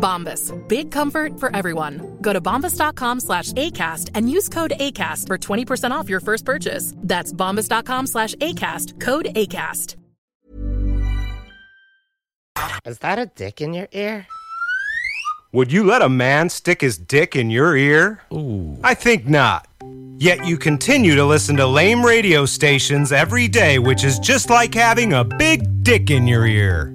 Bombas. Big comfort for everyone. Go to bombas.com slash ACAST and use code ACAST for 20% off your first purchase. That's bombas.com slash ACAST. Code ACAST. Is that a dick in your ear? Would you let a man stick his dick in your ear? Ooh. I think not. Yet you continue to listen to lame radio stations every day, which is just like having a big dick in your ear.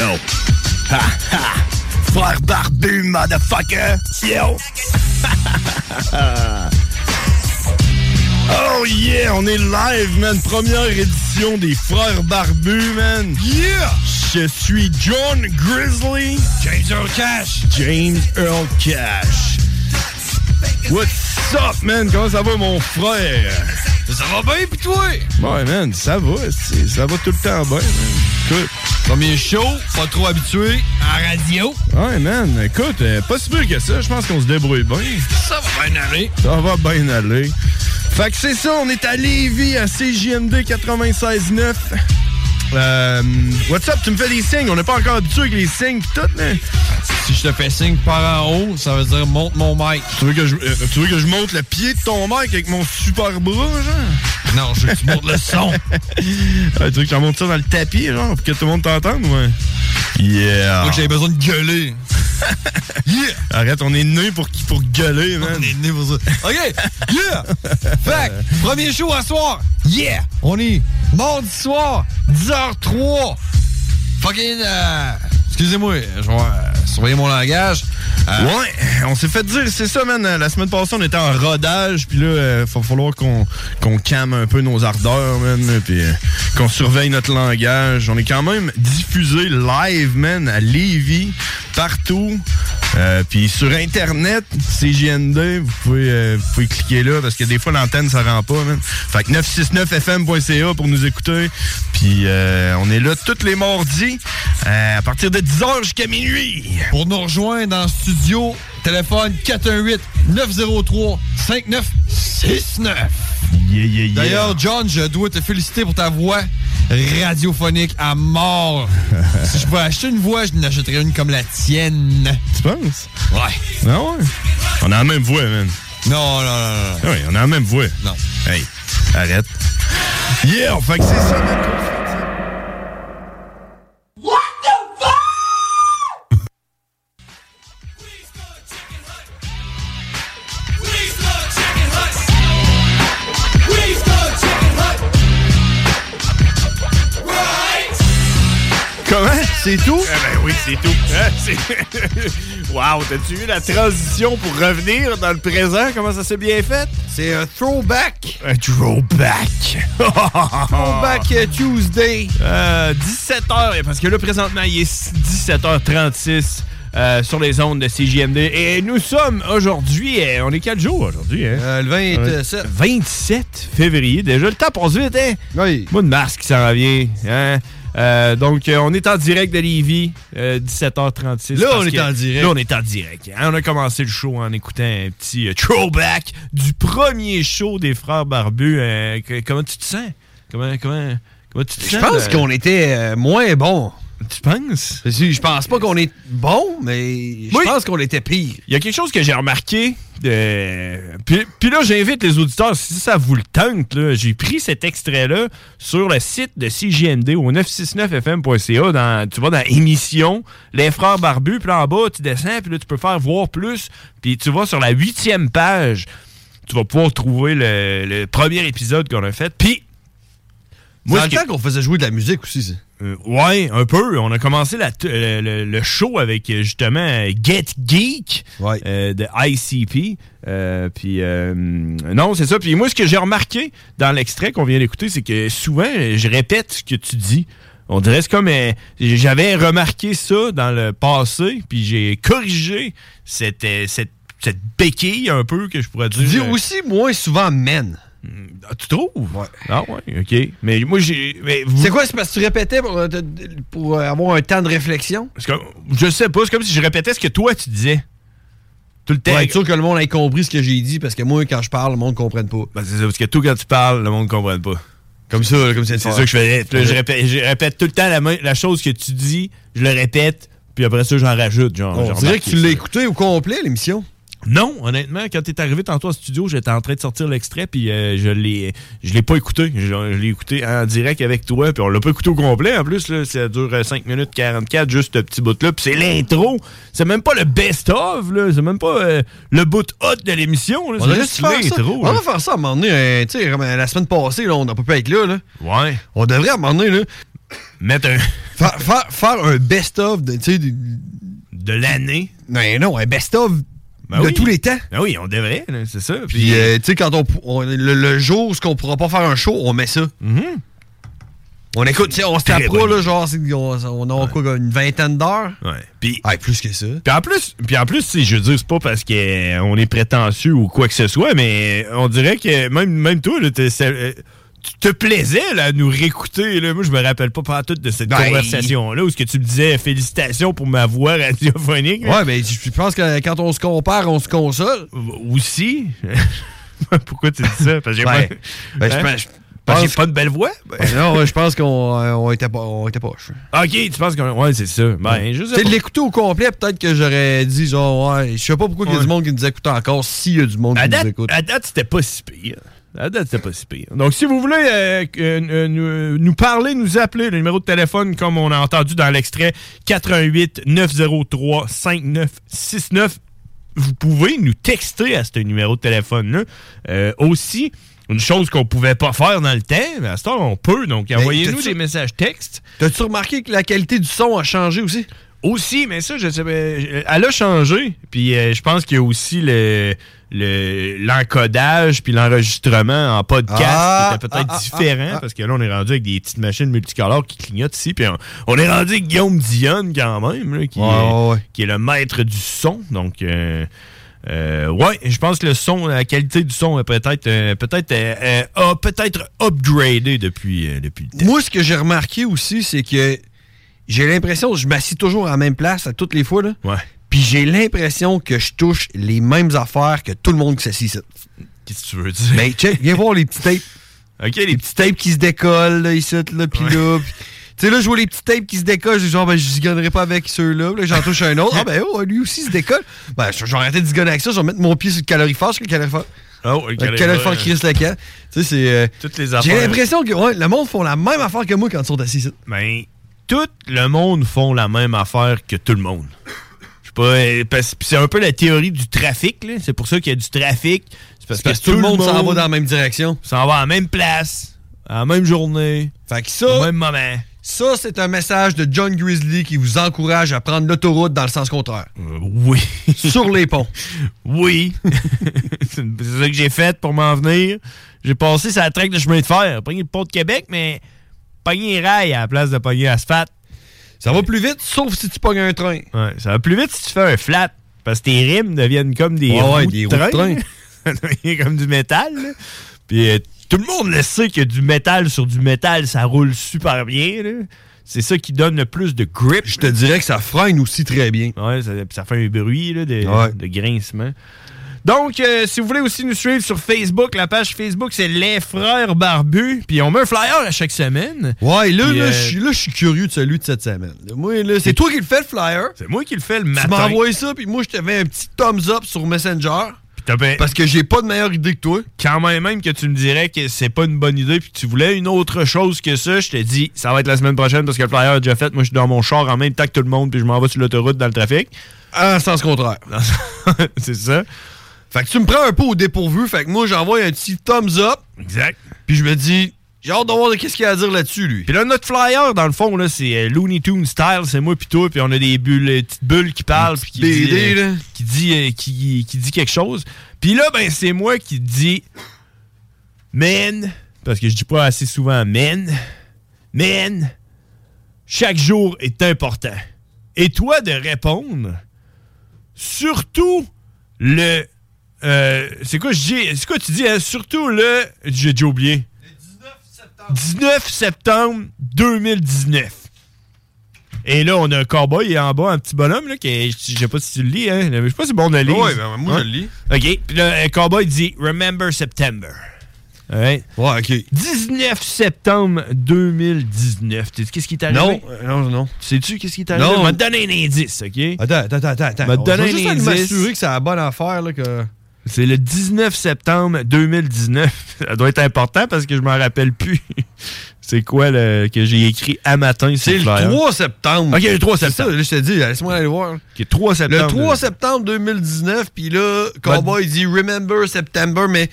Yo. Ha, ha. Frère barbu, motherfucker. Yo. oh yeah, on est live, man. Première édition des Frères barbus, man. Yeah. Je suis John Grizzly. James Earl Cash. James Earl Cash. What's up, man? Comment ça va, mon frère? Ça va bien, pis toi? Ouais, man, ça va. Ça va tout le temps bien, man. Écoute. Premier show, pas trop habitué, à radio. Ouais, man, écoute, euh, pas si pire que ça. Je pense qu'on se débrouille bien. Ça va bien aller. Ça va bien aller. Fait que c'est ça, on est à Lévis, à CJMD 96.9. Euh, what's up? Tu me fais des signes. On n'est pas encore habitué avec les signes pis tout, mais... Si je te fais signe par en haut, ça veut dire monte mon mic. Tu veux que je, euh, tu veux que je monte le pied de ton mic avec mon super bras, genre? Non, je veux que tu montes le son. Ouais, tu veux que je monte ça dans le tapis, genre, pour que tout le monde t'entende, ouais? Yeah! Moi, j'avais besoin de gueuler. yeah! Arrête, on est né pour, pour gueuler, man. On est né pour ça. OK, yeah! Fait premier show à soir. Yeah! On est mardi soir, 10h03. Fucking, euh, excusez-moi, je vais euh, surveiller mon langage. Euh, Ouais, on s'est fait dire, c'est ça, man. La semaine passée, on était en rodage, puis là, il va falloir qu'on calme un peu nos ardeurs, man, puis euh, qu'on surveille notre langage. On est quand même diffusé live, man, à Lévis, partout. Euh, puis sur Internet, CGND, vous pouvez, euh, vous pouvez cliquer là, parce que des fois, l'antenne, ça rend pas, man. Fait que 969fm.ca pour nous écouter. Puis euh, on est là tous les mardis, à partir de 10h jusqu'à minuit. Pour nous rejoindre le studio, téléphone 418-903-5969. Yeah, yeah, yeah. D'ailleurs, John, je dois te féliciter pour ta voix radiophonique à mort. si je pouvais acheter une voix, je n'achèterais une comme la tienne. Tu penses? Ouais. Ah ouais? On a la même voix, man. Non, non, non, non. Oui, on a la même voix. Non. Hey, arrête. Yeah, fait que c'est ça, Comment? C'est tout? Eh ben oui, c'est tout. Hein, wow, t'as-tu vu la transition pour revenir dans le présent? Comment ça s'est bien fait? C'est un throwback. Un throwback. Throwback euh, Tuesday. Euh, 17h, parce que là, présentement, il est 17h36 euh, sur les ondes de CJMD. Et nous sommes aujourd'hui, euh, on est quel jour aujourd'hui? Hein? Euh, le 27. 27 février. Déjà, le temps passe vite, hein? Oui. Mois de mars qui s'en revient. Hein? Euh, donc, euh, on est en direct de Lévis, euh, 17h36. Là, parce on est que- en direct. Là, on est en direct. Hein, On a commencé le show en écoutant un petit euh, throwback du premier show des Frères Barbus. Euh, que- comment tu te sens? Comment, comment, comment tu te Je sens? pense de- qu'on était euh, moins bon. Tu penses? Je pense pas qu'on est bon, mais je Oui. pense qu'on était pire. Il y a quelque chose que j'ai remarqué. euh, puis, puis là, j'invite les auditeurs, si ça vous le tente, j'ai pris cet extrait-là sur le site de CJND au 969fm.ca. Dans, tu vas dans émission, les frères barbus, puis là en bas, tu descends, puis là, tu peux faire voir plus. Puis tu vas sur la huitième page, tu vas pouvoir trouver le, le premier épisode qu'on a fait. Puis, Moi, ce le temps qu'on faisait jouer de la musique aussi, ça. Euh, ouais, un peu. On a commencé la le, le- le show avec euh, justement Get Geek euh, de ICP. Euh, puis euh, non, c'est ça. Puis moi, ce que j'ai remarqué dans l'extrait qu'on vient d'écouter, c'est que souvent, je répète ce que tu dis. On dirait c'est comme j'avais remarqué ça dans le passé, puis j'ai corrigé cette, cette cette béquille un peu que je pourrais dire. Tu dis aussi moins souvent men. Ah, tu trouves? Ouais. Ah ouais, ok. Mais moi j'ai. vous- C'est quoi? C'est parce que tu répétais pour, euh, pour euh, avoir un temps de réflexion? Comme- je sais pas, c'est comme si je répétais ce que toi tu disais. Tout le temps. Pour être sûr que le monde ait compris ce que j'ai dit, parce que moi, quand je parle, le monde ne comprenne pas. Ben, c'est ça, parce que tout quand tu parles, le monde ne comprenne pas. Comme ça, comme c'est C'est ça que je fais. Puis là, je, répète, je répète tout le temps la, chose que tu dis, je le répète, puis après ça, j'en rajoute. Genre, On dirait que tu l'as écouté au complet, l'émission. Non, honnêtement, quand t'es arrivé tantôt au studio, j'étais en train de sortir l'extrait, puis euh, je l'ai je l'ai pas écouté. Je, je l'ai écouté en direct avec toi, puis on l'a pas écouté au complet. En plus, là, ça dure euh, 5 minutes 44, juste ce petit bout-là. Puis c'est l'intro. C'est même pas le best-of, là. C'est même pas euh, le bout hot de l'émission. C'est juste l'intro. On va faire ça à un moment donné. euh, tu sais, euh, la semaine passée, là, on n'a pas pu être là, là. Ouais. On devrait à un moment donné, là, Mettre un... faire, faire- faire un best-of de, tu sais, de, de l'année. Non, non, un best-of Ben de oui. tous les temps. Ben oui, on devrait, c'est ça. Puis, euh, tu sais, quand on, on- le, le jour où on pourra pas faire un show, on met ça. On écoute, tu sais, on se tape pas, là, genre, on, a quoi, une vingtaine d'heures? Ouais. Puis, plus que ça. Puis en plus, puis en plus, je veux dire, c'est pas parce qu'on est prétentieux ou quoi que ce soit, mais on dirait que même, même toi, là, t'es- tu te plaisais là, à nous réécouter. Là? Moi, je me rappelle pas pas tout de cette Ben, conversation-là où ce que tu me disais félicitations pour ma voix radiophonique. Ouais, ben, je pense que quand on se compare, on se console. Aussi. Pourquoi tu dis ça? Parce que j'ai pas, Ben, je Hein? pense- j'ai pas de belle voix? Ben non, je pense qu'on euh, on était pas, on était. Ok, tu penses que. Ouais, c'est ça. Ben, je Tu de l'écouter au complet, peut-être que j'aurais dit genre, ouais, je sais pas pourquoi il y a du monde qui nous écoute encore, s'il y a du monde À qui date, nous écoute. à date, c'était pas si pire. À date, c'était pas si pire. Donc, si vous voulez euh, euh, euh, nous, nous parler, nous appeler, le numéro de téléphone, comme on a entendu dans l'extrait, 88 903 5969. Vous pouvez nous texter à ce numéro de téléphone-là. Euh, aussi, une chose qu'on pouvait pas faire dans le temps, mais à ce temps, on peut. Donc, envoyez-nous des messages textes. T'as-tu remarqué que la qualité du son a changé aussi? Aussi, mais ça, je sais pas. Elle a changé. Puis je pense qu'il y a aussi le le- l'encodage puis l'enregistrement en podcast Ah, était peut-être ah, ah, différent ah, parce que là on est rendu avec des petites machines multicolores qui clignotent ici puis on, on est rendu avec Guillaume Dionne quand même là, qui, Ouais, est, ouais, qui est le maître du son donc euh, euh, ouais, je pense que le son, la qualité du son est peut-être euh, peut-être euh, a peut-être upgradé depuis depuis le temps. Moi, ce que j'ai remarqué aussi, c'est que j'ai l'impression que je m'assis toujours à la même place à toutes les fois. Là. Ouais. Puis j'ai l'impression que je touche les mêmes affaires que tout le monde qui s'assit ici. Qu'est-ce que tu veux dire? Ben, check, viens voir les petits tapes. OK, les petits tapes qui se décollent, là, ici, là, puis là. Tu sais, là, je vois les petits tapes qui se décollent, je dis genre, ben, je zigonnerai pas avec ceux-là. Là, j'en touche un autre. Ah, ben, oh, lui aussi se décolle. Ben, je vais arrêter de zigonner avec ça, je vais mettre mon pied sur le calorifère, sur le calorifère. Oh, le le calorifère, calorifère euh, Chris Lecan. Tu sais, c'est. euh, Toutes les J'ai affaires. l'impression que ouais, le monde font la même affaire que moi quand ils sont assis ici. Ben, tout le monde font la même affaire que tout le monde. Je sais pas, euh, c'est un peu la théorie du trafic, là. C'est pour ça qu'il y a du trafic. C'est parce, parce que tout le monde s'en va dans la même direction. S'en va à la même place, à la même journée, Fait que ça, au même moment. ça c'est un message de John Grizzly qui vous encourage à prendre l'autoroute dans le sens contraire. Euh, oui. Sur les ponts. Oui. c'est ça que j'ai fait pour m'en venir. J'ai passé sur la traque de chemin de fer. Pogné le pont de Québec, mais pogné les rails à la place de pogner l'asphalte. Ça va plus vite, sauf si tu pognes un train. Ouais, ça va plus vite si tu fais un flat. Parce que tes rimes deviennent comme des Ouais, roues ouais, de des roues de train. train. comme du métal. là. Puis euh, tout le monde le sait que du métal sur du métal, ça roule super bien. là. C'est ça qui donne le plus de grip. Je te dirais que ça freine aussi très bien. Ouais, ça, ça fait un bruit là, de, Ouais. de grincement. Donc, euh, si vous voulez aussi nous suivre sur Facebook, la page Facebook, c'est Les Frères Barbus. Puis on met un flyer à chaque semaine. Ouais, là, euh, je suis- là, je suis curieux de celui de cette semaine. Moi, là, c'est toi qui le fais, le flyer. C'est moi qui le fais le Tu matin. m'as envoyé ça, puis moi, je te fais un petit thumbs up sur Messenger. Puis t'as Parce que j'ai pas de meilleure idée que toi. quand même, même que tu me dirais que c'est pas une bonne idée puis que tu voulais une autre chose que ça, je te dis, ça va être la semaine prochaine parce que le flyer est déjà fait. Moi, je suis dans mon char en même temps que tout le monde puis je m'en vais sur l'autoroute dans le trafic. En sens contraire. c'est ça. Fait que tu me prends un peu au dépourvu. Fait que moi, j'envoie un petit thumbs up. Exact. Puis je me dis, j'ai hâte de voir qu'est-ce qu'il y a à dire là-dessus, lui. Puis là, notre flyer, dans le fond, là, c'est euh, Looney Tunes style, c'est moi puis toi, puis on a des bulles, des petites bulles qui parlent, puis qui, BD, dit, euh, là. qui, dit, euh, qui, qui dit quelque chose. Puis là, ben, c'est moi qui dis Man, parce que je dis pas assez souvent Man, Man, chaque jour est important. Et toi de répondre, surtout le. Euh, c'est quoi je dis? C'est quoi tu dis? hein? Surtout le. J'ai déjà oublié. 19 septembre 2019. Et là, on a un cowboy en bas, un petit bonhomme, là, qui est- je sais pas si tu le lis, hein. Je sais pas si c'est bon de le lire. Ouais, ben, moi, je le lis. OK. Puis là, un cowboy dit Remember September. Ouais. Ouais, OK. 19 septembre 2019. Tu sais qu'est-ce qui est arrivé? Non, euh, non, non. Sais-tu qu'est-ce qui est arrivé? Non. Te donner un indice, OK? Attends, attends, attends, attends. Donner juste un indice. m'assurer que c'est la bonne affaire, là, que... C'est le 19 septembre 2019. Ça doit être important parce que je m'en rappelle plus. C'est quoi le, que j'ai écrit à matin C'est le flyer. 3 septembre. OK, le 3 C'est ça, septembre. je te dis, laisse-moi aller voir. OK, 3 Le septembre. 3 septembre 2019, puis là, Cowboy dit Remember September, mais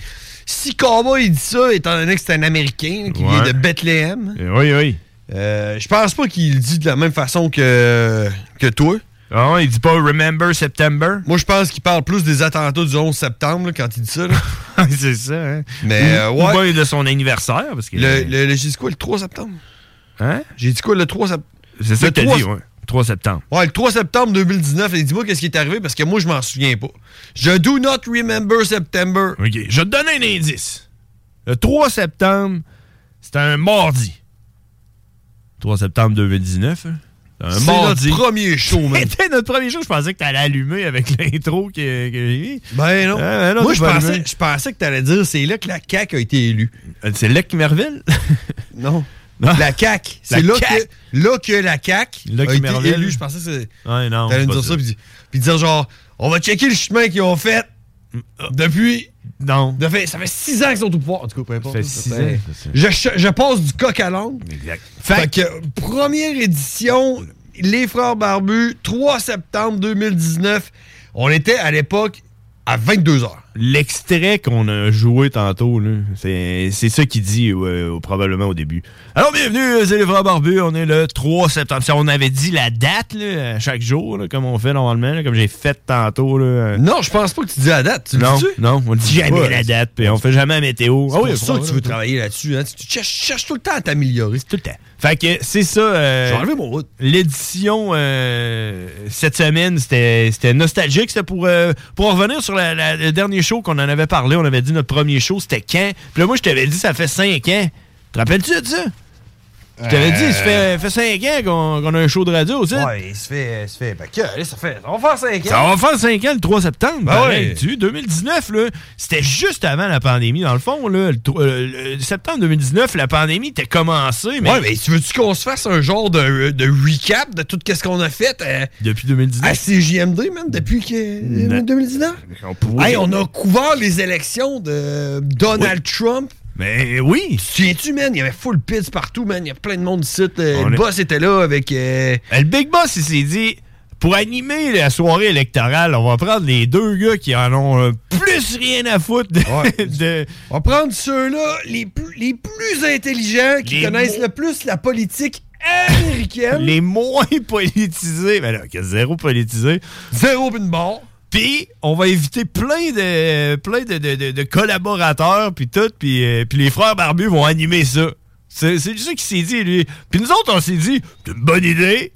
si Cowboy dit ça, étant donné que c'est un Américain qui Ouais. vient de Bethléem, Euh, Oui, oui. euh, je pense pas qu'il le dit de la même façon que, que toi. Ah, il dit pas Remember September? Moi, je pense qu'il parle plus des attentats du 11 septembre là, quand il dit ça. c'est ça, hein? Mais, euh, Ou ouais. bien de son anniversaire, parce que... Le, le- le- j'ai dit quoi, le 3 septembre? Hein? J'ai dit quoi, le 3 septembre? C'est ça le que t'as 3 dit, ouais. 3 septembre. Ouais, le 3 septembre 2019. Et dis-moi qu'est-ce qui est arrivé parce que moi, je m'en souviens pas. Je do not remember September. OK, je vais te donner un indice. Le 3 septembre, c'était un mardi. 3 septembre 2019, hein? C'est un mardi. notre premier show, man. C'était notre premier show. Je pensais que t'allais allumer avec l'intro que, que. Ben non. Ah, non, Moi, je pensais, je pensais que t'allais dire c'est là que la CAQ a été élue. Euh, C'est Lec Merville? Non. Non. La CAQ. C'est là que, là que la CAQ Là a que été élue. Je pensais que c'est. Ouais, non. T'allais me dire ça, puis, puis dire genre, on va checker le chemin qu'ils ont fait depuis. Non. fait- ça fait six ans qu'ils sont au pouvoir. En tout cas, peu importe. Ça fait six ans. Je, passe du coq à l'ongle. Exact. Fait, que, première édition, Les Frères Barbus, 3 septembre 2019. On était à l'époque à 22 heures. L'extrait qu'on a joué tantôt, c'est ça qu'il dit au- probablement au début. Alors, bienvenue, euh, c'est les frères barbus. On est le 3 septembre. Si on avait dit la date là, à chaque jour, là, comme on fait normalement, là, comme j'ai fait tantôt. Là, euh, Non, je pense pas que tu dis la date. Tu non, dis-tu? non, on dit jamais Ouais, la date, puis on fait jamais la météo. C'est Ah ça que tu veux travailler là-dessus. Hein? Tu, tu cherches, cherches tout le temps à t'améliorer. Tout le temps. Fait que c'est ça. euh, J'ai enlevé mon route. L'édition euh, cette semaine, c'était nostalgique. C'était pour, euh, pour revenir sur la- la- le dernier qu'on en avait parlé. On avait dit notre premier show, c'était quand? Puis là, moi, je t'avais dit, ça fait 5 ans. Te rappelles-tu de ça? Je t'avais dit, ça fait, fait 5 ans qu'on qu'on a un show de radio, ça. Ouais, il se fait. Il se fait. Ben, que, allez, ça fait. On va faire 5 ans. Ça va faire 5 ans le 3 septembre. Ben pareil, ouais. tu sais, 2019, là, c'était juste avant la pandémie. Dans le fond, là, le, tro- euh, le septembre 2019, la pandémie était commencée, mais Ouais, mais tu veux-tu qu'on se fasse un genre de, de recap de tout ce qu'on a fait euh, depuis 2019. à CJMD, même, depuis que, Non. 2019? on pourrait- Hey, on a couvert les élections de Donald Trump. Mais oui! Tu te souviens-tu, man? Il y avait full pits partout, man. Il y a plein de monde ici. Euh, le est- boss était là avec. euh, Euh, Le Big Boss, il s'est dit, pour animer la soirée électorale, on va prendre les deux gars qui en ont euh, plus rien à foutre de... Ouais. de- On va prendre ceux-là, les plus, les plus intelligents, qui Les connaissent le plus la politique américaine. les moins politisés. Ben là, zéro politisé. Zéro pin barre. Puis, on va éviter plein de plein de, de- de- de collaborateurs, puis tout, puis euh, les frères barbus vont animer ça. C'est ça qu'il s'est dit, lui. Puis nous autres, on s'est dit, c'est une bonne idée.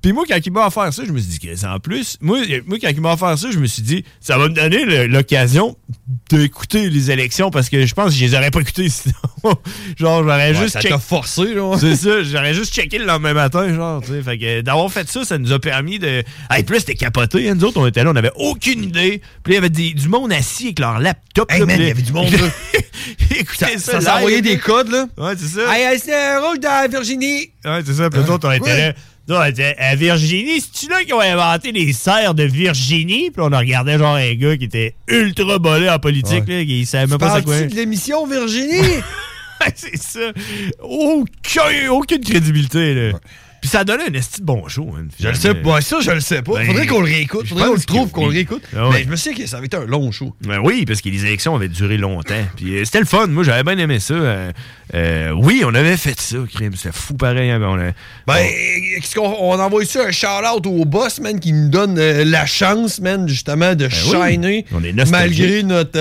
Puis moi, quand il m'a offert ça, je me suis dit, en plus, moi, moi, quand il m'a offert ça, je me suis dit, ça va me donner l'occasion d'écouter les élections parce que je pense que je les aurais pas écoutées sinon. genre, j'aurais Ouais, juste ça check- t'a forcé, là. C'est ça, j'aurais juste checké le lendemain matin, genre, tu sais. Fait que d'avoir fait ça, ça nous a permis de. Hey, plus c'était capoté, hein, nous autres, on était là, on avait aucune idée. Puis il y avait des- du monde assis avec leur laptop. Hey, là, man, il y avait du monde, là. Écoutez ça. Ça s'est envoyé des codes, là. Ouais, c'est ça. Hey, c'est un rôle dans Virginie. Ouais, c'est ça. Puis nous autres, on était là. À Virginie. C'est-tu là qui ont inventé les serres de Virginie? Puis on a regardé genre un gars qui était ultra bolé en politique, là, qui savait même pas c'est quoi. De l'émission Virginie? c'est ça. Aucun, aucune crédibilité, là. Puis ça donnait un esti de bon show. hein, Je le sais pas. Ça, je le sais pas. Ben, Faudrait qu'on le réécoute. Faudrait qu'on le trouve, qu'on le réécoute. Ah ouais. Mais je me souviens que ça avait été un long show. Ben oui, parce que les élections avaient duré longtemps. Puis euh, c'était le fun. Moi, j'avais bien aimé ça. Euh, euh, oui, on avait fait ça, crime. C'était fou pareil. hein, ben, on a- Ben, qu'on on envoie ça un shout-out au boss, man, qui nous donne la chance, man, justement, de Ben oui. shiner. On est. Malgré notre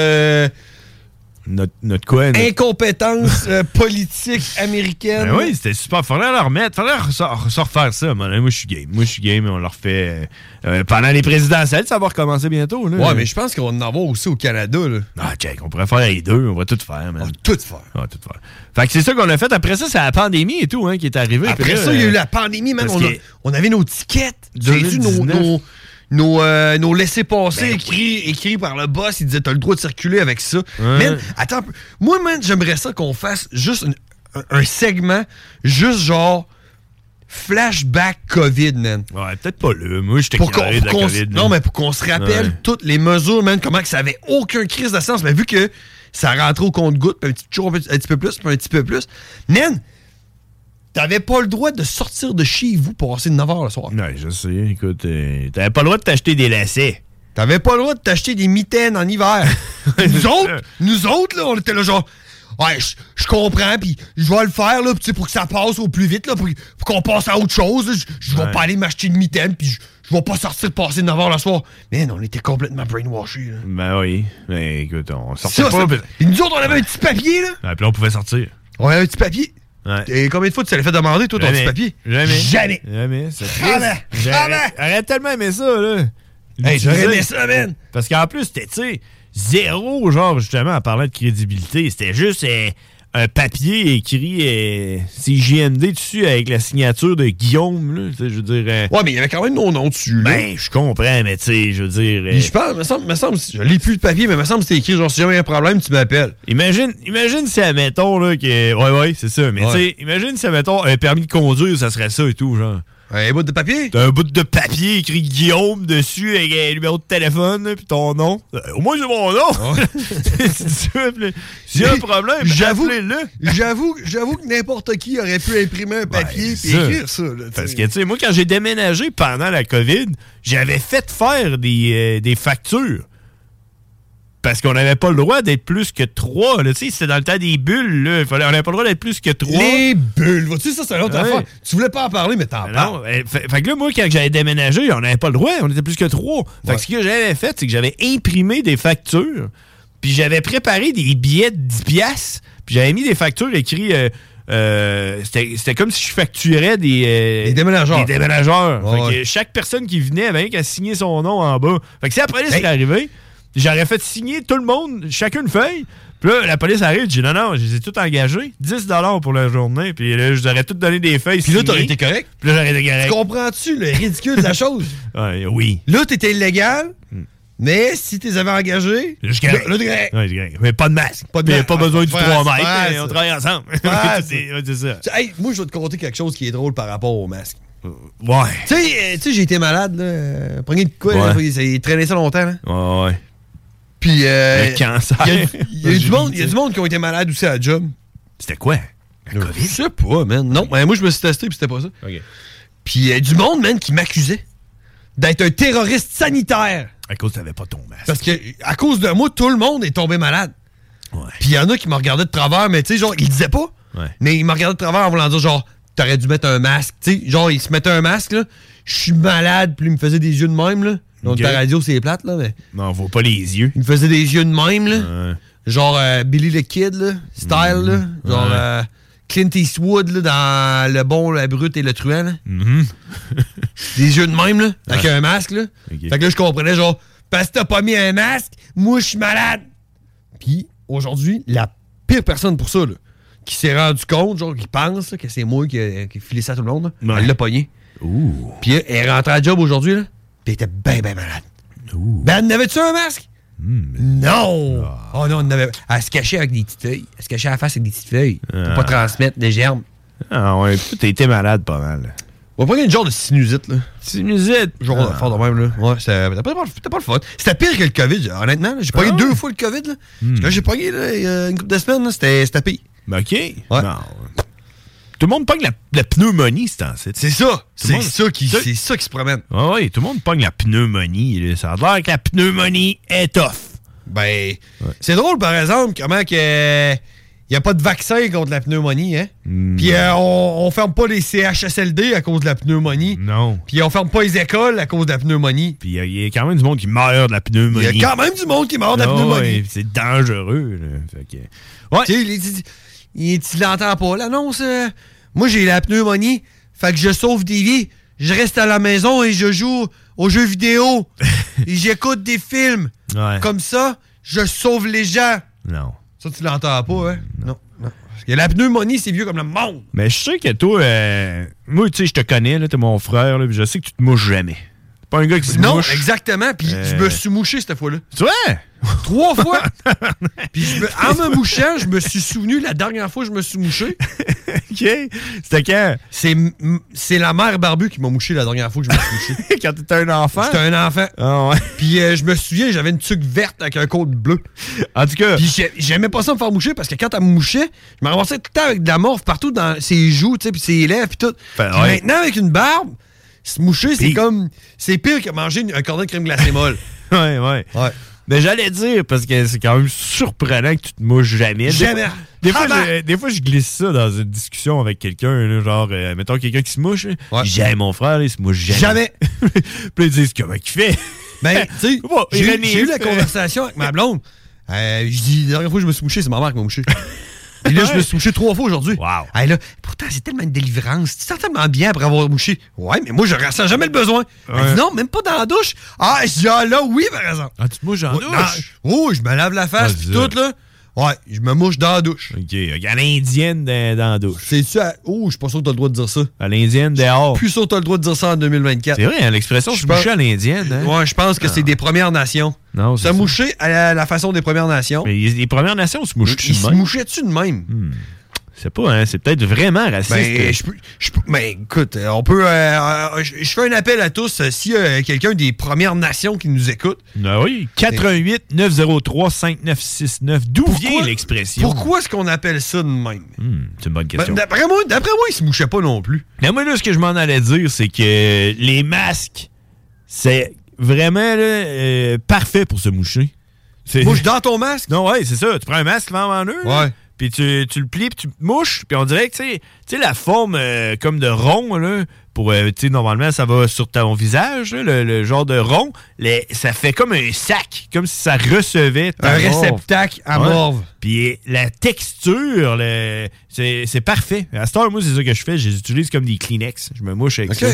notre, notre quoi? notre- incompétence euh, politique américaine. Ben oui, c'était super. Faudrait leur remettre. Faudrait leur refaire ça. man. Moi, je suis game. Moi, je suis game. On leur fait. euh, euh, pendant les présidentielles, ça va recommencer bientôt. Là. Ouais, mais je pense qu'on en envoie aussi au Canada, là. Ah, check, on pourrait faire les deux. On va tout faire, man. On va tout faire. On va tout faire. Fait que c'est ça qu'on a fait. Après ça, c'est la pandémie et tout, hein, qui est arrivée. Après là, ça, il y a eu la pandémie, man. On, a- on avait nos tickets. J'ai vu nos, 2019. Nos, euh, nos laissés-passer Ben écrits, écrits par le boss. Il disait T'as le droit de circuler avec ça. Ouais. Man, attends un peu. Moi, man, j'aimerais ça qu'on fasse juste une- un, un segment, juste genre flashback COVID, man. Ouais, peut-être pas là. Moi, j'étais carré de la COVID. non, mais pour qu'on se rappelle Ouais. toutes les mesures, man, comment que ça avait aucun crise de sens. Mais vu que ça rentrait au compte-goutte, puis un petit, toujours un petit, un petit peu plus, puis un petit peu plus. Man, t'avais pas le droit de sortir de chez vous pour passer de 9h le soir. Ouais, je sais. Écoute, euh, t'avais pas le droit de t'acheter des lacets. T'avais pas le droit de t'acheter des mitaines en hiver. nous autres, nous autres, là, on était là genre. Ouais, je- comprends, puis je vais le faire, là, sais, pour que ça passe au plus vite, là, pour, pour qu'on passe à autre chose. Je vais Ouais. pas aller m'acheter une mitaine, puis je, vais pas sortir passer 9h le soir. Man, on était complètement brainwashés, là. Ben oui. Mais écoute, on sortait Ça, pas. Et nous autres, on avait un petit papier, là. Ouais, puis là, on pouvait sortir. On avait un petit papier. Ouais. Et combien de fois tu t'allais fait demander, toi, ton Jamais. petit papier? Jamais. Jamais. Jamais. C'est triste. Jamais. J'aurais Jamais. j'aurais tellement aimé ça, là. Hey, j'aurais aimé ça, man. Parce qu'en plus, c'était, tu sais, zéro, genre, justement, en parlant de crédibilité. C'était juste euh, un papier écrit euh, CJMD dessus avec la signature de Guillaume, là. Je veux dire. euh, Ouais, mais il y avait quand même nos noms dessus, là. ben, je comprends, mais tu sais, je veux dire. euh, je pense, me semble, me semble, je lis plus le papier, mais me semble que c'était écrit, genre, si jamais il y a un problème, tu m'appelles. Imagine, imagine si, admettons, là, que. Ouais, ouais, c'est ça. Mais, Ouais. tu sais, imagine si, admettons, un permis de conduire, ça serait ça et tout, genre. Un bout de papier? T'as un bout de papier écrit Guillaume dessus avec un numéro de téléphone, puis ton nom. Euh, Au moins, c'est mon nom. là, S'il y a un problème, J'avoue-. J'avoue, j'avoue que n'importe qui aurait pu imprimer un papier Ouais, et écrire ça. là, Parce que, tu sais, moi, quand j'ai déménagé pendant la COVID, j'avais fait faire des, euh, des factures. Parce qu'on n'avait pas le droit d'être plus que trois. Tu sais, c'était dans le temps des bulles. Là. Fallait- on n'avait pas le droit d'être plus que trois. Les bulles, vois-tu, ça, c'est une autre Ouais. affaire. Tu voulais pas en parler, mais t'en parles. Non, fait, fait que là, moi, quand j'avais déménagé, on n'avait pas le droit, on était plus que trois. Fait Ouais. que ce que j'avais fait, c'est que j'avais imprimé des factures, puis j'avais préparé des billets de 10 piastres, puis j'avais mis des factures écrites... euh, euh, c'était comme si je facturais des, euh, Des déménageurs. Des déménageurs. Ouais, Fait que chaque personne qui venait avait qu'à signer son nom en bas. Fait que si la police est arrivée, j'aurais fait signer tout le monde, chacune une feuille. Puis là, la police arrive, je dis non, non, je les ai tous engagés, 10 pour la journée. Puis là, je leur ai tout donné des feuilles. Puis là, t'aurais été correct. Puis là, j'aurais été Tu correct. comprends-tu le ridicule de la chose? Ouais, oui. Là, t'étais illégal, mais si t'es avais engagé, Je t'es correct. Ouais. Mais pas de masque. Pas de masque. Pas besoin du Ouais, 3 c'est mètres. mais on travaille ensemble. C'est ça. Hey, moi, je vais te conter quelque chose qui est drôle par rapport au masque. Ouais. Tu sais, euh, tu j'ai été malade, là. Prenez de quoi, là, il traînait ça longtemps, là. Ouais, ouais. Puis, euh, Le cancer. Il y a, y a du monde, il y a du monde qui ont été malades aussi à la job. C'était quoi? Je sais pas, man. Non, mais moi, je me suis testé, puis c'était pas ça. OK. Puis, il y a du monde, man, qui m'accusait d'être un terroriste sanitaire. À cause que t'avais pas ton masque. Parce que, à cause de moi, tout le monde est tombé malade. Ouais. Puis, il y en a qui me regardaient de travers, mais tu sais, genre, ils disaient pas. Ouais. Mais ils me regardaient de travers en voulant dire, genre, t'aurais dû mettre un masque. Tu sais, genre, ils se mettaient un masque, là. Je suis malade, puis ils me faisaient des yeux de même, là. Donc, ta radio, c'est plate, là, mais. Non, on voit pas les yeux. Ils me faisaient des yeux de même, là. Ouais. Genre euh, Billy the Kid, là, style, là. Genre Ouais. euh, Clint Eastwood, là, dans Le Bon, la Brute et le Truand, là. Mhm. Des yeux de même, là, avec Ouais. un masque, là. Fait que là, je comprenais, genre, parce que t'as pas mis un masque, moi, je suis malade. Puis aujourd'hui, la pire personne pour ça, là, qui s'est rendu compte, genre, qui pense là, que c'est moi qui ai filé ça à tout le monde, là, elle l'a pogné. Puis elle est rentrée à job aujourd'hui, là, puis elle était bien, bien malade. Ben, en avait-tu un masque? Non! Oh non, elle, en avait... elle se cachait avec des petites feuilles. Elle se cachait à la face avec des petites feuilles pour Ah. pas transmettre des germes. Ah ouais, puis t'as été malade pas mal. On va prendre une genre de sinusite, là. Sinusite? Genre Ah. de fort de même, là. Ouais, c'était pas, le fun. C'était pire que le COVID, honnêtement. J'ai pogné Ah ouais? deux fois le COVID, là. Parce que j'ai pogné, là, il une couple de semaines, là, c'était c'était pire. Ben, OK. Non. Tout le monde pogne la, la pneumonie, c'est temps-ci. C'est ça. C'est ça, qui, c'est ça qui se promène. Ah oui, tout le monde pogne la pneumonie. là. Ça a l'air que la pneumonie est tough. Ben, c'est drôle, par exemple, comment que. Il n'y a pas de vaccin contre la pneumonie, hein? Hmm. Puis euh, on, on ferme pas les CHSLD à cause de la pneumonie. Non. Puis on ferme pas les écoles à cause de la pneumonie. Puis il y a- il y, a quand même du monde qui meurt de la pneumonie. Il y a quand même du monde qui meurt de la Ah pneumonie. ouais, c'est dangereux. là. Fait que- Ouais. Il- tu l'entends pas, l'annonce. euh, moi, j'ai la pneumonie, fait que je sauve des vies. Je reste à la maison et je joue aux jeux vidéo. et j'écoute des films. Ouais. Comme ça, je sauve les gens. Non. Ça, tu l'entends pas, hein? Non. non. Parce que la pneumonie, c'est vieux comme le monde. Mais je sais que toi, euh, moi, tu sais, je te connais, là, t'es mon frère, là, je sais que tu te mouches jamais. Pas un gars qui se Non, mouche. exactement. Puis Euh. je me suis mouché cette fois-là. Tu vois? Trois fois. Puis me- en me mouchant, je me suis souvenu la dernière fois que je me suis mouché. OK. C'était quand? C'est la mère Barbu qui m'a mouché la dernière fois que je me suis mouché. quand t'étais un enfant? J'étais un enfant. Ah ouais. Puis euh, je me souviens, j'avais une tuque verte avec un côte bleu. En tout cas. Puis j'ai- j'aimais pas ça me faire moucher parce que quand elle me mouchait, je me ramassais tout le temps avec de la morve partout dans ses joues, tu sais, puis ses lèvres, puis tout. Ouais. maintenant, avec une barbe, se moucher, c'est comme. C'est pire que manger un cordon de crème glacée molle. Ouais, ouais. Ouais. Mais j'allais dire, parce que c'est quand même surprenant que tu te mouches jamais. Jamais. Des fois, Ah ben. je, des fois, je glisse ça dans une discussion avec quelqu'un, genre, euh, mettons quelqu'un qui se mouche. Ouais. J'aime mon frère, là, il se mouche jamais. Jamais. Puis ils disent comment il fait? Ben, tu sais, j'ai eu la conversation avec ma blonde. Euh, je dis, la dernière fois que je me suis mouché, c'est ma mère qui m'a mouché. Et là, je me suis mouché trois fois aujourd'hui. Wow. Hey, là, pourtant, c'est tellement une délivrance. Tu te sens tellement bien après avoir mouché. Ouais, mais moi, je ressens jamais le besoin. Ouais. dit, non, même pas dans la douche. Ah, je dis, ah, là, oui, par exemple. Ah, tu te mouches en Ouais, douche? Oh, je me lave la face, Ah, pis c'est tout, là. Ouais, je me mouche dans la douche. OK. Il y a l'indienne dans, dans la douche. C'est-tu à... Oh, je suis pas sûr que t'as le droit de dire ça. À l'indienne dehors. Plus sûr que t'as le droit de dire ça en 2024. C'est vrai, hein, l'expression Je se pense- moucher à l'indienne. Hein? Ouais, je pense que c'est des Premières Nations. Non, c'est Se moucher à la, la façon des Premières Nations. Mais les Premières Nations se mouchent-tu Ils de se même? mouchaient-tu de même? C'est pas, hein? C'est peut-être vraiment raciste. Ben, je je ben, écoute, euh, on peut. euh, euh, je je fais un appel à tous. euh, S'il y a quelqu'un des Premières Nations qui nous écoute, Ah oui, 88 903 5969. D'où vient l'expression? pourquoi est-ce qu'on appelle ça de même? Hmm, c'est une bonne Ben, question. D'après moi, d'après moi, ils se mouchaient pas non plus. Mais moi, là, ce que je m'en allais dire, c'est que les masques, c'est vraiment là, euh, parfait pour se moucher. Mouche dans ton masque? Non, ouais, c'est ça. Tu prends un masque vent en eux, là, Ouais. Puis tu, tu le plies, puis tu mouches, puis on dirait que, tu sais- la forme euh, comme de rond, là, pour, euh, tu sais, normalement, ça va sur ton visage, là, le, le genre de rond, les- ça fait comme un sac, comme si ça recevait ta Un morve. réceptacle à Ouais. morve. Puis la texture, le- c'est c'est parfait. À cette heure, moi, c'est ça que je fais. Je les utilise comme des Kleenex. Je me mouche avec ça.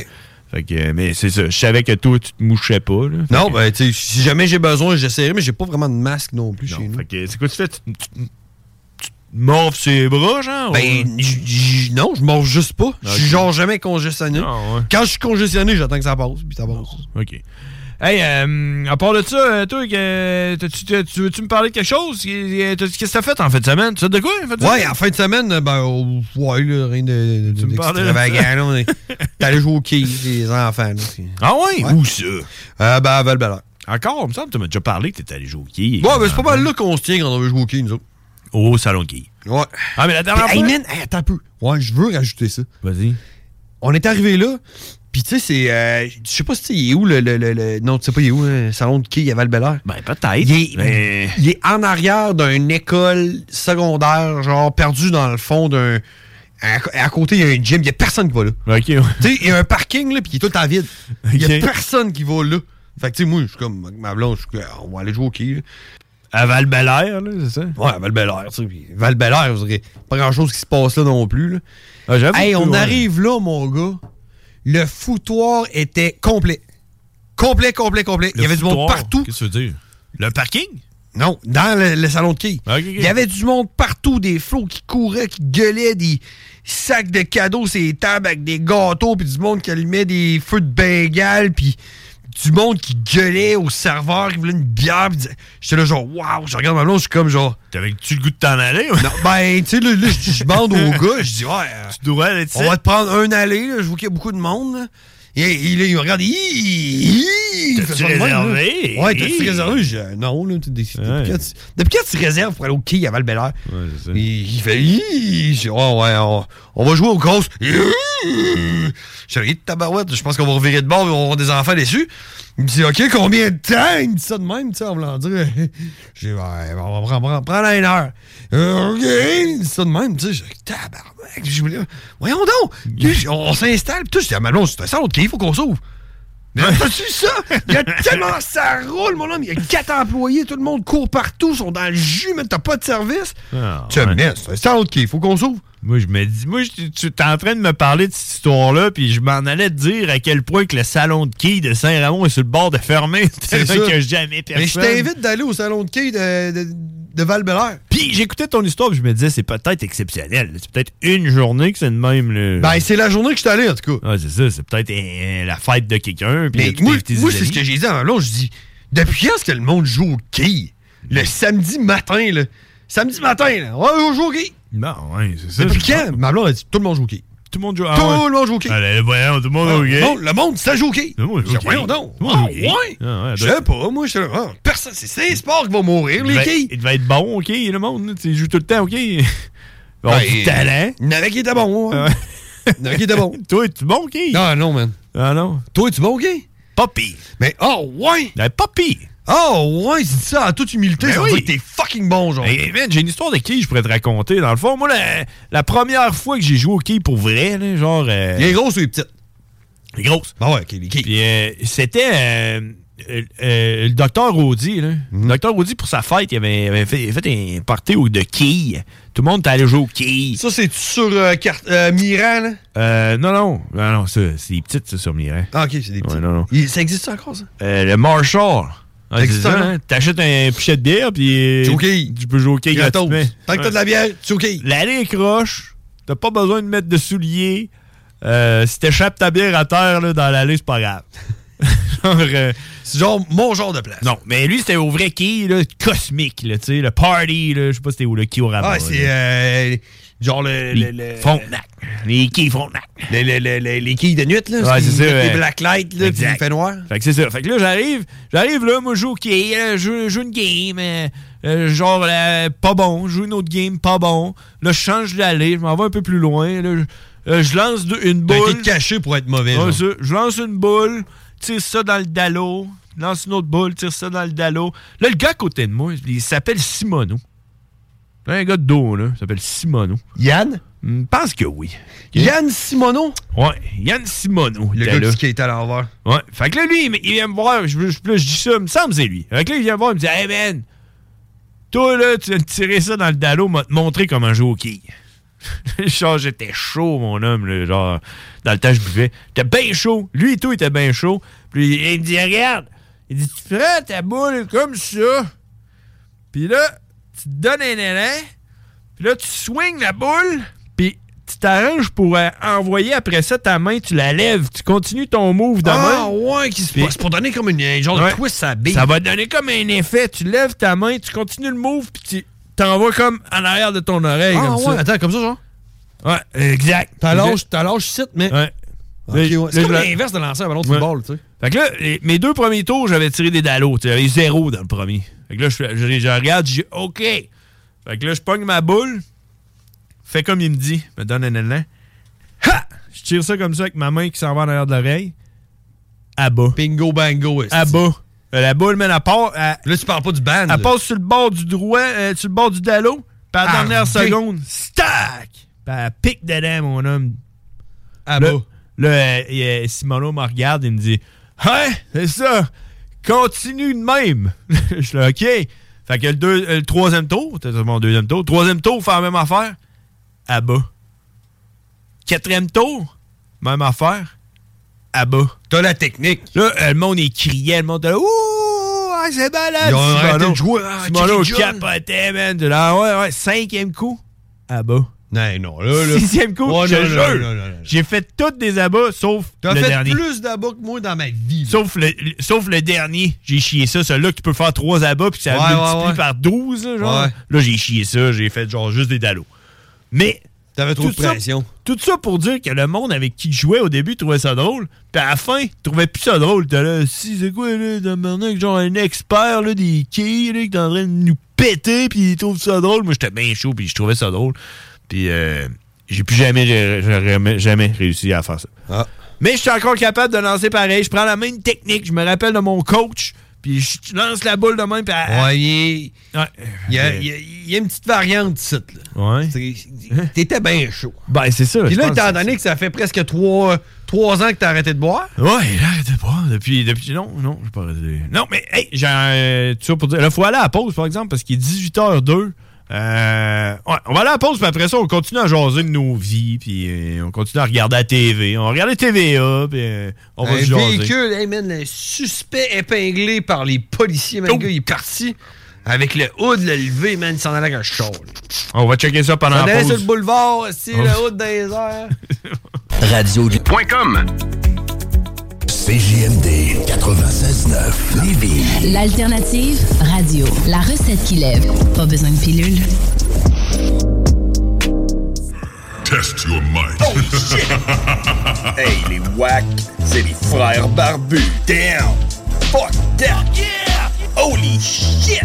Fait que, mais c'est ça. Je savais que toi, tu te mouchais pas. Là. Non, que- ben, tu sais, si jamais j'ai besoin, j'essaierai, mais j'ai pas vraiment de masque non plus chez nous. Fait que, c'est quoi tu fais? Tu, tu- tu te morves ses bras, genre? Ben, j- j- non, je mange juste pas. Je suis genre jamais congestionné. Ah, ouais. Quand je suis congestionné, j'attends que ça passe, puis ça passe. OK. Hey, euh, à part de ça, euh, toi, que- t'as-tu- t'as- tu veux-tu me parler de quelque chose? Qu'est- Qu'est-ce que t'as fait en fin de semaine? Tu sais de quoi en fin de Ouais, semaine? en fin de semaine, ben, oh, ouais, là, rien de, de, Tu me est- T'es allé jouer au quai, les enfants, là. puis- Ah ouais? Ouais. Où ça? Euh, ben, à val Encore, il me semble que tu m'as déjà parlé que t'étais allé jouer au quai. Ouais, ben, c'est pas mal là qu'on se tient quand on veut jouer au quai, nous autres. Au salon quai. Ouais. Ah, mais la dernière Puis, hey, fois... man, hey, attends un peu. Ouais, je veux rajouter ça. Vas-y. On est arrivé là, puis tu sais, c'est. euh, je sais pas si il est où le, le, le- le- Non, tu sais pas, il est où, le salon de quai à val Ben, peut-être. Il est, mais- il est en arrière d'une école secondaire, genre perdu dans le fond d'un. À, à côté, il y a un gym, il y a personne qui va là. OK, ouais. Tu sais, il y a un parking, là, puis il est tout le temps vide. Il y a personne qui va là. Fait que, tu sais, moi, je suis comme, ma blonde, on va aller jouer au quai. À val là, c'est ça? Ouais, à val tu sais. val vous aurez pas grand-chose qui se passe là non plus, là. Ah, Hey, on ouais. arrive là, mon gars. Le foutoir était complet. Complet, complet, complet. Il y avait du monde partout. Qu'est-ce que tu veux dire? Le parking? Non, dans le, le salon de quilles. Il y avait du monde partout, des flots qui couraient, qui gueulaient, des sacs de cadeaux, ces tables avec des gâteaux, puis du monde qui allumait des feux de bengale, puis du monde qui gueulait au serveur, qui voulait une bière. J'étais là, genre, waouh, je regarde ma blonde, je suis comme genre. T'avais-tu le goût de t'en aller? Non, ben, tu sais, là, là, je bande au gars, je dis, ouais. euh, Tu être on va te prendre un aller, là, je vois qu'il y a beaucoup de monde, là. Et il, il me regarde, il T'as-tu fait ça de même, réservé? Ouais, t'as-tu réservé? Je non, là, quand tu, depuis quand tu réserves pour aller au quai à val bélair il, il fait, je dis, ouais, ouais, on, on va jouer aux grosses. Je dis, tabarouette, je pense qu'on va revirer de bord, on va avoir des enfants déçus. Il me dit, OK, combien de temps? Il me dit ça de même, tu sais, en voulant dire. J'ai dit, ouais, on va prendre, prendre, une heure. Euh, OK, il me dit ça de même, tu sais. Je dis, tabarnak, je voulais, voyons donc. On, on s'installe, puis tout, je dis, ah, c'est un de quai, il faut qu'on s'ouvre. Mais t'as-tu ça? Il y a tellement ça roule, mon homme. Il y a quatre employés, tout le monde court partout, sont dans le jus, mais t'as pas de service. Ah, tu me mets, c'est un de quai, il faut qu'on s'ouvre. Moi, je me dis, moi, je- tu es en train de me parler de cette histoire-là, puis je m'en allais te dire à quel point que le salon de quilles de Saint-Ramon est sur le bord de fermer, C'est tellement ça. que jamais personne. Mais je t'invite d'aller au salon de quai de, de, de val Puis j'écoutais ton histoire, puis je me disais, c'est peut-être exceptionnel. C'est peut-être une journée que c'est de même. Là. Ben, c'est la journée que je suis allé, en tout cas. Ouais, c'est ça. C'est peut-être euh, la fête de quelqu'un. Mais là, tu moi, c'est ce que j'ai dit à l'autre. Je dis, depuis quand est-ce que le monde joue au quai? Le samedi matin, là. Samedi matin, là. On joue au quai. Non, ouais, c'est ça. Depuis quand? Ma blonde a dit, tout le monde joue au quai. Tout le monde joue Tout ah, ouais. le monde joue au quai. Allez, voyons, tout le monde Ah, joue au quai. non, le monde, ça joue au quai. Le monde joue au quai. Voyons donc. Tout le monde Ah, joue au quai. ouais. Ah, ouais, Je sais pas, moi, je ah, personne, c'est c'est un sport qui va mourir, les quais. il devait être bon, OK, le monde. Tu joues tout le temps, OK. Bon, Ben, du talent. Il y en avait qui étaient bons, hein. Il y en avait qui étaient bons. Toi, es-tu bon, OK? Ah non, man. Ah non. Toi, es-tu bon, OK? Pas pire. Mais, oh, ouais. Ben, pas pire. Oh, ouais, c'est ça, en toute humilité, Ben ça veut oui. dire que t'es fucking bon, genre. Hey, man, j'ai une histoire de quilles, je pourrais te raconter. Dans le fond, moi, la, la première fois que j'ai joué au quilles pour vrai, là, genre. euh, Les grosses ou les petites? les grosses. Ah ouais, les quilles. Puis euh, c'était euh, euh, le docteur Rodi. Là. Mhm. Le docteur Rodi, pour sa fête, il avait, fait, fait un party de quilles. Tout le monde était allé jouer aux quilles. Ça, c'est sur euh, carte, Miran, là? Euh, non, non. Non, non, ça, c'est des petites, ça, sur Miret. Ah, ok, c'est des petits. Ouais, non, non. Il- ça existe encore, ça? Euh, le Marshall. Ah, encore? hein? T'achètes un pichet de bière, puis. Quilles. Tu peux gratuitement. Tant que t'as de la bière, OK. L'allée est croche. T'as pas besoin de mettre de souliers. Euh, si t'échappes ta bière à terre là, dans l'allée, c'est pas grave. genre, euh, C'est genre mon genre de place. non, mais lui, c'était au vrai quai, là, cosmique, là, tu sais, le party, là, je sais pas si c'était où le quai au rabat. Ah, c'est euh, genre le. Les le, le- Frontenac. Les quais Frontenac. le- le- le- le- les quilles de nuit, là. Ouais, c'est ça. Les blacklights, là, puis il fait noir. Fait que c'est ça. Fait que là, j'arrive, j'arrive là, moi, je joue au quai, là, je joue une game, euh, euh, genre, euh, pas bon, je joue une autre game, pas bon. Là, je change d'allée, je m'en vais un peu plus loin, là, je, euh, je lance de- une T'as boule. été caché pour être mauvais. Ouais, genre. ça. Je lance une boule, tire ça dans le dallo, lance une autre boule, tire ça dans le dallo. Là, le gars à côté de moi, il s'appelle Simono. Un gars de dos, là, il s'appelle Simono. Yann? Je pense que oui. Yann? Simono? Ouais, Yann Simono. Le était gars qui skate à l'envers. Ouais. Fait que là, lui, il, il vient me voir. Je, je, je dis ça, il me semble c'est lui. Fait que là, il vient me voir, il me dit Hey, man, toi, là, tu viens de tirer ça dans le dallo, m'a te montrer comment jouer au quai. genre, j'étais chaud, mon homme, là, genre, dans le temps, je buvais. J'étais bien chaud. Lui et tout, il était bien chaud. Puis il me dit Regarde, il dit Tu prends ta boule comme ça. Puis là, tu te donnes un élan. Puis là, tu swings la boule. Puis tu t'arranges pour euh, envoyer après ça ta main, tu la lèves. Tu continues ton move de Ah, main. ouais, qui se passe pour donner comme une, un genre Ouais. de twist à bille. Ça va te donner comme un effet. Tu lèves ta main, tu continues le move, puis tu t'envoies comme en arrière de ton oreille. Ah, comme ouais, ça. attends, comme ça, genre? Ouais, exact. T'allonges, t'allonges ici, mais. Ouais. C'est comme la- l'inverse de lancer un ballon de football, tu sais. Fait que là, les- mes deux premiers tours, j'avais tiré des dallos. J'avais zéro dans le premier. Fait que là, je, je, je regarde, je dis OK. Fait que là, je pogne ma boule. Fais comme il me dit. Me donne un élan. Ha! Je tire ça comme ça avec ma main qui s'en va en arrière de l'oreille. À bas. Bingo bango. À bas. Euh, La boule, man, elle part. Là, tu parles pas du band. elle là. passe sur le bord du droit, euh, sur le bord du dallo. Puis à la dernière seconde, stack! Puis elle pique dedans, mon homme. À Là, bas. là, euh, euh, Simono me regarde et me dit Hein, c'est ça, continue de même. Je suis là, OK. Fait que le, deux- euh, le troisième tour, c'était mon deuxième tour. Troisième tour, faire la même affaire. À bas. Quatrième tour, même affaire. À bas. T'as la technique. Là, euh, le monde est criait, le monde là, Ouh, ouais, c'est malade. Ils ont arrêté de jouer. Ah, John. capotait, man. De là, ouais, ouais, cinquième coup, abats. Non, non, là, là. Sixième coup, Ouais, je te non, non, jure. non, non, non. J'ai fait toutes des abats, sauf T'as le fait dernier. plus d'abats que moi dans ma vie. là. Sauf le, sauf le dernier, j'ai chié ça. Celui-là que tu peux faire trois abats puis ça Ouais, multiplie ouais, ouais. par 12. Là, genre. Là j'ai chié ça. J'ai fait genre juste des dalos. Mais. T'avais trop de ça- pression. tout ça pour dire que le monde avec qui je jouais au début trouvait ça drôle. Puis à la fin, trouvait plus ça drôle. T'es là, si, c'est quoi, là, tabarnak, genre un expert, là, des quilles, là, qui est en train de nous péter, puis il trouve ça drôle. Moi, j'étais bien chaud, puis je trouvais ça drôle. Puis euh, j'ai plus jamais, j'ai- j'ai jamais, jamais réussi à faire ça. Ah. Mais je suis encore capable de lancer pareil. Je prends la même technique. Je me rappelle de mon coach. Puis je lance la boule de même. Puis elle- Ouais, il Ouais. y, a, il y a- y a une petite variante ici. Là. Ouais. C'est- T'étais bien chaud. Ben, c'est ça. Puis là, étant donné que ça fait presque trois, trois ans que t'as arrêté de boire. Ouais, là, arrêtez pas. Depuis, depuis. Non, non, j'ai pas arrêté. Non, mais, hey, j'ai un. Tu vois, pour dire. Là, faut aller à la pause, par exemple, parce qu'il est 18h02. Euh, ouais, on va aller à la pause, puis après ça, on continue à jaser de nos vies, puis euh, on continue à regarder la TV. On regarde la TVA, puis euh, on va un se jaser. véhicule, hey man, le suspect épinglé par les policiers, man, Oh. le gars, il est parti avec le hood le levé, man, il s'en allait avec un char. là. On va checker ça pendant On la allait sur pause. le boulevard, aussi, Oh. le hood dans les airs. Radio.com CJMD 96.9 Lévis. L'alternative radio. La recette qui lève. Pas besoin de pilule. Test your might. Oh shit! hey, les wack, c'est les frères barbus. Damn! Fuck that! Yeah! Holy shit!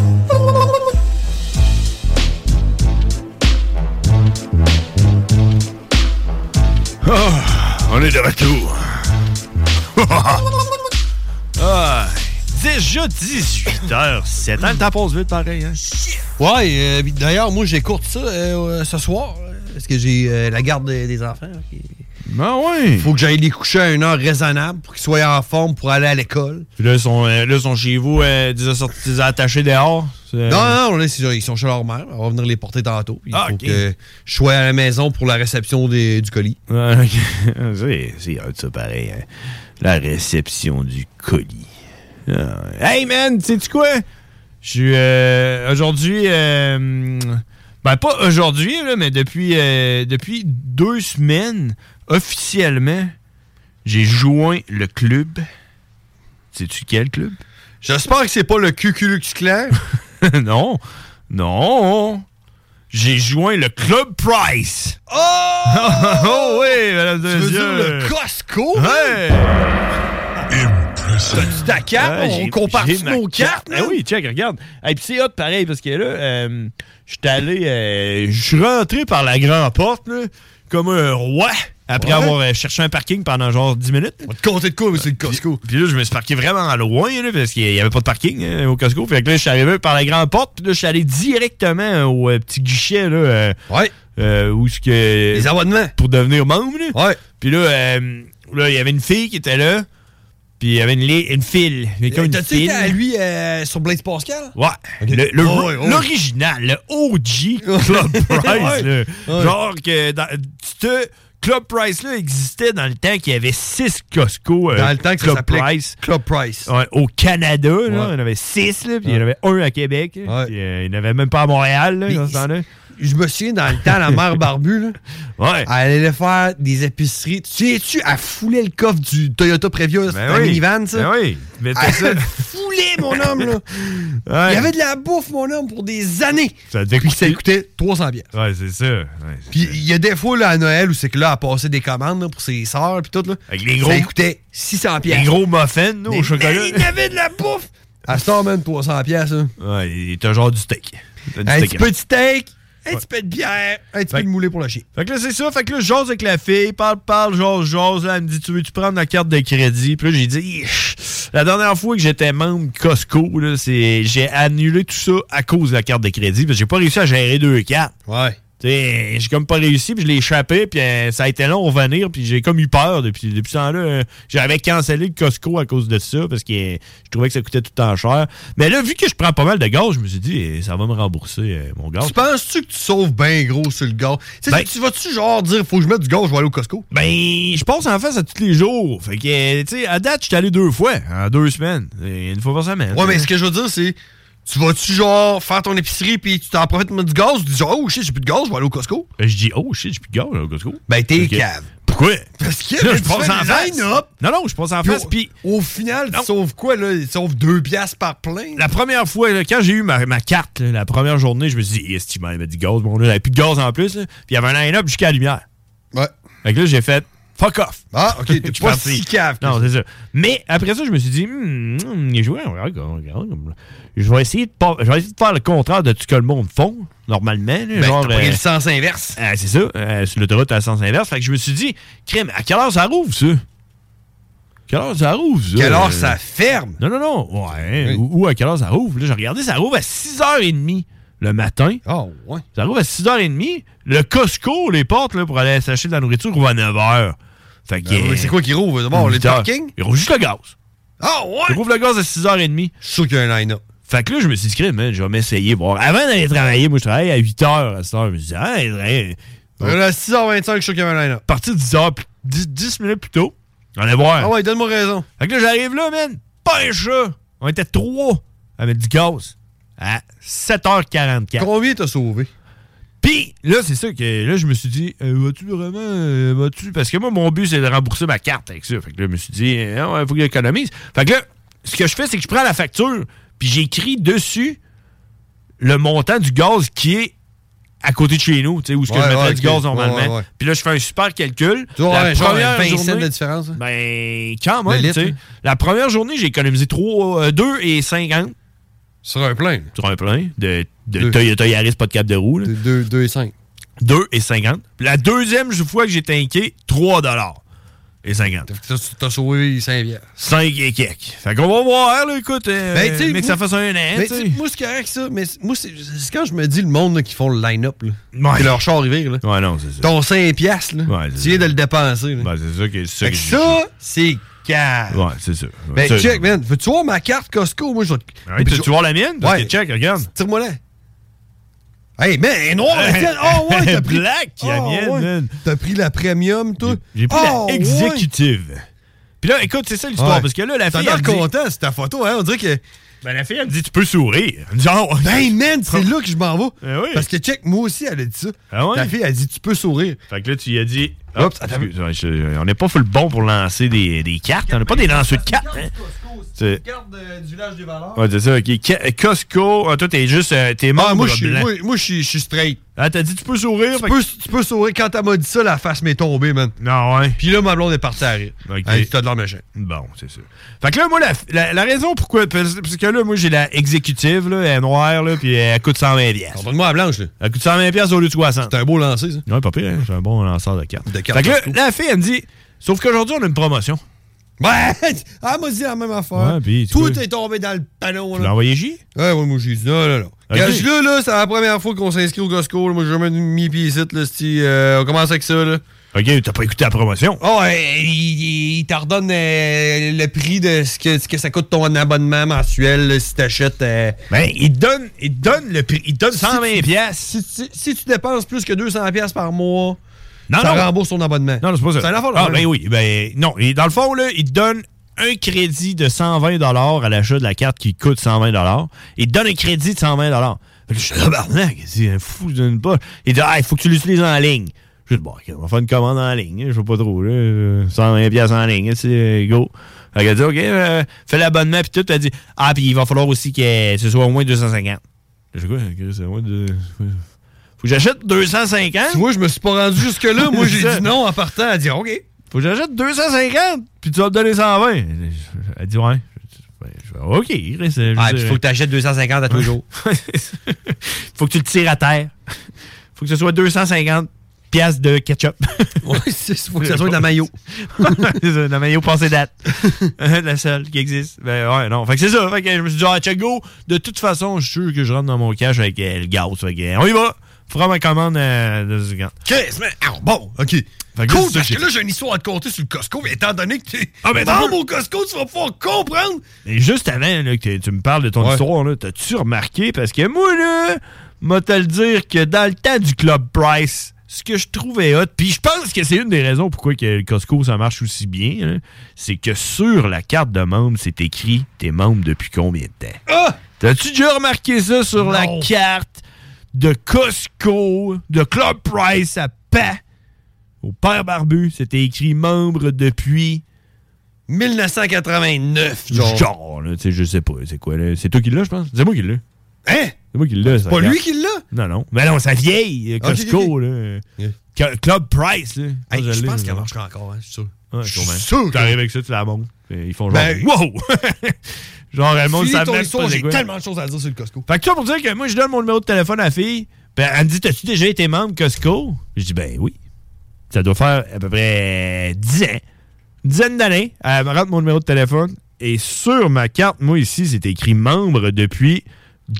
Ah, on est de retour. ah, déjà 18h07. Hein, le temps passe vite pareil. Hein? Ouais, euh, d'ailleurs, moi, j'écoute ça euh, ce soir, euh, parce que j'ai euh, la garde des, des enfants. là, qui- Ben ouais. Faut que j'aille les coucher à une heure raisonnable pour qu'ils soient en forme pour aller à l'école. Puis là, ils sont, euh, là, ils sont chez vous, euh, des attachés dehors. C'est- Non, non, non, là, c'est- ils sont chez leur mère. On va venir les porter tantôt. Il Ah, faut ok. que je sois à la maison pour la réception des- du colis. Ok. c'est, c'est hot, ça, pareil. hein. La réception du colis. Ah, Hey, man, sais-tu quoi? Je suis euh, aujourd'hui... euh, ben, pas aujourd'hui, mais depuis, euh, depuis deux semaines, officiellement, j'ai joint le club. Sais-tu quel club? J'espère que c'est pas le Cuculux Clan. non. Non. J'ai joint le Club Price. Oh! oh oui, mesdames et Tu veux dire le Costco? Ouais. T'as-tu ta carte? On compare nos cartes? Ah oui, check, regarde. Et puis c'est hot pareil parce que là, euh, j'étais allé, euh, je suis rentré par la grande porte là, comme un roi après Ouais. avoir euh, cherché un parking pendant genre 10 minutes. On te compter de quoi, mais c'est le Costco? Puis là, je me suis parqué vraiment loin là, parce qu'il n'y avait pas de parking hein, au Costco. Fait que là, je suis arrivé par la grande porte, puis là, je suis allé directement au euh, petit guichet là. euh, ouais. euh, où ce que Les abonnements. pour devenir membre. Là. Ouais. Puis là, là, il y avait une fille qui était là. Puis il y avait une, une file. T'as-tu été à lui euh, sur Blaise Pascal? Ouais. Le- le-. L'original, le OG Club Price. Ouais. Genre que dans, ce Club Price là existait dans le temps qu'il y avait six Costco. euh, Dans le temps que Club Price. Club Price. Ouais, au Canada, là, Ouais. il y en avait six, là, puis il y en avait un à Québec. là, Ouais. puis, euh, il n'y en avait même pas à Montréal, là, Mais dans ce temps-là. Je me souviens, dans le temps, la mère Barbu, là, Ouais. elle allait faire des épiceries. Tu sais-tu, elle foulait le coffre du Toyota Previa, Ben oui. minivan, ça? Ben oui. Mais Elle ça. foulait, mon homme, là. Ouais. Il y avait de la bouffe, mon homme, pour des années. Ça devait Puis ça coûtait 300 pièces. Ouais, c'est ça. Ouais, Puis il y a des fois, là, à Noël, où c'est que là, elle passait des commandes là, pour ses sœurs, puis tout, là. Avec les gros- Ça coûtait 600 pièces. Les gros muffins, nous, au chocolat. il y avait de la bouffe. À ce temps, même, 300 pièces, hein. Ouais, il était genre du steak. Un petit à- peu de steak, un petit peu de bière, un petit peu de moulé pour le chien. Fait que là, c'est ça. Fait que là, je jase avec la fille, parle, parle, jase. Là, elle me dit, tu veux-tu prendre la carte de crédit? Puis là, j'ai dit, la dernière fois que j'étais membre Costco, là, c'est, j'ai annulé tout ça à cause de la carte de crédit, parce que j'ai pas réussi à gérer deux cartes. Ouais. J'ai comme pas réussi, puis je l'ai échappé, puis euh, ça a été long à revenir, puis j'ai comme eu peur depuis, depuis ce temps-là. euh, J'avais cancellé le Costco à cause de ça, parce que euh, je trouvais que ça coûtait tout le temps cher. Mais là, vu que je prends pas mal de gaz, je me suis dit, eh, ça va me rembourser euh, mon gaz. Tu penses-tu que tu sauves bien gros sur le gaz? Ben- tu vas-tu genre dire, faut que je mette du gaz, je vais aller au Costco? Ben, je passe en face à tous les jours. Fait que, euh, tu sais, à date, je suis allé deux fois, en deux semaines. Une fois par semaine. Ouais, mais ce que je veux dire, c'est. Tu vas-tu genre faire ton épicerie puis tu t'en profites de mettre du gaz? Tu dis, oh shit, j'ai plus de gaz, je vais aller au Costco? Ben, je dis, oh shit, j'ai plus de gaz au Costco. Ben, t'es Ok. cave. Pourquoi? Parce que Là, je tu passe en face. Non, non, je passe en face. au- Puis Au final, tu sauves quoi, là? Tu sauves deux piastres par plein? la première fois, là, quand j'ai eu ma, ma carte, là, la première journée, je me suis dit, est-ce qu'il m'avait du gaz? Bon, là, il n'y avait plus de gaz en plus. là. Puis il y avait un line-up jusqu'à la lumière. Ouais. Fait que là, j'ai fait, fuck off. Ah, ok, t'es pas parti. si cave. Non, c'est ça. Mais après ça, je me suis dit, il jouait, regarde, je vais essayer de pas, je vais essayer de faire le contraire de tout ce que le monde font, normalement. Ben, genre, t'as pris euh, le sens inverse. ah, c'est ça, euh, sur l'autoroute à sens inverse. Fait que je me suis dit, crème, à quelle heure ça rouvre, ça? Quelle heure ça rouvre, ça? Quelle heure ça ferme? Non, non, non. Ouais. Ou, ou à quelle heure ça rouvre? Là, j'ai regardé, ça rouvre à 6h30 le matin. Oh, ouais. Ça rouvre à 6h30. Le Costco, les portes là, pour aller s'acheter de la nourriture, rouvre à 9h. Fait que. Ben, c'est quoi qui rouvre? D'abord, les 8 heures. parkings? Il rouvre juste le gaz. Ah, ouais! Il rouvre le gaz à 6h30. Je suis sûr qu'il y a un line-up. Fait que là, je me suis dit, man, je vais m'essayer. Voir. Avant d'aller travailler, moi, je travaille à 8h à cette heure. Je me suis dit, ah, hey, Euh, À 6h25, je suis sûr qu'il y a un line-up. partir 10 heures, plus- 10, 10 minutes plus tôt. On allait voir. Ah ouais, donne-moi raison. Fait que là, j'arrive là, man. Chat. On était trois à mettre du gaz à 7h44. Combien t'as sauvé? Puis là, c'est ça que là, je me suis dit, euh, vas-tu vraiment, euh, vas-tu? Parce que moi, mon but, c'est de rembourser ma carte avec ça. Fait que là, je me suis dit, il faut que j'économise. Fait que là, ce que je fais, c'est que je prends la facture, puis j'écris dessus le montant du gaz qui est à côté de chez nous, tu sais, où est-ce que Ouais, je mettrais ouais, du gaz normalement. Ouais. Puis là, je fais un super calcul. Tu vois, La ouais, genre première 20 cents journée- de différence. hein? Ben, quand même, tu sais. La première journée, j'ai économisé 2 et 50 Sur un plein. sur un plein de, de Deux. Toyota Yaris, pas de cap de roue. là. 2 et 5. 2 et 50. Puis La deuxième fois que j'ai tanké, 3 et 50. T'as sauvé 5 bières. 5 et quelques. Fait qu'on va voir, là, écoute, euh, Ben, mais que ça fasse un an, Mais tu sais. tu sais, moi, c'est correct ça, mais moi, c'est quand je me dis le monde là, qui font le line-up, là, Ouais. leur char arrivé, là. Ouais, non, c'est ça. Ton 5 piastres, là, Ouais, tu viens de le dépenser. Là. Ben, c'est ça que c'est ça, c'est Ouais, c'est ça. Ben, check, man. Veux-tu voir ma carte Costco? Moi, je vais te. Ouais, tu tu vois la mienne? Ouais. check, regarde. Tire-moi là. Hey, man, elle est noire, la tienne. Oh, ouais, t'as pris. Black, la Oh, mienne, ouais. man. T'as pris la premium, toi? J'ai pris Oh, la ouais. exécutive. Puis là, écoute, c'est ça l'histoire. Ouais. Parce que là, la T'as fille. l'air dit- content, c'est ta photo, hein? On dirait que. Ben, la fille, elle me dit, tu peux sourire. Elle me dit, oh, Ben, man, c'est là que je m'en vais. Ben oui. Parce que, check, moi aussi, elle a dit ça. Ah ouais? Ta fille, elle a dit, tu peux sourire. Fait que là, tu y as dit. Oups, Oups, attends. excuse, ouais, je- on n'est pas full bon pour lancer des, des cartes. On n'a pas des lanceurs de cartes. Hein? C'est- Carte du village des valeurs. Ouais, c'est ça. ok. Ca- Costco, ah, toi, t'es juste. euh, t'es mort. Ah, moi, je suis- straight. Ah, t'as dit, tu peux sourire. Tu peux, tu peux sourire. Quand elle m'a dit ça, la face m'est tombée, man. Non, ouais. Puis là, ma blonde est partie à rire. Ok. Elle dit, t'as de l'air méchant. Bon, c'est ça. Fait que là, moi, la, la- la raison pourquoi. Parce que là, moi, j'ai la exécutive, là, elle est noire, là, puis elle coûte 120 pièces. Donne-moi la blanche, là. Elle coûte 120 pièces au lieu de 60. C'est un beau lancer, ça. Ouais, pas pire, hein? C'est un bon lanceur de cartes. De cartes fait que là, la fille, elle me dit, sauf qu'aujourd'hui, on a une promotion. Ouais! Elle m'a dit la même affaire. Ouais, puis tu Tout est tombé dans le panneau, Tu l'as envoyé J? Ouais, ouais, moi, j'ai dit, non, non, non. Ok. Gage là, là, c'est la première fois qu'on s'inscrit au Costco. là. Moi, j'ai jamais mis pied ici, là. c'ti, euh, on commence avec ça, là. Ok, t'as pas écouté la promotion. Oh, il, il- redonne euh, le prix de ce que, ce que ça coûte ton abonnement mensuel là, si t'achètes. euh, Ben, il te donne, il te donne le prix. Il te donne 120 pièces. si, si- si tu dépenses plus que 200$ piastres par mois, Non, ça non. rembourse ton abonnement. Non, c'est pas ça. C'est un affaire Ah, ben oui. Ben, non. Et dans le fond, là, il te donne un crédit de 120 à l'achat de la carte qui coûte 120 Il te donne un crédit de 120 Fait que je suis tabarnak, c'est un fou, je donne pas. Il dit, ah, il faut que tu l'utilises en ligne. Je dis, bon, on va faire une commande en ligne. Je sais pas trop, là. euh, 120 pièces en ligne, c'est go. Fait qu'elle dit, OK, euh, fais l'abonnement, puis tout. Elle dit, ah, puis il va falloir aussi que ce soit au moins 250. Je dis, quoi, c'est au moins de... Faut que j'achète 250. Tu vois, je me suis pas rendu jusque-là. Moi, j'ai dit non en partant. Elle dit OK. Faut que j'achète 250, puis tu vas me donner 120. Elle dit, ouais. Ben, OK. Je Ah, faut que tu achètes 250 à tous les jours. faut que tu le tires à terre. faut que ce soit 250 piastres de ketchup. c'est faut que ça soit de la maillot. c'est ça, de la maillot passée date. la seule qui existe. Ben ouais, non. Fait que c'est ça. Fait que je me suis dit, ah, check go. De toute façon, je suis sûr que je rentre dans mon cash avec euh, le gaz. Fait que, on y va. Fera ma commande à deux secondes. Chris, mais. ah, bon, OK. Fait que cool, parce que là, j'ai une histoire à te conter sur le Costco, mais étant donné que t'es Ah, ben, membre au Costco, tu vas pouvoir comprendre. Et juste avant là, que tu me parles de ton Ouais. histoire, là, t'as-tu remarqué? Parce que moi, là, m'a te le dire que dans le temps du Club Price, ce que je trouvais hot, puis je pense que c'est une des raisons pourquoi que le Costco, ça marche aussi bien, c'est que sur la carte de membre, c'est écrit « T'es membre depuis combien de temps? Ah! T'as-tu déjà remarqué ça sur Non. la carte? De Costco, de Club Price à pas Au Père Barbu, c'était écrit « Membre depuis... » 1989, genre. Là, je sais pas, c'est quoi, là? C'est toi qui l'as, je pense? C'est moi qui l'ai. Hein? C'est moi qui l'ai, ça. Pas regarde. lui qui l'a? Non, non. Mais non, ça vieille, euh, Ok, Costco, là. Yeah. Club Price, là. Hey, je pense qu'elle marchera encore, hein, je suis sûr. Ouais, Je suis sûr T'arrives avec ça, tu la montes. Ils font genre, Ben- wow! genre, elle monte Finis sa ton mec, histoire, pas j'ai tellement de choses à dire sur le Costco. Fait que ça pour dire que moi, je donne mon numéro de téléphone à la fille. Ben, elle me dit, t'as-tu déjà été membre Costco? Je dis, ben oui. Ça doit faire à peu près 10 ans. Une dizaine d'années. Elle me rentre mon numéro de téléphone. Et sur ma carte, moi, ici, c'est écrit membre depuis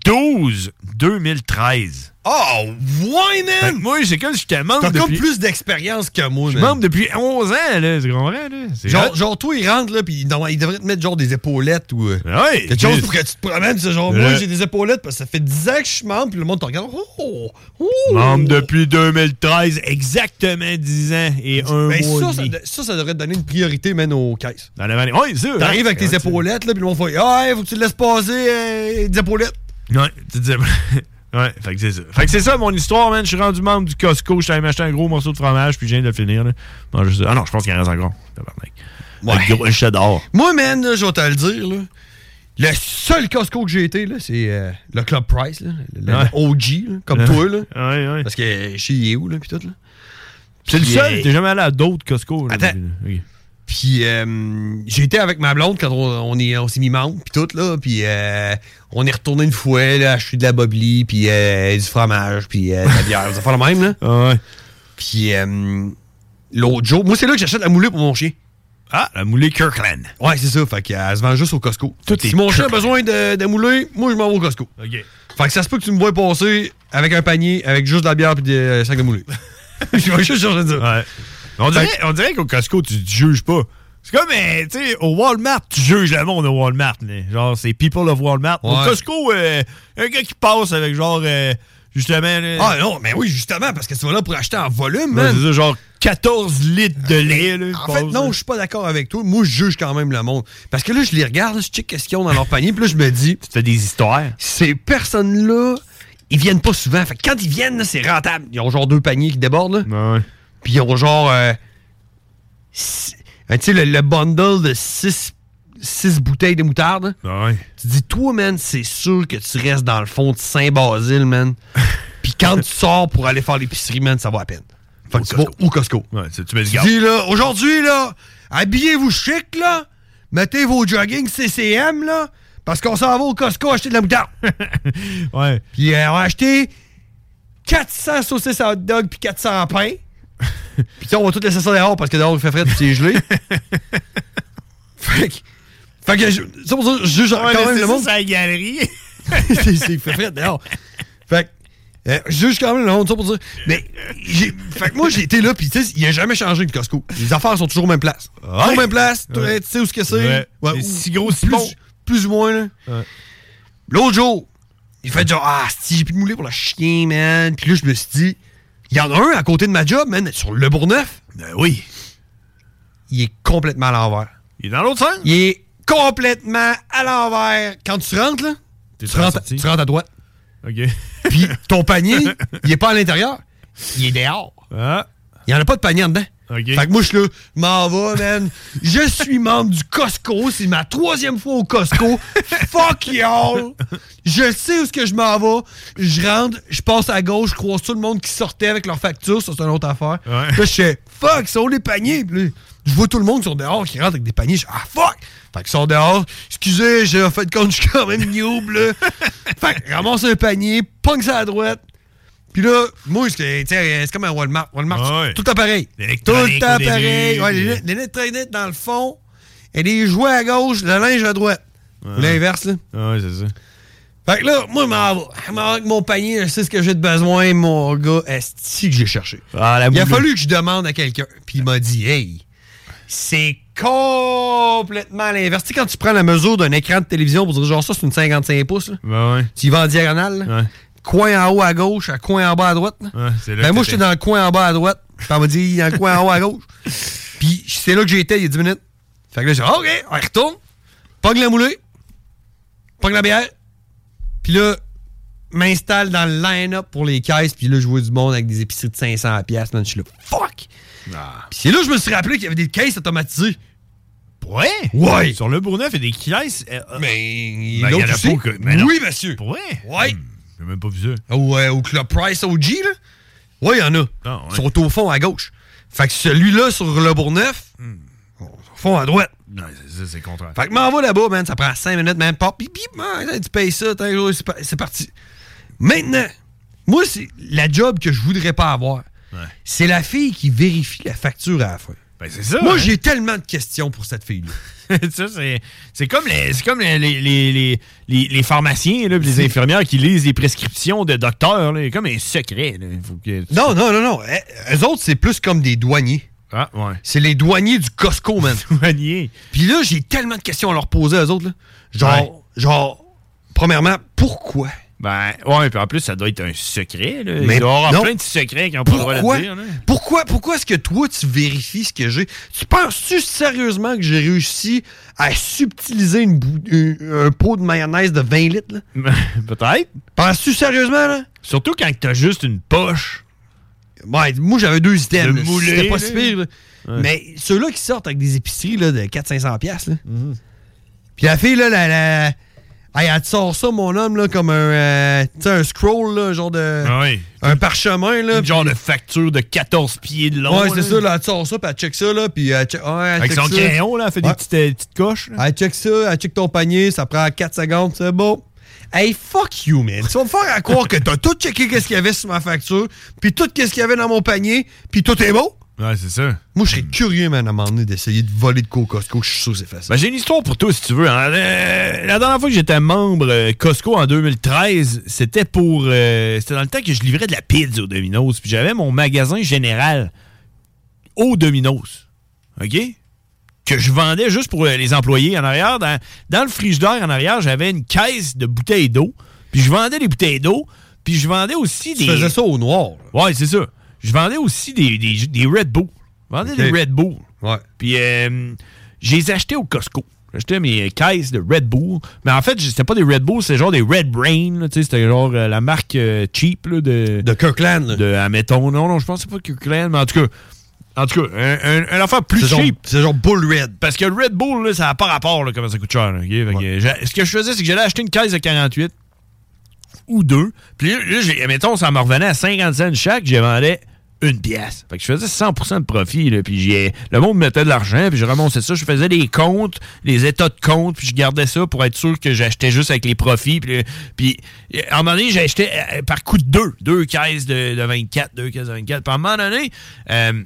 12 2013. Oh, ouais, man! moi, c'est comme si j'étais membre T'as depuis... comme plus d'expérience que moi, Je man. membre depuis 11 ans, là. Tu comprends, là? Genre, genre, toi, il rentre, là, pis non, il devrait te mettre genre des épaulettes ou. euh, Ouais, quelque chose pour que tu te promènes. C'est genre, moi, j'ai des épaulettes parce que ça fait 10 ans que je suis membre, puis le monde te regarde. Oh, oh. Membre depuis 2013, exactement 10 ans et un Ben, mois ça, ça, ça, ça devrait te donner une priorité, man, aux caisses. Dans la vanne. Ouais, c'est ça. T'arrives avec tes épaulettes, là, puis le monde fait Ah, hey, faut que tu te laisses passer euh, des épaulettes. Ouais, tu disais. Ouais, fait que c'est ça. Fait que c'est ça mon histoire, man. Je suis rendu membre du Costco. Je suis allé m'acheter un gros morceau de fromage, puis je viens de le finir, là. Ah non, je pense qu'il y en reste encore. Ouais. Avec gros. Moi, man, là, je vais te le dire, là. Le seul Costco que j'ai été, là, c'est euh, le Club Price, là, le. OG, là, comme toi, là. Ouais, ouais. Parce que chez You, là, puis tout, là. C'est le seul. euh, T'es jamais allé à d'autres Costco, là. Attends. Ok. Puis euh, j'ai été avec ma blonde quand on, on est- on s'est mis membre, puis tout, là. Puis euh, on est retourné une fois, là, acheter de la bobli, puis euh, du fromage, puis euh, de la bière. Ça fait le même, là. Ah ouais. Puis l'autre jour, moi, c'est là que j'achète la moulée pour mon chien. Ah, la moulée Kirkland. Ouais, c'est ça. Fait qu'elle se vend juste au Costco. Tout si mon chien a besoin de, de moulée, moi, je m'en vais au Costco. OK. Fait que ça se peut que tu me vois passer avec un panier, avec juste de la bière puis des sacs de moulée. je vais juste changer de ça. Ouais. On dirait, on dirait qu'au Costco, tu te juges pas. C'est comme, euh, tu sais, au Walmart, tu juges le monde au Walmart. Genre, c'est People of Walmart. Au. Costco, euh, un gars qui passe avec genre, euh, justement, là, Ah non, mais oui, justement, parce que tu vas là pour acheter en volume, Ouais, man. c'est ça, genre 14 litres de lait. Là, En fait, passe, non, je suis pas d'accord avec toi. Moi, je juge quand même le monde. Parce que là, je les regarde, là, je check qu'est-ce qu'ils ont dans leur panier, puis là, je me dis, Tu fais des histoires. ces personnes-là, ils viennent pas souvent. Fait que quand ils viennent, c'est rentable. Ils ont genre deux paniers qui débordent, là. Ouais. Puis ils ont genre. euh, euh, tu sais, le, le bundle de 6 bouteilles de moutarde. Ouais. Tu dis, toi, man, c'est sûr que tu restes dans le fond de Saint-Basile, man. Puis quand tu sors pour aller faire l'épicerie, man, ça va à peine. Fait que tu vas au Costco. Ouais, tu mets le dis, là, aujourd'hui, là, habillez-vous chic, là. Mettez vos jogging CCM, là. Parce qu'on s'en va au Costco acheter de la moutarde. Ouais. Puis euh, on va acheter 400 saucisses à hot dog puis 400 pains. Puis on va tout laisser ça dehors parce que dehors il fait frais c'est gelé. fait que, fait que je, ça pour ça, je juge quand même c'est le monde. c'est la galerie. c'est c'est fait frais dehors. Fait que, euh, je juge quand même le monde, ça pour dire. Mais, j'ai- fait que moi, j'ai été là, puis tu sais, il a jamais changé le Costco. Les affaires sont toujours aux mêmes places. Toujours aux mêmes places, tu Ouais. sais où ce que c'est. Ouais. Ouais, C'est ou- si gros, si plus, bon. plus ou moins, là. Ouais. L'autre jour, il fait genre, ah, si j'ai plus de mouler pour le chien, man. Puis là, je me suis dit, il y en a un à côté de ma job, man, sur le Bourgneuf. Ben oui. Il est complètement à l'envers. Il est dans l'autre sens? Il est complètement à l'envers. Quand tu rentres, là, rentres, tu rentres à droite. OK. Puis ton panier, il est pas à l'intérieur. Il est dehors. Ah. Il n'y en a pas de panier en dedans. Fait que moi, je suis là, je m'en vais, man. Je suis membre du Costco. C'est ma troisième fois au Costco. Fuck y'all. Je sais où est-ce que je m'en vais. Je rentre, je passe à gauche, je croise tout le monde qui sortait avec leur facture. Ça, c'est une autre affaire. Ouais. Là, je fais, fuck, ils sont les paniers. Puis je vois tout le monde qui sont dehors, qui rentrent avec des paniers. Je fais, ah, fuck. Fait qu'ils sont dehors. Excusez, j'ai fait compte, je suis quand même noob, là. fait que ramasse un panier, punk ça à droite. Puis là, moi, c'est comme un Walmart. Walmart, Ah ouais. tout le temps pareil. Tout L'électronique le temps au début, pareil. Ouais, L'électronique dans le fond, et les jouets à gauche, le linge à droite. L'inverse, là. Ah ouais, c'est ça. Fait que là, moi, je m'en avec mon panier, je sais ce que j'ai de besoin, mon gars. Est-ce que j'ai cherché? Ah, il a fallu que je demande à quelqu'un. Puis il m'a dit, hey, c'est complètement l'inverse. Tu sais, quand tu prends la mesure d'un écran de télévision pour dire genre ça, c'est une 55 pouces, là. Ben ouais. tu y vas en diagonale, là. Coin en haut à gauche, à coin en bas à droite. Ouais, Ben moi, j'étais dans le coin en bas à droite. Puis elle m'a dit, dans le coin en haut à gauche. Puis c'est là que été il y a 10 minutes. Fait que là, j'ai dit, OK, on retourne. Pogne la moulée. Pogne la bière. Puis là, m'installe dans le line-up pour les caisses. Puis là, je vois du monde avec des épiceries de 500 pièces. Je suis là, fuck. Ah. Puis c'est là que je me suis rappelé qu'il y avait des caisses automatisées. Ouais? Ouais. Sur le Bourneuf, il y a des caisses. euh, Mais ben, il y en a aussi. pas que. mais. Oui, monsieur. Vrai? Ouais. J'ai même pas vu ça. Au, euh, au Club Price OG, là. Ouais, il y en a. Ah, ouais. Ils sont au fond à gauche. Fait que celui-là sur le Bourneuf, au fond à droite. Non, c'est ça, c'est le contraire. Fait que m'en va là-bas, man. Ça prend 5 minutes, man. Pop, bip, bip, man, tu payes ça, c'est parti. Maintenant, moi, c'est la job que je voudrais pas avoir. C'est la fille qui vérifie la facture à la fin. Ben, c'est ça. Moi, hein. j'ai tellement de questions pour cette fille-là. c'est, comme, les, comme les, les, les, les, pharmaciens, là, pis les infirmières qui lisent les prescriptions de docteurs. là. C'est comme un secret. là. Il faut que tu- Non, non, non, non. Eh, Eux autres, c'est plus comme des douaniers. Ah, ouais. C'est les douaniers du Costco, man. douaniers. Puis là, j'ai tellement de questions à leur poser, eux autres. Là. Genre, genre, premièrement, pourquoi? Ben, ouais, puis en plus, ça doit être un secret. Là. Mais Il doit y avoir non. plein de secrets n'ont pas le dire. là. Pourquoi, pourquoi est-ce que toi, tu vérifies ce que j'ai? Tu penses-tu sérieusement que j'ai réussi à subtiliser une bou- un, pot de mayonnaise de 20 litres? là? Peut-être. Penses-tu sérieusement, là? Surtout quand t'as juste une poche. Ouais, moi, j'avais deux items. C'était pas si pire. là. Ouais. Mais ceux-là qui sortent avec des épiceries là, de 400-500$, piastres, là. Mhm. Puis la fille, là, la, la- Hey, elle te sort ça, mon homme, là, comme un, euh, un scroll, là, genre de... Ah oui. Un parchemin, là. Une genre de facture de 14 pieds de long. Ouais, c'est ça, là, elle te sort ça, puis elle check ça, là, puis elle check... ouais, elle Avec check son ça. crayon, là, elle fait des petites, euh, petites coches. là. Elle check ça, elle check ton panier, ça prend 4 secondes, c'est bon. Hey, fuck you, man. Tu vas me faire à croire que t'as tout checké qu'est-ce qu'il y avait sur ma facture, puis tout qu'est-ce qu'il y avait dans mon panier, puis tout est beau. Ouais, c'est ça. Moi, je serais curieux, man, à un moment donné, d'essayer de voler de Costco. Je suis sûr que c'est facile. Ben, j'ai une histoire pour toi, si tu veux. hein. Euh, la dernière fois que j'étais membre euh, Costco en 2013, c'était pour. euh, c'était dans le temps que je livrais de la pizza au Domino's. Puis j'avais mon magasin général au Domino's. OK? Que je vendais juste pour euh, les employés en arrière. Dans, dans le frigidaire en arrière, j'avais une caisse de bouteilles d'eau. Puis je vendais des bouteilles d'eau. Puis je vendais aussi Tu des. faisais ça au noir. Ouais, c'est ça. Je vendais aussi des, des, des Red Bull. Je vendais des Red Bull. Ouais. Puis euh, je les achetais au Costco. J'achetais mes caisses de Red Bull. Mais en fait, c'était pas des Red Bull, c'était genre des Red Brain. C'était genre euh, la marque euh, cheap là, de. De Kirkland. là. De, admettons, non, non, je pense que c'est pas Kirkland, mais en tout cas. En tout cas, un, un, un affaire plus cheap. C'est genre Bull Red. Parce que le Red Bull, là, ça n'a pas rapport là, comment ça coûte cher. que, ce que je faisais, c'est que j'allais acheter une caisse de 48 ou deux. Puis là, mettons, ça me revenait à 50 cents chaque, je vendais une pièce. Fait que je faisais 100% de profit. Là, puis le monde me mettait de l'argent, puis je remontais ça. Je faisais des comptes, les états de compte, puis je gardais ça pour être sûr que j'achetais juste avec les profits. Puis, puis à un moment donné, j'achetais euh, par coup de deux. Deux caisses de, de 24, deux caisses de 24. Puis à un moment donné... euh,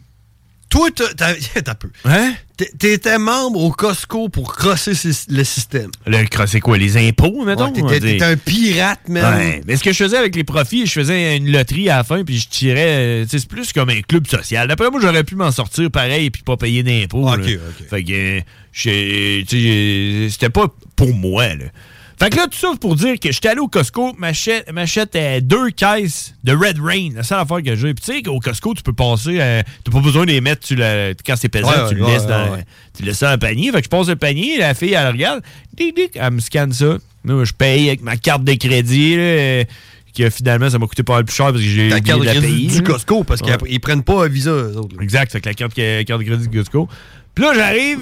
Toi, t'as- peu. Hein? T'é- T'étais membre au Costco pour crosser le système. le, c'est quoi, les impôts, mettons? Ouais, t'étais- un pirate. Ouais, mais ce que je faisais avec les profits, je faisais une loterie à la fin, puis je tirais. euh, tu sais, C'est plus comme un club social. D'après moi, j'aurais pu m'en sortir pareil, puis pas payer d'impôts. Ok, là. ok. Fait que, euh, j'ai- tu sais, euh, c'était pas pour moi, là. Fait que là, tout ça pour dire que j'étais allé au Costco, m'achète euh, deux caisses de Red Rain. La seule affaire que j'ai. Puis tu sais qu'au Costco, tu peux passer. euh, T'as pas besoin de les mettre sur la- quand c'est pesant, Ouais, tu le ouais, laisses dans, ouais. tu laisses ça dans le panier. Fait que je passe le panier, la fille, elle regarde, dic, dic, elle me scanne ça. Moi, je paye avec ma carte de crédit, là, euh, qui euh, finalement, ça m'a coûté pas mal plus cher parce que j'ai oublié carte de la crédit du. Costco, parce qu'ils prennent pas un visa, eux autres. là. Exact, c'est avec la carte, carte de crédit du Costco. Puis là, j'arrive,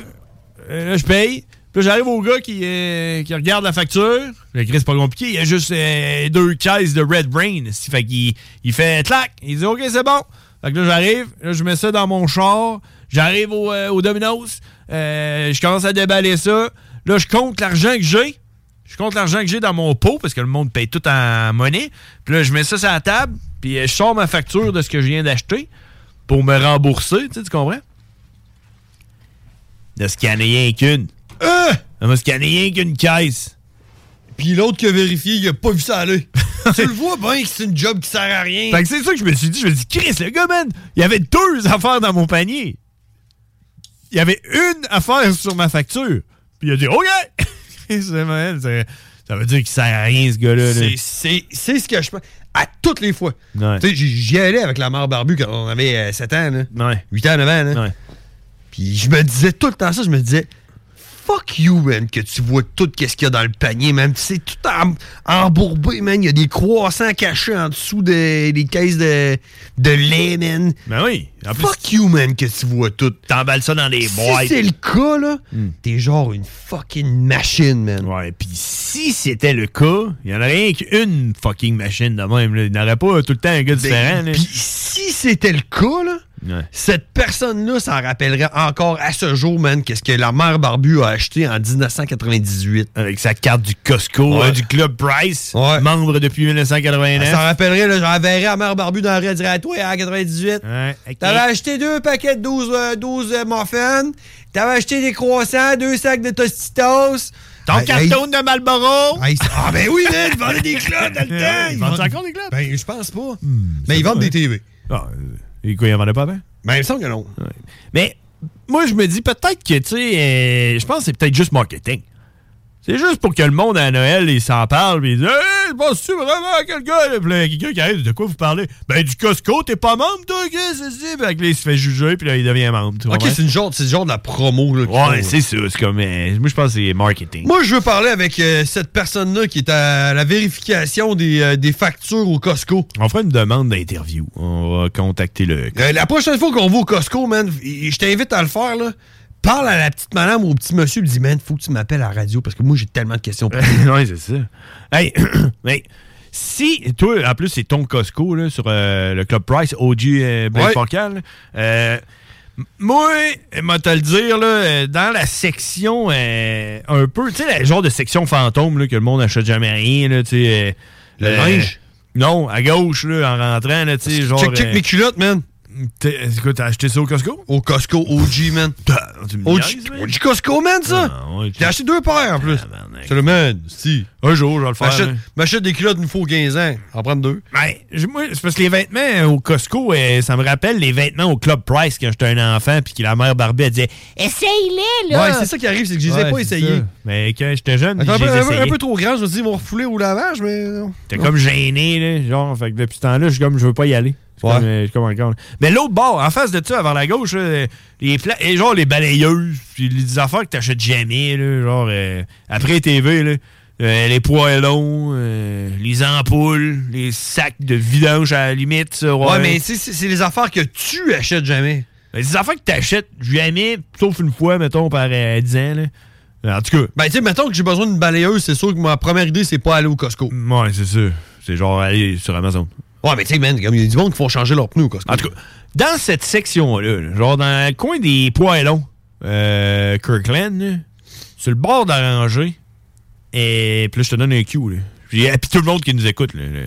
euh, là, je paye. Puis j'arrive au gars qui, euh, qui regarde la facture. Le Chris, c'est pas compliqué. Il y a juste euh, deux caisses de Red Brain. Fait qu'il il fait clac. Il dit OK, c'est bon. Fait que là, j'arrive. Là, je mets ça dans mon char. J'arrive au, euh, Domino's. Je commence à déballer ça. Là, je compte l'argent que j'ai. Je compte l'argent que j'ai dans mon pot parce que le monde paye tout en monnaie. Puis là, je mets ça sur la table. Puis je sors ma facture de ce que je viens d'acheter pour me rembourser. Tu sais, tu comprends? De scanner rien qu'une. Euh! Elle m'a scanné rien qu'une caisse. Puis l'autre qui a vérifié, il a pas vu ça aller. tu le vois bien que c'est une job qui sert à rien. Fait que c'est ça que je me suis dit. Je me suis dit, Chris, le gars, man, il y avait deux affaires dans mon panier. Il y avait une affaire sur ma facture. Puis il a dit, OK! C'est- c'est- ça veut dire qu'il sert à rien, ce gars-là. là. C'est- C'est c'est ce que je pense. À toutes les fois. Ouais. Tu sais, j'y- allais avec la mère barbu quand on avait euh, 7 ans, là. 8 ans, 9 ans, là. Puis je me disais tout le temps ça, je me disais, fuck you, man, que tu vois tout qu'est-ce qu'il y a dans le panier, man. C'est tout em- embourbé, man. Il y a des croissants cachés en dessous de- des caisses de, de lait, man. Ben oui. En plus, fuck you, man, que tu vois tout. T'emballes ça dans des Si boîtes. c'est le cas, là, t'es genre une fucking machine, man. Ouais, puis si c'était le cas, il y en aurait rien qu'une fucking machine de même. là. Il n'y aurait pas tout le temps un gars différent. là. Puis si c'était le cas, là, Ouais. cette personne-là s'en rappellerait encore à ce jour, man, qu'est-ce que la mère Barbu a acheté en 1998. Avec sa carte du Costco, Ouais. hein, du Club Price, membre depuis 1989. Elle s'en rappellerait, là, j'enverrais à mère Barbu dans la rue, elle dirait à toi, en 98. T'avais acheté deux paquets de 12, euh, 12 euh, muffins, t'avais acheté des croissants, deux sacs de Tostitos. Ton Hey, carton hey, de Marlboro? hey, ah ben oui, man, ils vendaient des clottes dans le temps. Ils vendent encore des clottes? Ben, je pense pas. Mais ils vendent des TV. Ah, euh, et quoi, il en vendait pas bien? Ben, il me semble que non. Mais moi, je me dis peut-être que, tu sais, euh, je pense que c'est peut-être juste marketing. C'est juste pour que le monde à Noël, il s'en parle, puis il dit Hey, penses-tu vraiment à quelqu'un Puis là, quelqu'un qui arrive, de quoi vous parlez? Ben, du Costco, t'es pas membre, toi, qu'est-ce que c'est Puis là, il se fait juger, puis là, il devient membre. tu Ok, comprends? c'est le genre, c'est le genre de la promo. Là, font, Ouais, là. c'est ça. C'est comme. euh, moi, je pense que c'est marketing. Moi, je veux parler avec euh, cette personne-là qui est à la vérification des, euh, des factures au Costco. On fera une demande d'interview. On va contacter le. Euh, la prochaine fois qu'on va au Costco, man, je t'invite à le faire, là. Parle à la petite madame ou au petit monsieur, dis, man, faut que tu m'appelles à la radio parce que moi, j'ai tellement de questions pour toi. oui, c'est ça. Hey, mais si, toi, en plus, c'est ton Costco là, sur euh, le Club Price, OG euh, Blaise Ouais. Euh, moi, moi te le dire, là, euh, dans la section euh, un peu, tu sais, le genre de section fantôme là, que le monde n'achète jamais rien, là, tu sais. Le linge? Non, à gauche, là, en rentrant, là, tu sais, genre. check, check mes culottes, man. Que t'as acheté ça au Costco? Au Costco OG, man. OG, Costco, man, ça? Ah, ouais, J'ai acheté deux paires, en plus. C'est le man, si. Un jour, je vais le faire. M'achète m'achète des culottes une fois aux 15 ans. En prendre deux. Ben, je- moi, c'est parce que les vêtements euh, au Costco, euh, ça me rappelle les vêtements au Club Price quand j'étais un enfant, puis que la mère Barbie, elle disait Essaye-les, là! Ouais, c'est ça qui arrive, c'est que je les ai Ouais, pas essayés. Mais quand j'étais jeune, Attends, un, peu, un trop grand, je me dit, ils vont refouler au lavage, mais. non. T'es comme gêné, là, genre, fait que depuis ce temps-là, je suis comme, je veux pas y aller. Ouais. comme, euh, comme Mais l'autre bord, en face de ça, vers la gauche, là, les et genre les balayeuses, puis les affaires que t'achètes jamais, là, genre, euh, après TV, là, euh, les poêlons, les ampoules, les sacs de vidange à la limite, ça, Ouais, mais c'est- les affaires que tu achètes jamais. Mais c'est des affaires que t'achètes jamais, sauf une fois, mettons, par euh, 10 ans, là. En tout cas. Ben, tu sais, mettons que j'ai besoin d'une balayeuse, c'est sûr que ma première idée, c'est pas aller au Costco. Ouais, c'est ça. C'est genre aller sur Amazon. Ouais, mais tu sais, man, il y a du monde qui font changer leurs pneus Costco. En tout cas, dans cette section-là, là, genre dans le coin des poêlons, euh, Kirkland, là, sur le bord de la rangée, et puis là, je te donne un cue, là. Puis, et puis tout le monde qui nous écoute, là, là.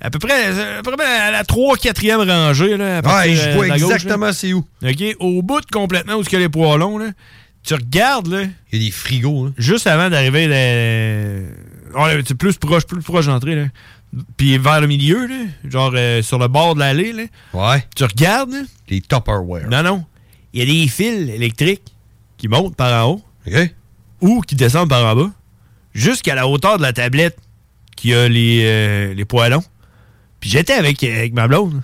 à peu près, à peu près à la 3 4e rangée, là, à Ouais, je euh, vois là. exactement c'est où. OK, au bout de complètement où y a les poêlons, là, tu regardes, là. Il y a des frigos, hein. Juste avant d'arriver dans. Ouais, c'est plus proche, plus proche d'entrée, là. Puis vers le milieu, là, genre euh, sur le bord de l'allée, là. Ouais. Tu regardes, là. Les Tupperware. Non, non. Il y a des fils électriques qui montent par en haut. Ou qui descendent par en bas. Jusqu'à la hauteur de la tablette qui a les, euh, les poêlons. Puis j'étais avec, avec ma blonde.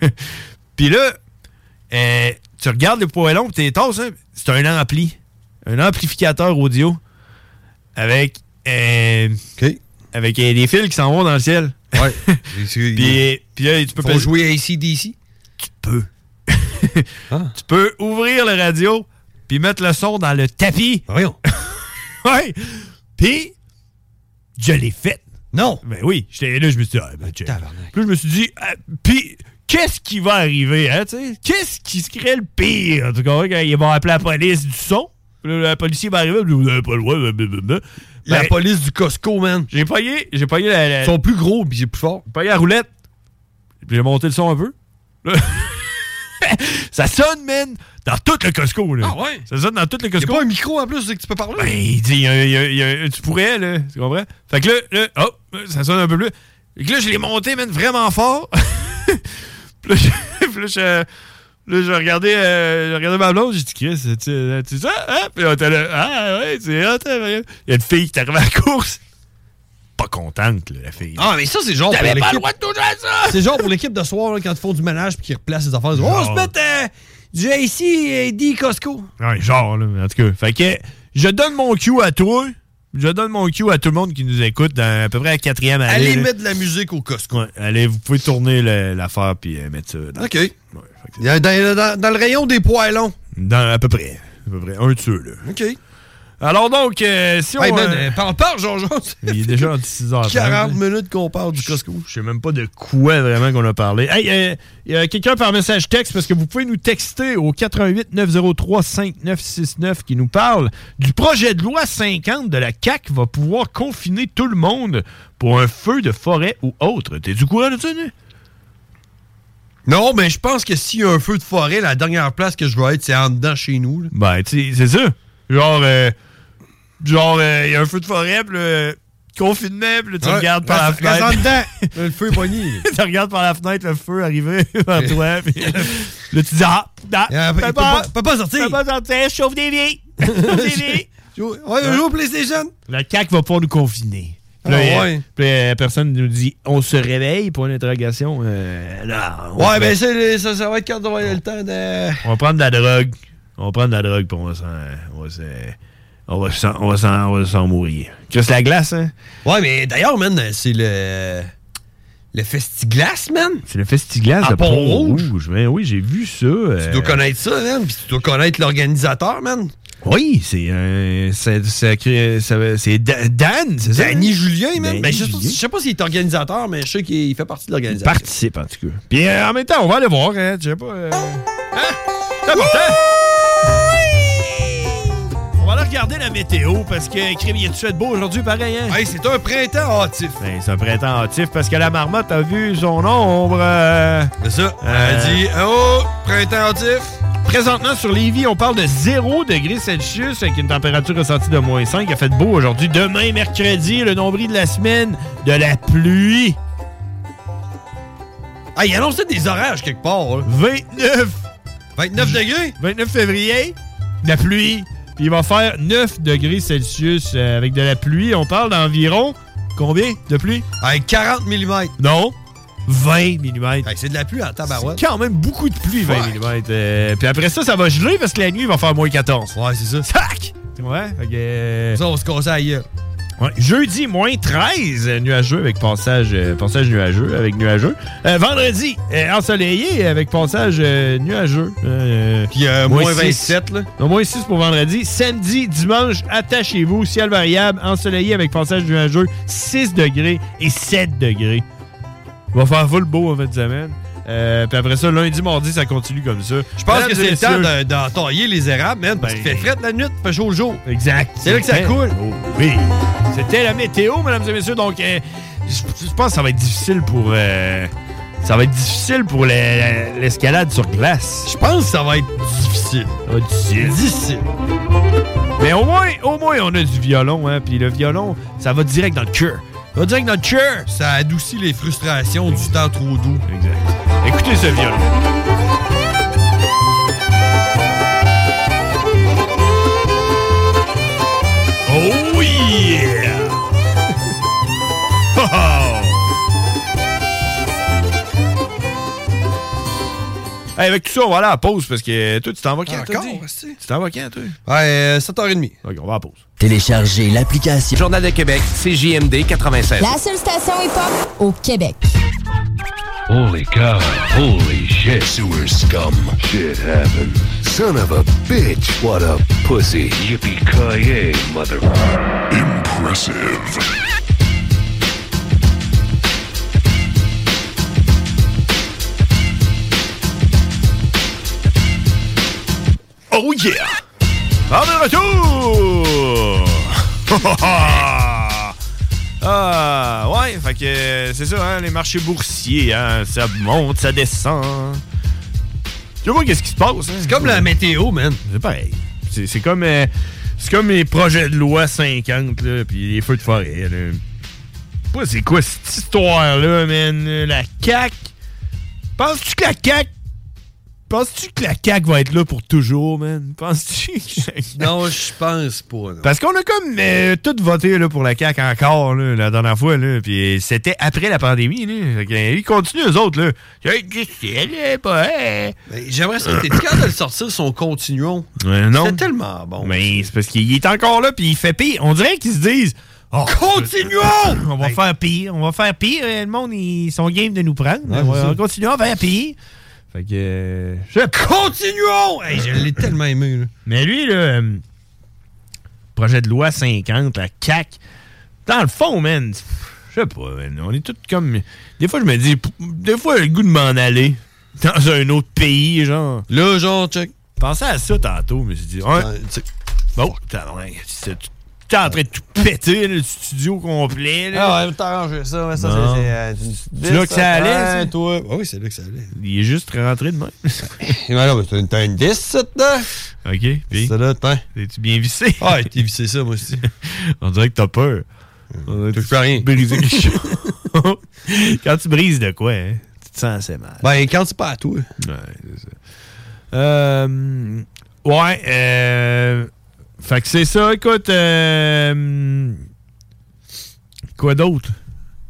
Puis là, euh, tu regardes les poêlons, puis t'es tasses, hein, c'est un ampli. Un amplificateur audio avec, euh, avec euh, des fils qui s'en vont dans le ciel. Ouais. puis, puis là, tu peux Faut jouer ACDC? Tu peux. Ah. Tu peux ouvrir le radio puis mettre le son dans le tapis. Voyons. ouais. Puis, je l'ai fait. Non. Ben oui. J'étais là, je me suis dit, ah, ben, check. Puis là, je me suis dit, ah, puis, qu'est-ce qui va arriver, hein, tu sais? Qu'est-ce qui serait le pire, en tout cas, quand ils vont appeler la police du son? Le policier va arriver, vous n'avez pas le droit. La Ben, police du Costco, man. J'ai payé, j'ai payé la, la- Ils sont plus gros, puis c'est plus fort. J'ai payé la roulette. Puis j'ai monté le son un peu. Là, Ça sonne, man, dans tout le Costco, là. Ah ouais? Ça sonne dans tout le Costco. pas un micro en plus que tu peux parler? Ben, il dit, il y a- il y a- il y a- tu pourrais, là, tu comprends? Fait que là, là, hop, ça sonne un peu plus. Fait que là, je l'ai monté, man, vraiment fort. puis là, je, puis là, je- là, je regardais, euh, ma blonde, j'ai dit, Chris, tu tu ça? Hein? Puis on était là, ah ouais, c'est hot, hein, ouais. Il y a une fille qui est arrivée à la course. Pas contente, là, la fille. Ah, mais ça, c'est genre. T'avais pour pas l'équipe- le droit de toucher à ça! C'est genre pour l'équipe de soir, là, quand ils font du ménage puis qu'ils replacent les affaires. ils disent, Oh, on se met euh, du et D Costco. Ouais, genre, là, en tout cas. Fait que je donne mon cue à toi. Je donne mon cue à tout le monde qui nous écoute dans à peu près la quatrième année. Allez là. mettre de la musique au Costco. Ouais, allez, vous pouvez tourner l'affaire puis euh, mettre ça dans, OK. Dans, dans- dans- dans le rayon des poêlons. dans- à peu près. À peu près. Un de ceux, là. OK. Alors donc, euh, si on... Hey, man, euh, euh, parle, parle, Jean-Jean. il est déjà 6h30. 40 minutes qu'on parle du Costco. Je sais même pas de quoi vraiment qu'on a parlé. Hey, euh, il y a quelqu'un par message texte parce que vous pouvez nous texter au 88 903 5969 qui nous parle du projet de loi 50 de la CAC va pouvoir confiner tout le monde pour un feu de forêt ou autre. T'es du courant de ça? Non, mais je pense que s'il y a un feu de forêt, la dernière place que je vais être, c'est en dedans chez nous. là. Ben, tu sais, c'est ça. Genre, euh, genre, il y a un feu de forêt, puis là, confinement, puis là, tu Ouais, regardes par la fenêtre. dedans. le feu est pogné. tu regardes par la fenêtre le feu arriver vers toi, puis là, tu dis Ah, ah peut peux pas- peut pas sortir. Peux pas sortir, chauffe des vies. Chauffe des vies. Ouais, PlayStation. La CAQ va pas nous confiner. Puis Ah, là, il y a- ouais. puis là, la personne nous dit On se réveille pour une interrogation. Euh, là, Ouais, ben le- ça, ça va être quand on va avoir le temps de. On va prendre de la drogue. On va prendre de la drogue, puis on va s'en. On va s'en- on va s'en- on va s'en- on va s'en mourir. Chris la glace, hein? Ouais, mais d'ailleurs, man, c'est le. Le Festiglace, man. C'est le Festiglace À de Pont-Rouge. Ben oui, j'ai vu ça. euh, Tu dois connaître ça, man. Puis tu dois connaître l'organisateur, man. Oui, c'est un. c'est- Dan, c'est ça? Danny Julien, man. Danny Ben, je, sais pas, Julien. je sais pas s'il est organisateur, mais je sais qu'il fait partie de Il l'organisation. participe, en tout cas. Puis euh, en même temps, on va aller voir, hein. Je sais pas. euh, Hein? C'est important. Regarder la météo parce que, crime, il est beau aujourd'hui, pareil, hein? Hey, c'est un printemps hâtif. Ben, c'est un printemps hâtif parce que la marmotte a vu son ombre. euh, C'est ça. Euh, Elle dit Oh, printemps hâtif. Présentement, sur Lévis, on parle de 0 degrés Celsius avec une température ressentie de moins 5. Il a fait beau aujourd'hui. Demain, mercredi, le nombril de la semaine, de la pluie. Ah, il annonçait des orages quelque part. là. 29. 29 degrés? 29 février, de la pluie. Puis il va faire 9 degrés Celsius euh, avec de la pluie. On parle d'environ combien de pluie? Avec 40 mm. Non, 20 mm. c'est de la pluie en tabarouette. C'est quand même beaucoup de pluie, 20 mm. puis après ça, ça va geler parce que la nuit, il va faire moins 14. Ouais, c'est ça. Sac! Ouais, que, euh, Ça, on se casse gueule. Ouais, jeudi, moins 13 euh, nuageux avec passage, euh, passage nuageux avec nuageux. Euh, vendredi, euh, ensoleillé avec passage nuageux. Puis euh, moins six. 27, là. Non, moins 6 pour vendredi. Samedi, dimanche, attachez-vous. Ciel variable, ensoleillé avec passage nuageux, 6 degrés et 7 degrés. Il va faire full beau en fin de semaine. Euh, puis après ça, lundi, mardi, ça continue comme ça. Je pense que c'est le temps d'entailler les érables, man. Parce Ben- qu'il fait fret la nuit, fait chaud le jour. Exact. C'est là que ça coule. Oh, oui. C'était la météo, mesdames et messieurs. Donc, euh, je, pense que ça va être difficile pour. euh, ça va être difficile pour le- l'escalade sur glace. Je pense que ça va être difficile. Ça va être difficile. Difficile. Mais au moins, au moins, on a du violon, hein. Puis le violon, ça va direct dans le cœur. Ça va direct dans le cœur. Ça adoucit les frustrations du temps trop doux. Exact. Écoutez ce violon. Oh yeah! Oh, oh. Hey, avec tout ça, on va aller à la pause parce que toi, tu t'en vas quand? Encore? Tu t'en vas quand, toi? Ouais, euh, 7h30. Ok, on va à la pause. Téléchargez l'application Journal de Québec, CJMD 96. La seule station hip-hop au Québec. Holy cow. Holy shit. Sewer scum. Shit happened. Son of a bitch. What a pussy. Yippee-ki-yay, mother... Impressive. Oh yeah! En de retour! Ah, ouais, fait que c'est ça, hein, les marchés boursiers, hein, ça monte, ça descend. Sais pas qu'est-ce qui se passe. C'est comme la météo, man. C'est pareil. C'est c'est comme, euh, c'est comme les projets de loi 50, là, puis les feux de forêt. Là. Pas c'est quoi cette histoire-là, man? La CAQ? Penses-tu que la CAQ. Penses-tu que la CAQ va être là pour toujours, man? Penses-tu? que- Non, je pense pas. non. Parce qu'on a comme euh, tout voté là, pour la CAQ encore là, la dernière fois. Là, puis c'était après la pandémie. Là. Fait que, euh, ils continuent, eux autres. Là. Hein? Ben, J'aimerais ça. T'es capable de le sortir son continuum? Ouais, non. C'est tellement bon. Mais c'est parce qu'il est encore là, puis il fait pire. On dirait qu'ils se disent Oh, Continuons! On va faire pire, on va faire pire. Euh, Le monde, ils sont game de nous prendre. Ouais, on va continuer à faire pire. Fait que. euh, je. Continuons! Hey, je l'ai tellement aimé. Là. Mais lui, le euh, projet de loi 50, la CAC, dans le fond, man, je sais pas, man, on est tous comme. Des fois, je me dis, des fois, j'ai le goût de m'en aller dans un autre pays, genre. Là, genre, check. Pensais à ça tantôt, mais j'ai dit, ouais. Bon, t'as t'es en train de tout péter, le studio complet. Là. Ah ouais, t'as arrangé ça. mais ça, Non. c'est- c'est. euh, C'est là que ça allait? Ouais, toi. Ah oui, c'est là que ça allait. Il est juste rentré de même. Et voilà, mais t'as une- t'as une 10, ça, dedans. OK, puis? Ça, là, t'as. Es-tu bien vissé? Ah, t'es vissé ça, moi aussi. On dirait que t'as peur. On que Touche plus à rien. tu brises quelque chose. Quand tu brises de quoi, hein, tu te sens assez mal. Ben, quand c'est pas à toi. Ouais, c'est ça. Euh, ouais, euh, fait que c'est ça, écoute. euh, quoi d'autre?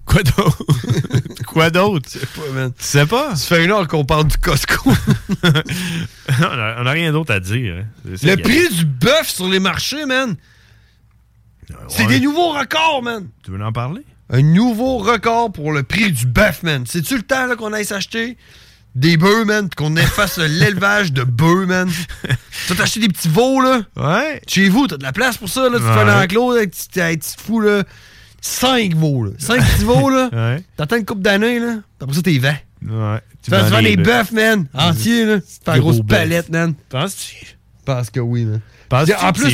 Quoi d'autre? quoi d'autre? Je sais pas, man. Tu sais pas? Ça fait une heure qu'on parle du Costco. on, a, on a rien d'autre à dire. hein. C'est ça Le prix du bœuf sur les marchés, man. C'est Ouais. des nouveaux records, man. Tu veux en parler? Un nouveau record pour le prix du bœuf, man. C'est-tu le temps là, qu'on aille s'acheter? Des bœufs, man, pis qu'on efface l'élevage de bœufs, man? T'as acheté des petits veaux, là? Ouais. Chez vous, t'as de la place pour ça, là? Tu te Ouais. fais un enclos avec petit, avec petit fou, là. Cinq veaux, là. Cinq petits veaux, là. Ouais. T'attends une coupe d'années, là. Après ça, t'es vends. Ouais. Tu fais souvent des bœufs, man. Entiers, là. Tu fais une grosse palette, man. Penses-tu? Parce que oui, man. Penses-tu en plus,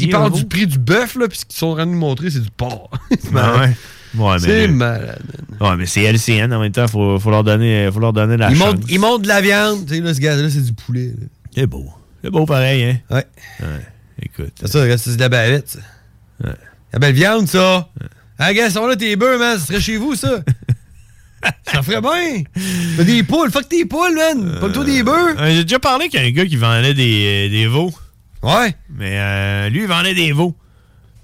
ils parlent du prix du bœuf, là, puis ce qu'ils sont en train de nous montrer, c'est du porc. Ouais. Ouais, C'est malade. Ouais, mais c'est LCN en même temps, faut, faut, leur, donner, faut leur donner la Ils chance. montent, ils montent de la viande. Tu sais, là, ce gars-là, c'est du poulet. C'est beau. C'est beau pareil, hein? Ouais. Ouais. Écoute. C'est ça, c'est de la bavette, ça. Ouais. La belle viande, ça. Ah, gars, sont là tes bœufs, man. Ce serait chez vous, ça. ça ferait bien. Fais des poules. Fuck tes poules, man. Pas toi des bœufs. Euh, J'ai déjà parlé qu'un gars qui vendait des, euh, des veaux. Ouais. Mais euh, lui, il vendait des veaux.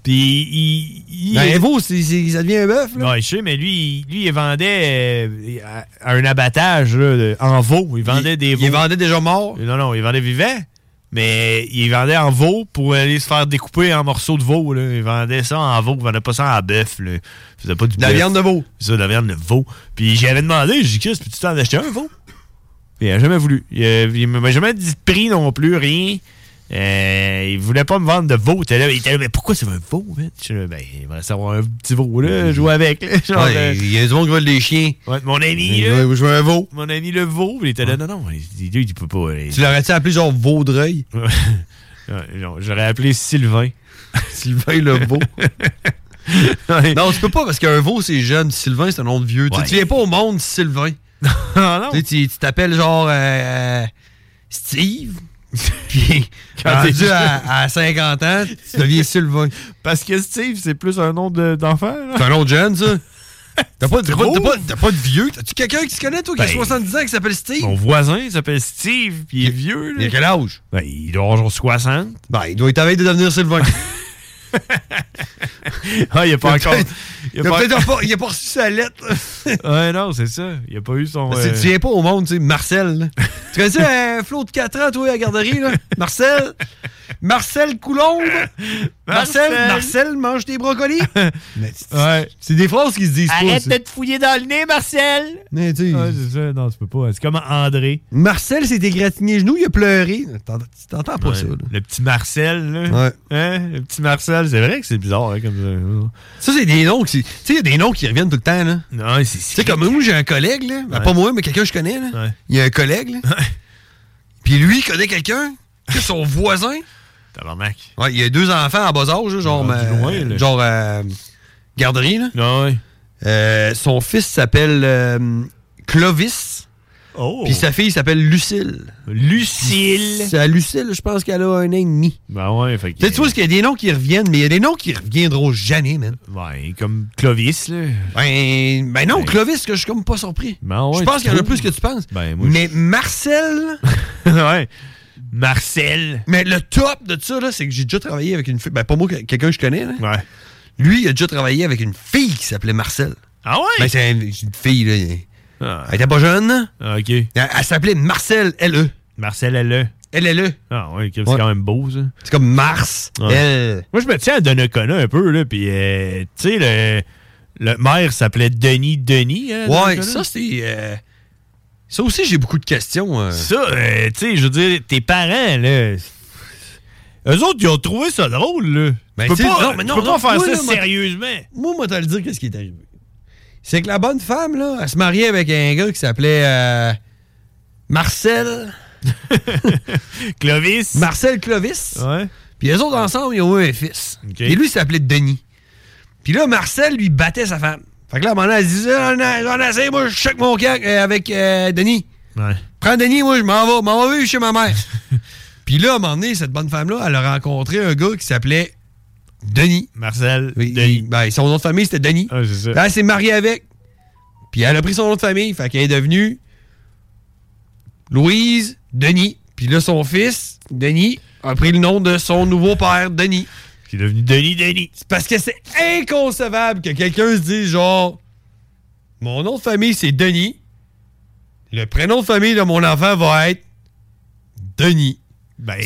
Puis il. il Ben, c'est- c'est- ça devient un bœuf, là. Ouais, je sais, mais lui, il- lui, il vendait euh, à, un abattage là, en veau. Il vendait des veaux. Il vendait déjà morts. Non, non, il vendait vivant. Mais il vendait en veau pour aller se faire découper en morceaux de veau. Là. Il vendait ça en veau, il vendait pas ça en bœuf. Il faisait pas du De la bœuf. viande de veau. C'est ça, de la viande de veau. Puis j'avais demandé, j'ai dit, Chris, peux-tu t'en acheter un veau? Il a jamais voulu. Il, a- il m'a jamais dit de prix non plus, rien. Euh, il voulait pas me vendre de veau. Il était là, il était là, mais pourquoi c'est un veau? man? Je là, ben, il va savoir un petit veau, là, jouer avec. Là, genre, Ouais, euh, il y a du monde qui vole des chiens. ouais, mon ami, Il là, va jouer un veau. mon ami le veau, il était là, non, non, il, il peut pas. il- Tu l'aurais-tu appelé genre Vaudreuil? Non, J'aurais appelé Sylvain. Sylvain le veau. Non, tu peux pas parce qu'un veau, c'est jeune. Sylvain, c'est un nom de vieux. Tu Ouais. Tu viens pas au monde Sylvain. Ah non? Tu sais, tu t'appelles genre euh, euh, Steve. Puis, Quand t'es à, à 50 ans, tu deviens Sylvain. Parce que Steve, c'est plus un nom de- d'enfant. là. C'est un nom de jeune, ça. T'as pas, pas- de vieux? T'as-tu quelqu'un qui se connaît, toi, qui a Ben, 70 ans, qui s'appelle Steve? Mon voisin, il s'appelle Steve, puis il est vieux. Il Là. a quel âge? Ben, il doit avoir genre 60. Ben, il doit être à de devenir Sylvain. Ah, il a pas encore. Il Il a peut-être pas, pas reçu sa lettre. Ouais, non, c'est ça. Il a pas eu son. Euh, Tu viens pas au monde, tu sais, Marcel. là. tu connais ça, un flot de 4 ans, toi, à la garderie, là? Marcel? Marcel Coulombe? Marcel? Marcel. Mange des brocolis? Ouais. c'est des phrases qui se disent pas. Arrête ça. de te fouiller dans le nez, Marcel! Mais tu sais, Ouais, c'est ça. Non, tu peux pas. C'est comme André. Marcel s'est égratigné les genoux, il a pleuré. T'entends- Tu t'entends pas Ouais. ça, là. Le petit Marcel, là. Ouais. Hein? Le petit Marcel, c'est vrai que c'est bizarre, hein, comme Ça, c'est des noms qui. Tu sais, il y a des noms qui reviennent tout le temps, là. ça. Non, c'est Tu sais, comme moi, j'ai un collègue, là. Ben, Ouais. Pas moi, mais quelqu'un que je connais, là. Il y a un collègue, là. Puis lui, il connaît quelqu'un, que son voisin. Tabarnak. Ouais, il y a deux enfants à bas âge, genre. Loin, là. genre, euh, garderie, là. Ouais. Euh, son fils s'appelle Clovis. Oh. Puis sa fille s'appelle Lucille. Lucille. C'est à Lucille, je pense qu'elle a un an et demi. Ben ouais, fait que. Tu sais, tu vois, qu'il y a des noms qui reviennent, mais il y a des noms qui reviendront jamais, man. Ouais, comme Clovis, là. Ben, ben non, Clovis, que je suis comme pas surpris. Ben ouais, je pense qu'il y en a plus que tu penses. Ben, moi, mais Marcel? ouais. Marcel. Mais le top de ça, là, c'est que j'ai déjà travaillé avec une fille. Ben, pas moi, quelqu'un que je connais, là. Ouais. Lui, il a déjà travaillé avec une fille qui s'appelait Marcel. Ah ouais? Ben, c'est une, fille, là. Ah. Elle était pas jeune. Ah, OK. Elle, elle s'appelait Marcel L.E. Marcel LE. L.L.E. Ah ouais, c'est Ouais. quand même beau, ça. C'est comme Mars. Ouais. Elle. Moi, je me tiens à Donnacona un peu, là, puis, euh, tu sais, le, le maire s'appelait Denis Denis. Hein, Ouais, ça, c'est. euh, Ça aussi, j'ai beaucoup de questions. euh. Ça, euh, tu sais, je veux dire, tes parents, là. Eux autres, ils ont trouvé ça drôle, là. Ben, tu peux tu sais, pas, non, mais non, peux non, pas faire moi, ça là, moi- sérieusement. Moi, moi, t'as le dire qu'est-ce qui est arrivé. C'est que la bonne femme, là, elle se mariait avec un gars qui s'appelait euh, Marcel. Clovis. Marcel Clovis. Ouais. Puis les autres ensemble, ils ont eu un fils. Et lui, il s'appelait Denis. Puis là, Marcel, lui, battait sa femme. Fait que là, à un moment donné, elle se disait J'en ai- ai assez, moi, je choque mon cac euh, avec euh, Denis. Ouais. Prends Denis, moi, je m'en vais, m'en vais vivre chez ma mère. Puis là, à un moment donné, cette bonne femme-là, elle a rencontré un gars qui s'appelait Denis. Marcel. Oui, Denis. il- ben, son nom de famille, c'était Denis. Ah, c'est ça. Là, elle s'est mariée avec. Puis elle a pris son nom de famille. Fait qu'elle est devenue Louise Denis. Puis là, son fils, Denis, a pris le nom de son nouveau père, Denis. Qui est devenu Denis Denis. C'est parce que c'est inconcevable que quelqu'un se dise genre Mon nom de famille, c'est Denis. Le prénom de famille de mon enfant va être Denis. Ben,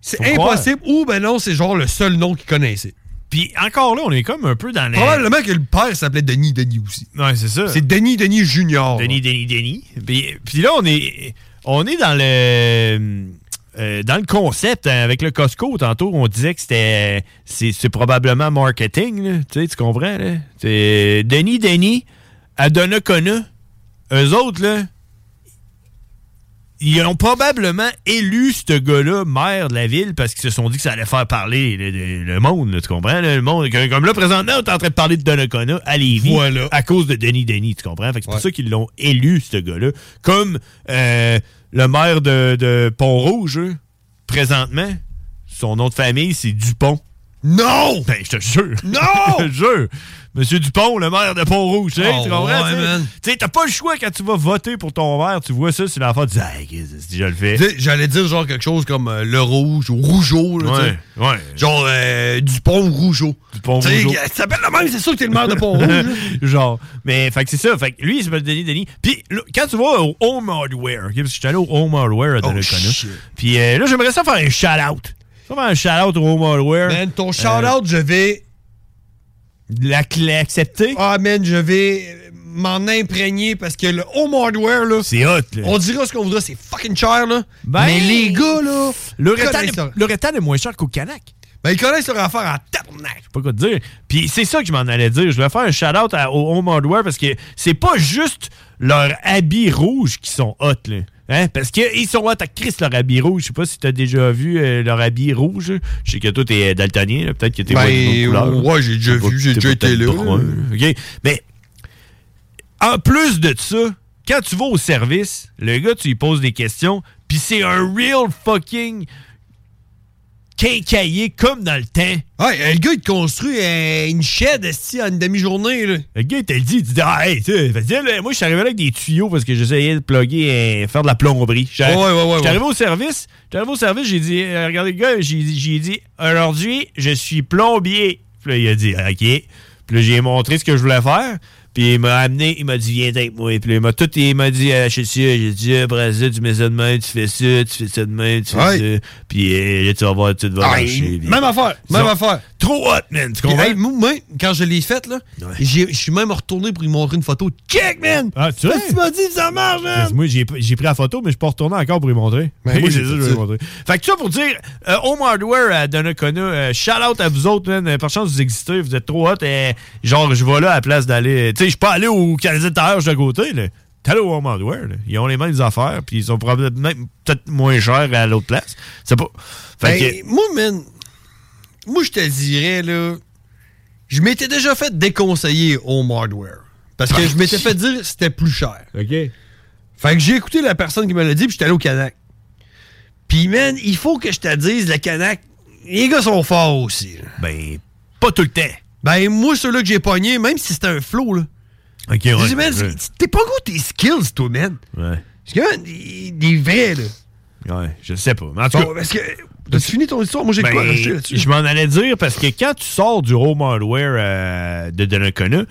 c'est impossible. Ou ben non, c'est genre le seul nom qu'il connaissait. Puis encore là, on est comme un peu dans les. Probablement que le père s'appelait Denis Denis aussi. Ouais, c'est ça. C'est Denis Denis Junior. Denis, Denis, Denis. Puis, puis là, on est, on est dans le. Euh, dans le concept, hein, avec le Costco, tantôt, on disait que c'était. C'est, probablement marketing, là. Tu sais, tu comprends, là? C'est Denis, Denis, à Donnacona, eux autres, là. Ils ont probablement élu ce gars-là maire de la ville parce qu'ils se sont dit que ça allait faire parler le, le- le monde, là, tu comprends? là, le monde, comme là, présentement, on est en train de parler de Donnacona à Lévis Voilà. à cause de Denis Denis, tu comprends? Fait que c'est pour ça qu'ils l'ont élu, ce gars-là. Comme euh, le maire de, de Pont-Rouge, présentement, son nom de famille, c'est Dupont. Non! Ben, je te jure. Non! je te jure. Monsieur Dupont, le maire de Pont-Rouge, tu sais, Oh, tu comprends? ouais, tu sais? t'as pas le choix quand tu vas voter pour ton maire, tu vois ça sur l'enfant, tu dis, qu'est-ce que je le fais. J'allais dire genre quelque chose comme euh, le rouge ou rougeau. Là. Ouais, ouais. Genre euh, Dupont ou Rougeau. Dupont Rougeau. Ça s'appelle le même, c'est sûr que t'es le maire de Pont-Rouge. Genre. Mais, fait que c'est ça. Fait que lui, il s'appelle Denis Denis. Puis, là, quand tu vas au Home Hardware, parce que je suis allé au Home Hardware à Oh, Donnacona. shit. Puis euh, là, j'aimerais ça faire un shout-out. Ça faire un shout-out au Home Hardware. Man, ton shout-out, je vais. La clé acceptée. Ah, man, je vais m'en imprégner parce que le home hardware, là. C'est hot, là. On dira ce qu'on voudra, c'est fucking cher, là. Ben, Mais les gars, là. Le connaissent est, est moins cher qu'au Canac. Ben, ils connaissent leur affaire en tabarnak. Je sais pas quoi te dire. Puis c'est ça que je m'en allais dire. Je vais faire un shout-out à- au Home Hardware parce que c'est pas juste leurs habits rouges qui sont hot, là. Hein? Parce qu'ils sont à Chris, leurs habits rouges. Je sais pas si t'as déjà vu euh, leurs habits rouges. Je sais que toi, t'es daltonien. là. Peut-être que t'es Ben, autre couleur. ouais, j'ai déjà vu, j'ai déjà été là. Mais en plus de ça, quand tu vas au service, le gars, tu lui poses des questions, puis c'est un real fucking quincailler comme dans le temps. Ouais, le gars, il te construit euh, une shed en une demi-journée. Le gars, il te le dit, il te dit, ah, hey, tu moi, je suis arrivé là avec des tuyaux parce que j'essayais de plugger, euh, faire de la plomberie. Ouais, ouais, ouais, arrivé au service, j'étais arrivé au service, j'ai dit, euh, regardez le gars, j'ai j'ai dit, aujourd'hui, je suis plombier. Puis là, il a dit, OK. Puis là, j'ai montré ce que je voulais faire. Puis il m'a amené, il m'a dit, viens avec moi. Puis il m'a tout, il m'a dit, achète ça. J'ai dit, ça, tu mets ça de main, tu fais ça, tu fais ça de main, tu fais Ouais. ça. Puis euh, là, tu vas voir, tout va Ah, marcher. même affaire, même affaire. Trop hot, man, tu comprends? hey, moi, moi, quand je l'ai faite, là, je suis même retourné pour lui montrer une photo. Check, man! Ah, tu tu m'as dit, ça marche, man! Moi, j'ai pris la photo, mais je suis pas retourné encore pour y montrer. Ben, moi, j'ai ça, je vais y montrer. Fait que ça pour dire, euh, Home Hardware à Donnacona, euh, shout out à vous autres, man. Euh, Par chance, vous existez, vous êtes trop hot. Et, genre, je vais là à la place d'aller. Sais, je suis pas allé au Canadien de Tire, de côté, là. T'es allé au Home Hardware, là. Ils ont les mêmes affaires, puis ils sont probablement peut-être moins chers à l'autre place. C'est pas. Fait Ben, que. Moi, man, moi, je te dirais, là, je m'étais déjà fait déconseiller Home Hardware. Parce que je m'étais fait dire que c'était plus cher. OK. Fait que j'ai écouté la personne qui me l'a dit, puis j'étais allé au Canac. Puis, man, il faut que je te dise, le Canac, les gars sont forts aussi. là. Ben, pas tout le temps. Ben, moi, ceux-là que j'ai pognés, même si c'était un flow, là. Ok, ouais. man, ouais. c'est- t'es pas gros tes skills, toi, man. Ouais. Parce que, des, des vrais, là. Ouais, je sais pas. Mais en tout Bon, cas. parce que. T'as-tu fini ton histoire? Moi, j'ai quoi Ben, rajouter là-dessus? Je m'en allais dire parce que quand tu sors du home hardware euh, de Donnacona,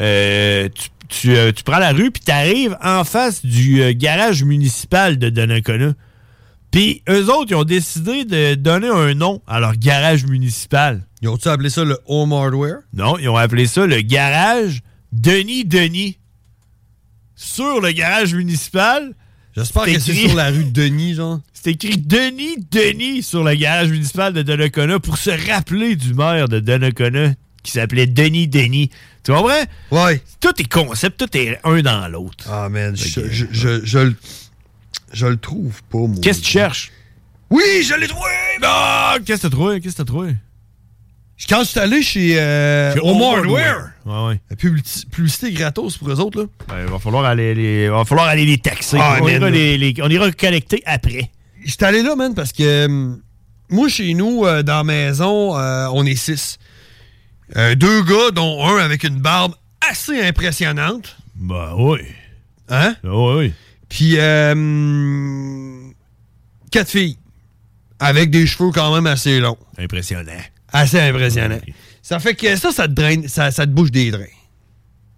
euh, tu, tu, euh, tu prends la rue puis tu arrives en face du garage municipal de Donnacona. Puis eux autres, ils ont décidé de donner un nom à leur garage municipal. Ils ont-tu appelé ça le home hardware? Non, ils ont appelé ça le garage Denis Denis. Sur le garage municipal. J'espère que c'est sur la rue Denis, genre. C'est écrit Denis Denis sur le garage municipal de Donnacona pour se rappeler du maire de Donnacona qui s'appelait Denis Denis. Tu comprends? Ouais. Tout est concept, tout est un dans l'autre. Ah, man, je, je, je, je le- je le trouve pas, moi. Qu'est-ce que tu cherches? Oui, je l'ai trouvé! Ah, qu'est-ce que t'as trouvé? Qu'est-ce que t'as trouvé? Quand je suis allé chez, euh, Chez Home Hardware. Ouais, ouais. la publici- publicité gratos pour eux autres, là. Ben, il va falloir aller les, va falloir aller les taxer. Ah, on, ira les, les- on ira collecter après. J'étais allé là, man, parce que hum, moi, chez nous, euh, dans la maison, euh, on est six. Euh, deux gars, dont un avec une barbe assez impressionnante. Bah oui. Hein? oui, oui. Puis, euh, quatre filles. Avec des cheveux quand même assez longs. Impressionnant. Assez impressionnant. Ça fait que ça, ça te draine, ça, ça te bouge des drains.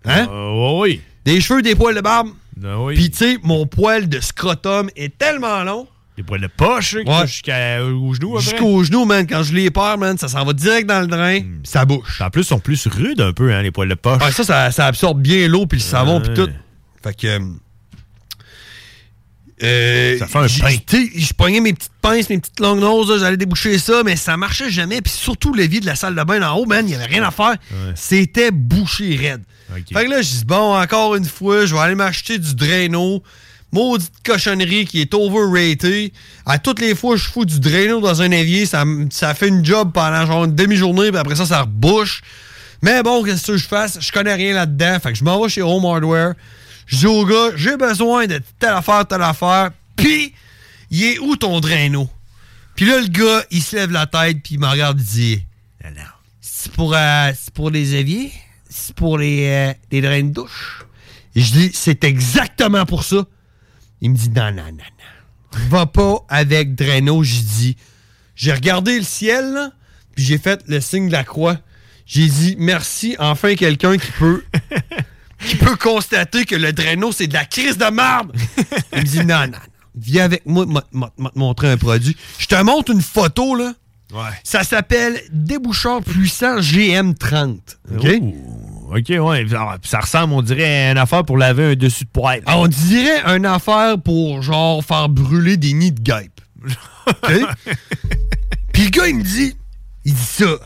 Hein? oui. Des cheveux, des poils de barbe. Oui. Puis, tu sais, mon poil de scrotum est tellement long. Des poils de poche hein, Ouais. jusqu'au genou. après. Jusqu'au genou, man. Quand je les perds, man, ça s'en va direct dans le drain. Hmm. Ça bouche. En plus, ils sont plus rudes un peu, hein, les poils de poche. Ouais, ça, ça, ça absorbe bien l'eau puis le savon puis tout. Fait que. Euh, Ça fait un pain. Je pognais mes petites pinces, mes petites longues noses, j'allais déboucher ça, mais ça marchait jamais. Puis surtout, l'évier de la salle de bain en haut, man, il y avait rien à faire. C'était bouché raide. Fait que là, je dis, bon, encore une fois, je vais aller m'acheter du Drano. Maudite cochonnerie qui est overrated. À toutes les fois je fous du Drano dans un évier, ça, ça fait une job pendant genre une demi-journée, puis après ça, ça rebouche. Mais bon, qu'est-ce que je fasse? Je connais rien là-dedans. Fait que je m'en vais chez Home Hardware. Je dis au gars, j'ai besoin de telle affaire, telle affaire. Puis, il est où ton Drano? Puis là, le gars, il se lève la tête, puis il me regarde, il dit C'est pour, euh, c'est pour les éviers? C'est pour les, euh, les drains de douche? Et je dis C'est exactement pour ça. Il me dit Non, non, non, non. Va pas avec Drano. J'ai dit J'ai regardé le ciel, là, puis j'ai fait le signe de la croix. J'ai dit Merci, enfin quelqu'un qui peut. Qui peut constater que le Drano, c'est de la crise de marde. Il me dit Non, non, non. Viens avec moi, m'a te montrer un produit. Je te montre une photo, là. Ouais. Ça s'appelle déboucheur puissant GM30. OK? OK, ouais. Alors, Ça ressemble, on dirait, à une affaire pour laver un dessus de poêle. Ah, on dirait une affaire pour, genre, faire brûler des nids de guêpes. OK? Puis le gars, il me dit, il dit ça.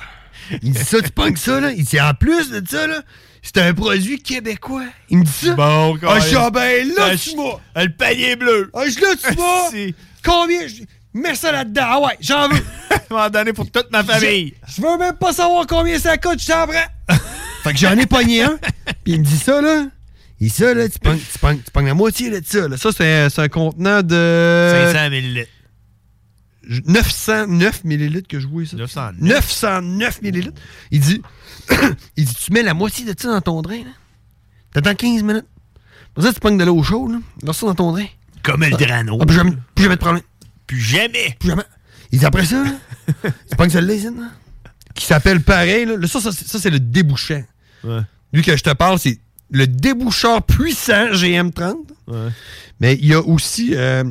Il dit ça, tu pognes ça, là? Il dit, en plus de ça, là, c'est un produit québécois. Il me dit ça. Bon, ah, je ah, ben là, Ah, tu m'as. Le panier bleu. Ah, je là, tu m'as. Combien? je- Mets ça là-dedans? Ah ouais, j'en veux. Je vais en donner pour toute ma famille. Je je veux même pas savoir combien ça coûte, je t'en prends. fait que j'en ai pogné un. Puis il me dit ça, là. Et ça, là, tu pognes, tu pognes- tu pognes la moitié de ça. Là. Ça, c'est un, un contenant de. 500 millilitres. 909 millilitres que je vois ça. 909. 909 millilitres. Il dit, il dit, tu mets la moitié de ça dans ton drain, là. T'attends 15 minutes. Pour ça, tu pognes de l'eau chaude, là. Lance ça dans ton drain. Comme le Drano. Ah, plus, jamais, plus jamais de problème. Plus jamais. Plus jamais. Il dit après ça, là, tu pognes celle-là, qui s'appelle pareil, là. Ça, ça, c'est- ça, c'est le débouchant. Ouais. Lui que je te parle, c'est le déboucheur puissant GM30. Ouais. Mais il y a aussi. euh,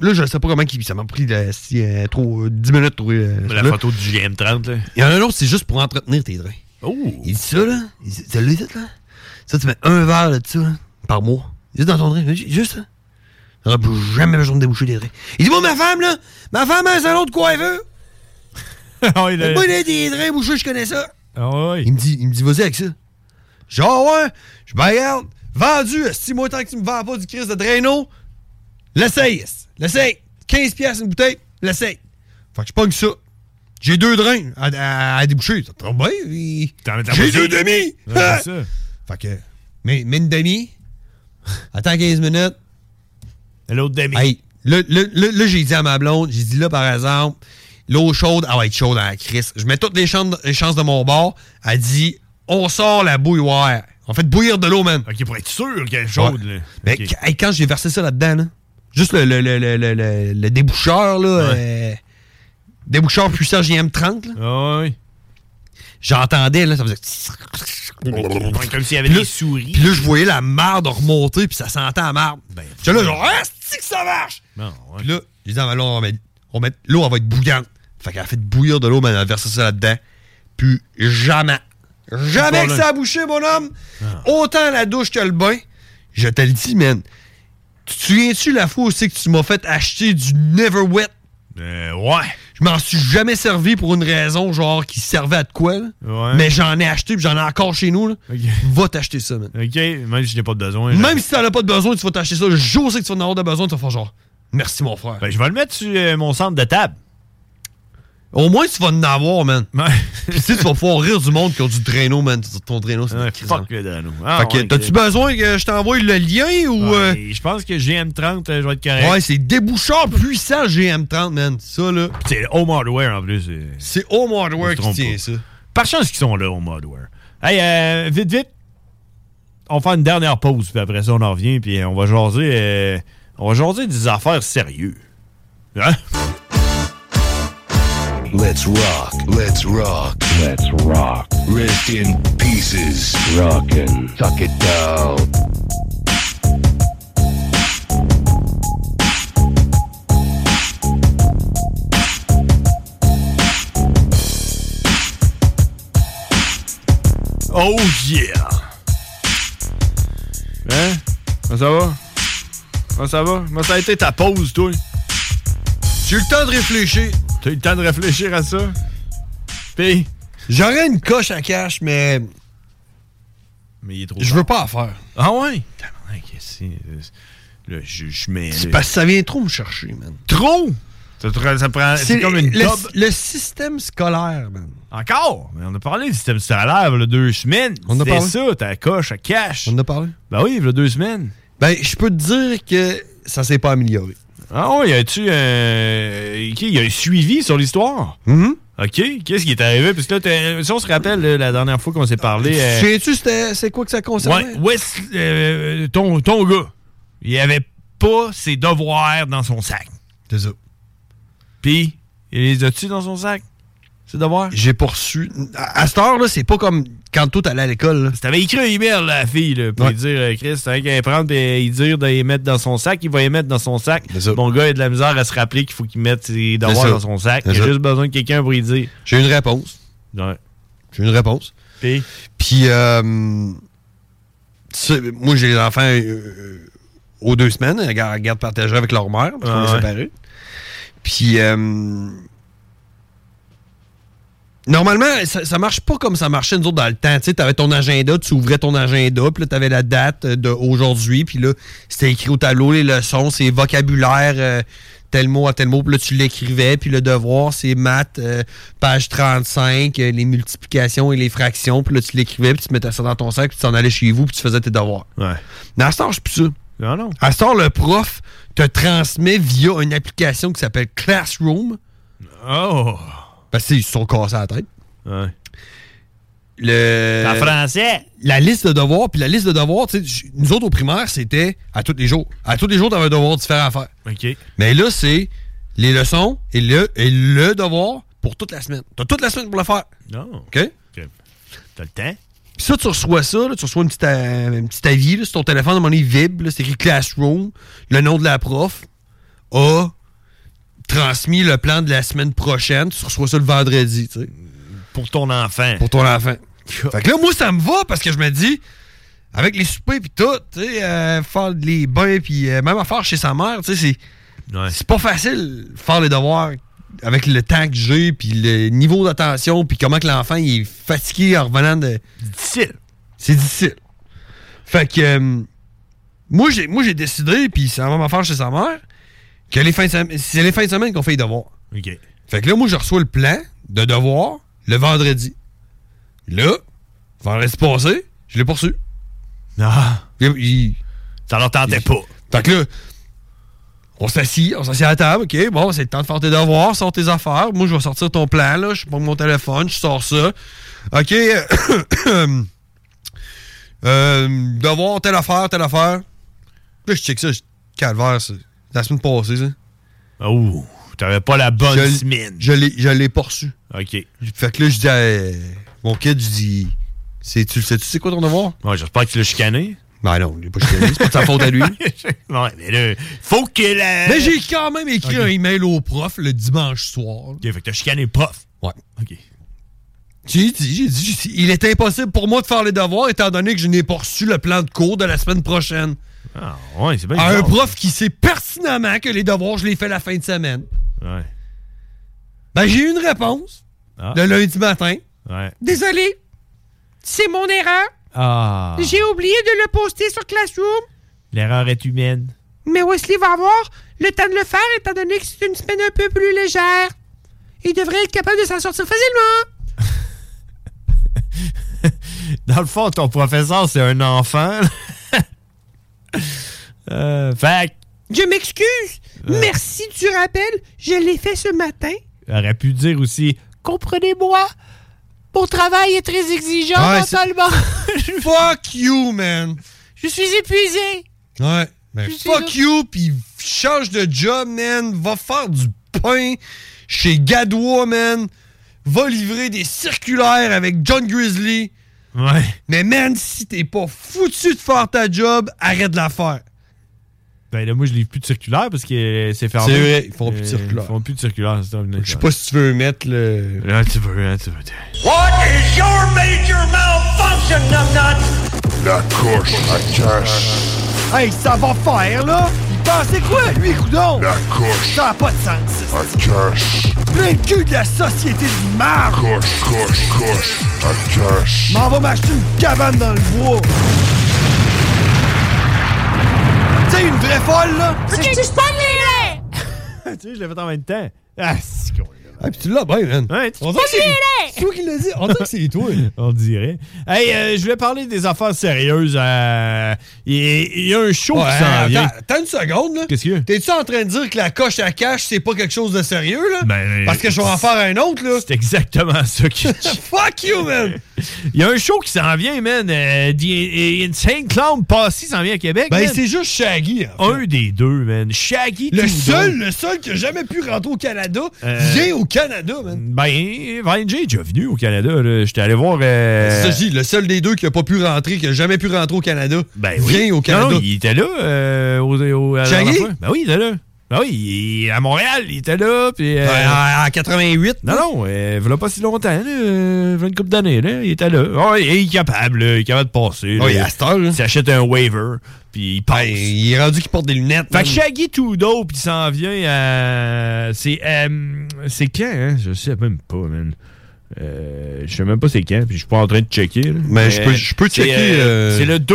là, je sais pas comment il- ça m'a pris euh, si, euh, trop, euh, 10 minutes de trouver. euh, La photo du GM30, là. Il y en a un autre, c'est juste pour entretenir tes drains. Oh! Il dit ça, là. Il dit, ça là? Ça, tu mets un verre de ça, là, par mois. Juste dans ton drain. Ju- Juste ça. T'auras plus jamais besoin de déboucher des drains. Il dit, moi, ma femme, là, ma femme a un salon de coiffeur. Ah, il a- Moi, il a des drains bouchés, je connais ça. Ah ouais. Il me dit, il me dit, vas-y avec ça. Genre, ouais, je ben, regarde, vendu, si moi, tant que tu me vends pas du Christ de Drano, l'essaye, esti. L'essaye. 15 piastres une bouteille, l'essaye. Fait que je pogne ça. J'ai deux drains à, à- à déboucher. Ça te bien. t'en J'ai deux demi. Ouais, ça. Fait que, mets, mets une demi, attends 15 minutes, L'autre demi. Hey, là, j'ai dit à ma blonde, j'ai dit là, par exemple, l'eau chaude, elle va être chaude dans la crise. Je mets toutes les chances, les chances de mon bord. Elle dit, on sort la bouilloire. On fait bouillir de l'eau, man. OK, pour être sûr qu'elle est chaude, Ouais. là. Mais hey, quand j'ai versé ça là-dedans, là, juste le, le, le, le, déboucheur, là, euh, déboucheur puissant JM30, là, Ah j'entendais, là, ça faisait... Comme s'il y avait Puis là- des souris. Puis là, je voyais la marde remonter, puis ça sentait la marde. Ben, J'étais là, genre, ah, c'est que ça marche! Non, ouais. Puis là, j'ai dit, ah, là, on va mettre, l'eau, elle va être bouillante. Fait qu'elle a fait bouillir de l'eau, mais elle a versé ça là-dedans. Puis jamais, jamais que ça a bouché, mon homme. Ah. Autant la douche que le bain. Je te le dis, man. Tu te souviens-tu la fois aussi que tu m'as fait acheter du Never Wet? Euh, ouais. Je m'en suis jamais servi pour une raison, genre, qui servait à de quoi, là. Ouais. Mais j'en ai acheté, puis j'en ai encore chez nous, là. OK. Va t'acheter ça, man. OK, même si je n'ai pas de besoin. Même si t'en as pas de besoin, tu vas t'acheter ça. Je sais que tu vas en avoir de besoin, tu vas faire genre, merci, mon frère. Ben, je vais le mettre sur euh, mon centre de table. Au moins, tu vas en avoir, man. Puis tu sais, tu vas pouvoir rire du monde qui ont du draino, man. Ton draino, c'est Ouais, Ah, fuck le. Fait que, t'as-tu besoin que je t'envoie le lien ou. euh, Je pense que GM30, euh, je vais être correct. Ouais, c'est déboucheur puissant GM30, man. Ça, là. C'est Home Hardware en plus. C'est Home Hardware qui tient pas. ça. Par chance qu'ils sont là, Home Hardware. Hey, euh, vite, vite. On va faire une dernière pause, puis après ça, on en revient, puis on va jaser. euh, on va jaser des affaires sérieuses. Hein? Let's rock, let's rock, let's rock. Rest in pieces. Rockin', tuck it down. Oh yeah! Hein? Comment ça va? Comment ça va? Comment ça a été ta pause, toi? J'ai eu le temps de réfléchir. T'as eu le temps de réfléchir à ça? Puis? J'aurais une coche à cash, mais. Mais il est trop Je veux pas en faire. Ah ouais? Tabarnak, qu'est-ce que c'est? Là, je, je mets. C'est parce que ça vient trop me chercher, man. Trop? Ça, te- ça prend. C'est comme une le, top. le système scolaire, man. Encore? Mais on a parlé du système scolaire, il y a deux semaines. On a parlé? ça, ta coche, à cash. On en a parlé? Ben oui, il y a deux semaines. Ben, je peux te dire que ça s'est pas amélioré. Ah ouais, y a-tu euh, ok, y a un suivi sur l'histoire? Mm-hmm. OK. Qu'est-ce qui est arrivé? Parce que là, si on se rappelle, là, la dernière fois qu'on s'est parlé. euh, Sais-tu c'est quoi que ça concernait? ouais, Wes, euh, ton, ton gars, il avait pas ses devoirs dans son sac. C'est ça. Puis, il les a-tu dans son sac? Ses devoirs? J'ai poursu. À, à cette heure-là, c'est pas comme quand toi t'allais à l'école. Si t'avais écrit un email à la fille, là, pour Ouais. lui dire, euh, Chris, t'as qu'à les prendre et lui dire de les mettre dans son sac, il va les mettre dans son sac. C'est. Mon gars, a de la misère à se rappeler qu'il faut qu'il mette ses devoirs dans son sac. C'est Il a juste besoin de quelqu'un pour lui dire. J'ai une réponse. Ouais. J'ai une réponse. Puis? Puis, euh, moi, j'ai les enfants euh, aux deux semaines, ils garde partagée avec leur mère, parce qu'on Ah est ouais. séparés. Puis, euh, normalement, ça, ça marche pas comme ça marchait nous autres dans le temps. Tu sais, avais ton agenda, tu ouvrais ton agenda, puis là, tu avais la date euh, d'aujourd'hui, puis là, c'était écrit au tableau les leçons, c'est vocabulaire. euh, tel mot à tel mot, puis là, tu l'écrivais, puis le devoir, c'est maths, euh, page 35, euh, les multiplications et les fractions, puis là, tu l'écrivais, puis tu mettais ça dans ton sac, puis tu t'en allais chez vous, puis tu faisais tes devoirs. Ouais. Mais à ce temps, je plus ça. Non, non. À ce temps, le prof te transmet via une application qui s'appelle Classroom. Oh! Parce qu'ils se sont cassés la tête. Ouais. Le... En français. La liste de devoirs, puis la liste de devoirs, tu sais, j- nous autres au primaire, c'était à tous les jours. À tous les jours, tu avais un devoir différent à faire. OK. Mais là, c'est les leçons et le, et le devoir pour toute la semaine. T'as toute la semaine pour le faire. Non. OK? T'as le temps? Puis ça, tu reçois ça, là, tu reçois une petite, euh, un petit avis là, sur ton téléphone, à un moment donné, vibre, c'est écrit Classroom, le nom de la prof a transmis le plan de la semaine prochaine, tu reçois ça le vendredi, tu sais. Pour ton enfant. Pour ton enfant. fait que là, moi, ça me va parce que je me dis, avec les soupers puis tout, tu sais, euh, faire les bains puis euh, même à faire chez sa mère, tu sais, c'est Ouais. c'est pas facile faire les devoirs avec le temps que j'ai puis le niveau d'attention puis comment que l'enfant il est fatigué en revenant de difficile. C'est difficile. Fait que euh, moi j'ai moi j'ai décidé puis c'est la même affaire chez sa mère que les fins de semaine, c'est les fins de semaine qu'on fait les devoirs. OK. Fait que là moi je reçois le plan de devoirs le vendredi. Là, vendredi passé, je l'ai poursu. Ah. Il- il- Ça leur tentait pas. Fait que là, On s'assit, on s'assit à la table, OK, bon, c'est le temps de faire tes devoirs, sors tes affaires. Moi, je vais sortir ton plan, là. Je prends mon téléphone, je sors ça. OK. euh, devoir, telle affaire, telle affaire. Là, je check ça, je- calvaire, c'est la semaine passée, ça. Oh, t'avais pas la bonne Je- semaine. Je l'ai, je l'ai pas reçu. OK. Fait que là, je dis à mon kid, je dis, c'est, tu le sais-tu, c'est quoi ton devoir? Ouais, j'espère que tu l'as chicané. Ben non, il est pas chicané, c'est pas de sa faute à lui. ouais, mais là, faut que la. Mais j'ai quand même écrit un email au prof le dimanche soir. OK, fait que t'as chicané le prof. Ouais. OK. J'ai dit, j'ai dit, j'ai dit, il est impossible pour moi de faire les devoirs étant donné que je n'ai pas reçu le plan de cours de la semaine prochaine. Ah, ouais, c'est bien. À un prof qui sait pertinemment que les devoirs, je les fais la fin de semaine. Ouais. Ben, j'ai eu une réponse Ah. le lundi matin. Ouais. Désolé. C'est mon erreur. Ah. J'ai oublié de le poster sur Classroom. L'erreur est humaine. Mais Wesley va avoir le temps de le faire étant donné que c'est une semaine un peu plus légère. Il devrait être capable de s'en sortir facilement. Dans le fond, ton professeur, c'est un enfant. euh, fait que, Je m'excuse. Euh. Merci du rappel. Je l'ai fait ce matin. aurait pu dire aussi Comprenez-moi. Mon travail est très exigeant Ouais, mentalement. Fuck you, man. Je suis épuisé. Ouais. Ben, fuck là. you, puis change de job, man. Va faire du pain chez Gadois, man. Va livrer des circulaires avec John Grizzly. Ouais. Mais, man, si t'es pas foutu de faire ta job, arrête de la faire. Ben là, moi, je livre plus de circulaire parce que c'est fermé. C'est vrai, ils font plus de Euh, circulaire. Ils font plus de circulaire. c'est terminé. Je sais pas si tu veux mettre le. Là, tu veux, hein, tu veux. What is your major malfunction? La coche à cash. Hey, ça va faire, là! Il pensait quoi, lui, coudon? La coche Ça a pas de sens. à cash. Plein de cul de la société de marre! Coche, coche, coche à cash. M'en va m'acheter une cabane dans le bois! Tu sais, une vraie folle, là! Ok, tu spawns les tu sais, je l'ai fait en même temps. Ah, c'est con. Ah, pis tu l'as bien, man. Ouais, tu- On dirait que c'est toi qui l'as dit. On dirait que c'est toi. On dirait. Hey, euh, je voulais parler des affaires sérieuses. euh, Il y, a un show Ouais, qui s'en vient. attends, une seconde, là. Qu'est-ce a? T'es-tu en train de dire que la coche à cash, c'est pas quelque chose de sérieux, là? Ben, Parce que je vais en faire un autre, là. C'est exactement ça qui. Fuck you, man! Il y a un show qui s'en vient, man. Euh, The Insane Clown Passy s'en vient à Québec. Ben, c'est juste Shaggy. en fait. un des deux, man. Shaggy Le seul, le seul qui a jamais pu rentrer au Canada Euh, vient au Canada, man. Ben, Vine J est déjà venu au Canada. J'étais allé voir. euh, C'est ça, je dis, le seul des deux qui a pas pu rentrer, qui a jamais pu rentrer au Canada, Ben oui. vient au Canada. Non, non, il était là. Euh, au, au- à la Shaggy? Ben oui, il était là. Ben oui, il- à Montréal, il était là. Puis, euh, en, en 88. Non, non, euh, il pas si longtemps, là, euh, une couple d'années, il était là. Ah, il est capable, là, il est capable de passer. Ouais, là. à cette heure, là. Il s'achète un waiver, puis il passe. Ben, il est rendu qu'il porte des lunettes. Fait man. que Shaggy Tudo, puis il s'en vient à... C'est euh, c'est quand, hein? Je sais même pas, man. Euh, je sais même pas c'est quand, puis je suis pas en train de checker. là. Ben, je peux- je peux checker, euh, C'est le 2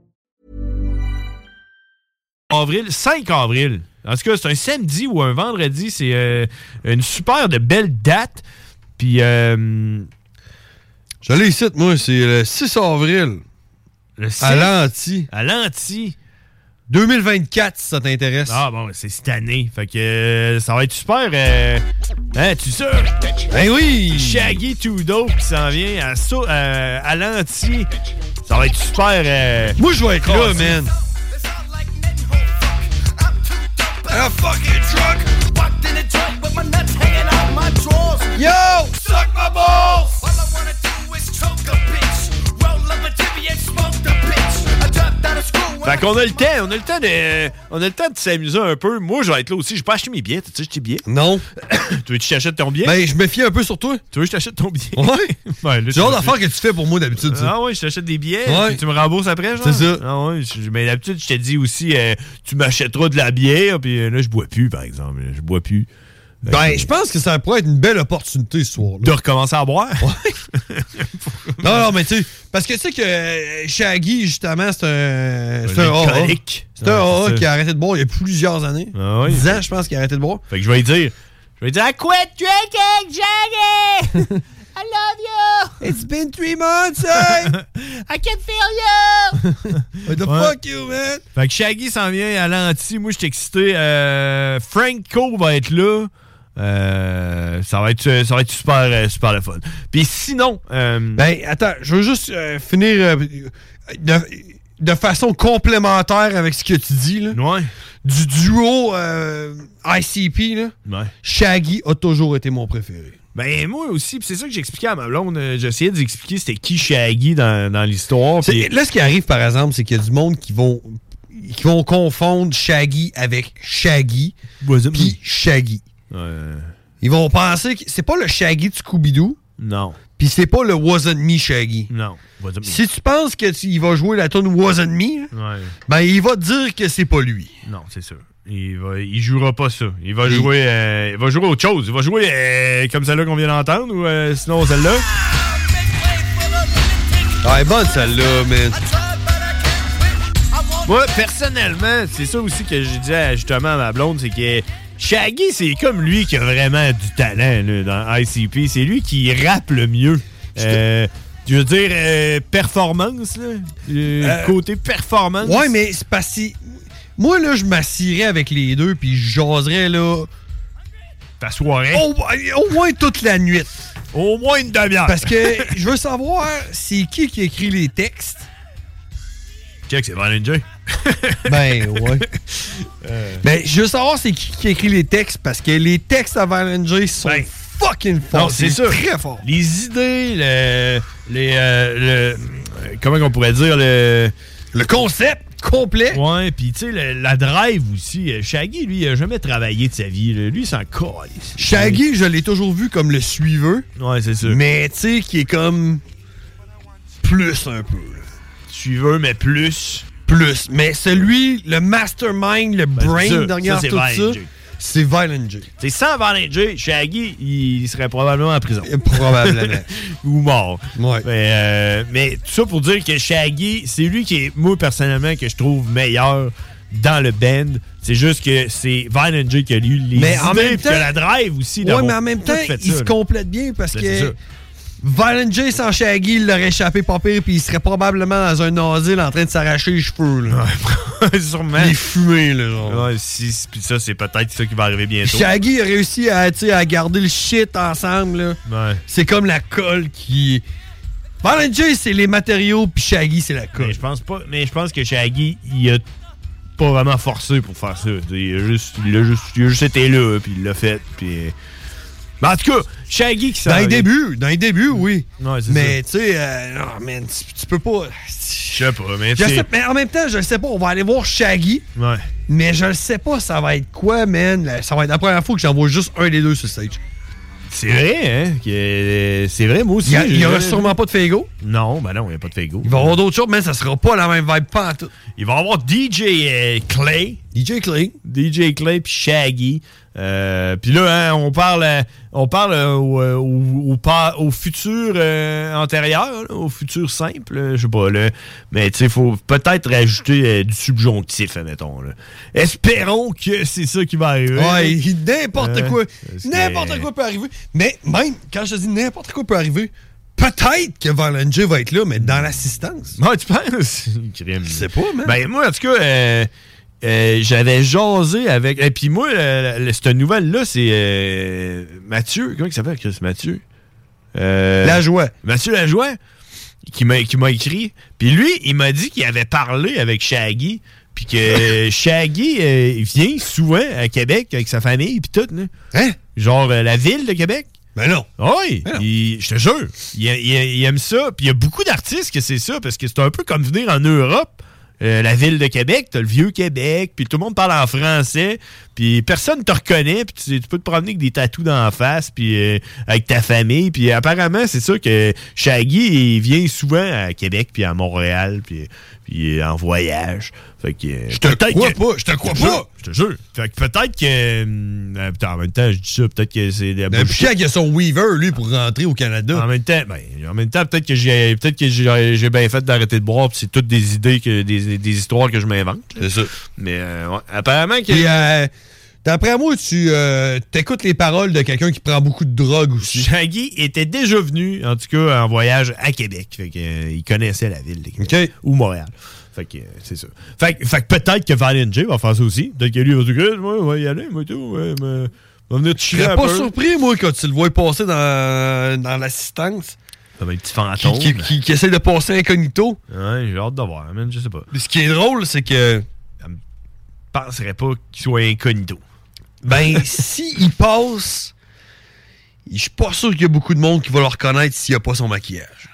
Avril, 5 avril. En tout cas, c'est un samedi ou un vendredi. C'est euh, une super de belle date. Puis, euh, Je l'ai ici, moi, c'est le 6 avril. le 6 À Lanty. À Lanty. 2024, si ça t'intéresse. Ah bon, c'est cette année. Fait que euh, ça va être super. euh, hein, tu sais? Ben oui! Shaggy Tudo qui s'en vient à, euh, à Lanty. Ça va être super. Moi, je vais être là, man. A fucking truck. Walked in the joint with my nuts hanging out my drawers. Yo! Suck my balls! All I wanna do is choke a bitch. Roll up a tibia and smoke the Fait qu'on a le temps, on a le temps de, on a le temps de s'amuser un peu. Moi, je vais être là aussi. J'ai pas acheté mes billets. T'as-tu acheté tes billets? Non. tu veux que je t'achète ton billet? Ben, je me fie un peu sur toi. Tu veux que je t'achète ton billet? Ouais. C'est le genre tu- d'affaire que tu fais pour moi d'habitude. Ah ouais, je t'achète des billets, Ouais. tu me rembourses après, genre? C'est ça. Ah ouais, je- mais d'habitude, je te dis aussi, euh, tu m'achèteras de la bière, puis euh, là, je bois plus, par exemple. Je bois plus. Ben, je pense que ça pourrait être une belle opportunité ce soir-là. De recommencer à boire? Non, non, mais tu sais, parce que tu sais que euh, Shaggy, justement, c'est un. C'est Un AA. C'est un AA qui a arrêté de boire il y a plusieurs années. Ah ouais. 10 ans, je pense, qu'il a arrêté de boire. Fait que je vais lui dire, je vais lui dire, I quit drinking, Jaggy! I love you! It's been three months, hey! I can feel you! What the Ouais. fuck you, man? Fait que Shaggy s'en vient à l'anti. Moi, je suis excité. Euh, Franco va être là. Euh, ça va être ça va être super euh, super le fun. Puis sinon, euh, Ben, attends, je veux juste euh, finir de, de façon complémentaire avec ce que tu dis, là. Ouais. Du duo ICP, là. Ouais. Shaggy a toujours été mon préféré. Ben moi aussi, c'est ça que j'expliquais à ma blonde. J'essayais d'expliquer c'était qui Shaggy dans, dans l'histoire. Là, ce qui arrive, par exemple, c'est qu'il y a du monde qui vont, qui vont confondre Shaggy avec Shaggy, puis Shaggy. Ils vont penser que c'est pas le Shaggy de Scooby-Doo, Non. puis c'est pas le Wasn't Me Shaggy. Non. Wasn't me. Si tu penses qu'il va jouer la tune Wasn't Me, Ouais. ben il va te dire que c'est pas lui. Non, c'est sûr. Il, va, il jouera pas ça. Il va jouer euh, il va jouer autre chose. Il va jouer euh, comme celle-là qu'on vient d'entendre ou euh, sinon celle-là? Ah, elle est bonne celle-là, man. Moi, personnellement, c'est ça aussi que je disais justement à ma blonde, c'est que Shaggy, c'est comme lui qui a vraiment du talent là, dans ICP. C'est lui qui rappe le mieux. Euh, tu veux dire euh, performance, là? Euh, côté performance. Ouais, mais c'est parce que moi, là, je m'assierais avec les deux, puis je jaserais, là. Ta soirée. Au, au moins toute la nuit. Au moins une demi-heure. Parce que je veux savoir, c'est qui qui écrit les textes? Check, c'est J. Ben, ouais. Ben, je veux savoir c'est qui qui écrit les textes, parce que les textes à J sont fucking forts. Ben, c'est très fort. Les idées, le, les, euh, le- euh, comment on pourrait dire le, le concept complet. Ouais, puis tu sais la drive aussi. Euh, Shaggy, lui, il a jamais travaillé de sa vie. là. Lui, il s'en calisse. Shaggy, je l'ai toujours vu comme le suiveux. Ouais, c'est ça. Mais tu sais, qui est comme plus un peu. là. Suiveux, mais plus. Plus. Mais celui, le mastermind, le Ben, brain ça. derrière Ça, c'est tout ça, c'est Violent J. C'est sans Violent J, Shaggy, il serait probablement en prison. Probablement. Ou mort. Ouais. Mais, euh, mais tout ça pour dire que Shaggy, c'est lui qui est, moi, personnellement, que je trouve meilleur dans le band. C'est juste que c'est Violent J qui a eu les Mais idées, en même temps- que la drive aussi. D'avoir mais en même temps, il se complète bien parce Ben, que Violent J sans Shaggy, il l'aurait échappé pas pire, puis il serait probablement dans un asile en train de s'arracher les cheveux. Là. Sûrement. Les fumées, là, genre. Ouais, si, si- puis ça, c'est peut-être ça qui va arriver bientôt. Shaggy a réussi à, à garder le shit ensemble. là. Ouais. C'est comme la colle qui. Violent J, c'est les matériaux, puis Shaggy, c'est la colle. Mais je pense pas. Mais je pense que Shaggy, il a pas vraiment forcé pour faire ça. Il a juste, il a juste, il a juste été là, puis il l'a fait. Puis. Mais en tout cas, Shaggy qui s'en Dans les débuts, dans les débuts, oui. Ouais, Mais tu sais, euh, non, man, tu, tu peux pas. Je sais pas, mais Je tu sais- mais en même temps, je le sais pas. On va aller voir Shaggy. Ouais. Mais je le sais pas, ça va être quoi, man? Ça va être la première fois que j'en vois juste un des deux sur stage. C'est vrai, hein? C'est vrai, moi aussi. Il y a- il y aura sûrement pas de Fego. Non, ben non, il n'y a pas de Fego. Il va y avoir d'autres choses, mais ça sera pas la même vibe pas en tout. Il va y avoir DJ euh, Clay. DJ Clay. DJ Clay puis Shaggy. Euh, puis là, hein, on parle, euh, on parle euh, au, euh, au, au pa- au futur euh, antérieur, là, au futur simple, je sais pas. Là. Mais tu sais, il faut peut-être rajouter euh, du subjonctif, admettons. Là. Espérons que c'est ça qui va arriver. Ouais, n'importe Euh, quoi. N'importe quoi peut arriver. Mais même, quand je te dis n'importe quoi peut arriver, peut-être que J va être là, mais dans l'assistance. Ouais, tu penses? Crime. Je sais pas, man. Ben, moi, en tout cas, euh, euh, j'avais jasé avec. Et puis, moi, euh, cette nouvelle-là, c'est euh, Mathieu. Comment il s'appelle, Chris? Mathieu? Euh, Lajoie. Mathieu Lajoie, qui m'a qui m'a écrit. Puis lui, il m'a dit qu'il avait parlé avec Shaggy. Puis que Shaggy, il vient souvent à Québec avec sa famille, puis tout. Là. Hein? Genre la ville de Québec. Ben non. Oui, il- je te jure. Il, il- il aime ça. Puis il y a beaucoup d'artistes que c'est ça, parce que c'est un peu comme venir en Europe. Euh, la ville de Québec, t'as le vieux Québec, puis tout le monde parle en français, puis personne te reconnaît, puis tu, peux te promener avec des tatous dans la face, puis euh, avec ta famille, puis apparemment c'est ça que Shaggy il vient souvent à Québec puis à Montréal, puis puis en voyage. Fait que je te crois pas, je te crois pas. Je te jure. Fait que peut-être que hum, putain, en même temps, je dis ça, peut-être que c'est des Ben, puis quand il y a son Weaver, lui, pour rentrer au Canada. en même temps, ben, en même temps, peut-être que j'ai peut-être que j'ai bien fait d'arrêter de boire, puis c'est toutes des idées que des, des histoires que je m'invente. C'est ça. Mais euh, ouais, apparemment que Puis, euh, d'après moi, tu euh, t'écoutes les paroles de quelqu'un qui prend beaucoup de drogue aussi. Shaggy était déjà venu, en tout cas, en voyage à Québec. Fait que, euh, il connaissait la ville Québec. Ou Montréal. Fait que euh, c'est ça. Fait, que- fait que peut-être que Valiant J va faire ça aussi. Peut-être que lui va dire, moi, on va y aller, moi, tout. Ouais, mais, on va venir te Je chiller serais pas peu. surpris, moi, quand tu le vois passer dans, dans l'assistance. Comme un petit Qui, fantôme. qui, qui- qui essaie de passer incognito. Ouais, j'ai hâte de voir, man, je sais pas. Mais ce qui est drôle, c'est que. Je penserais pas qu'il soit incognito. Ben, si il passe, je suis pas sûr qu'il y a beaucoup de monde qui va le reconnaître s'il a pas son maquillage.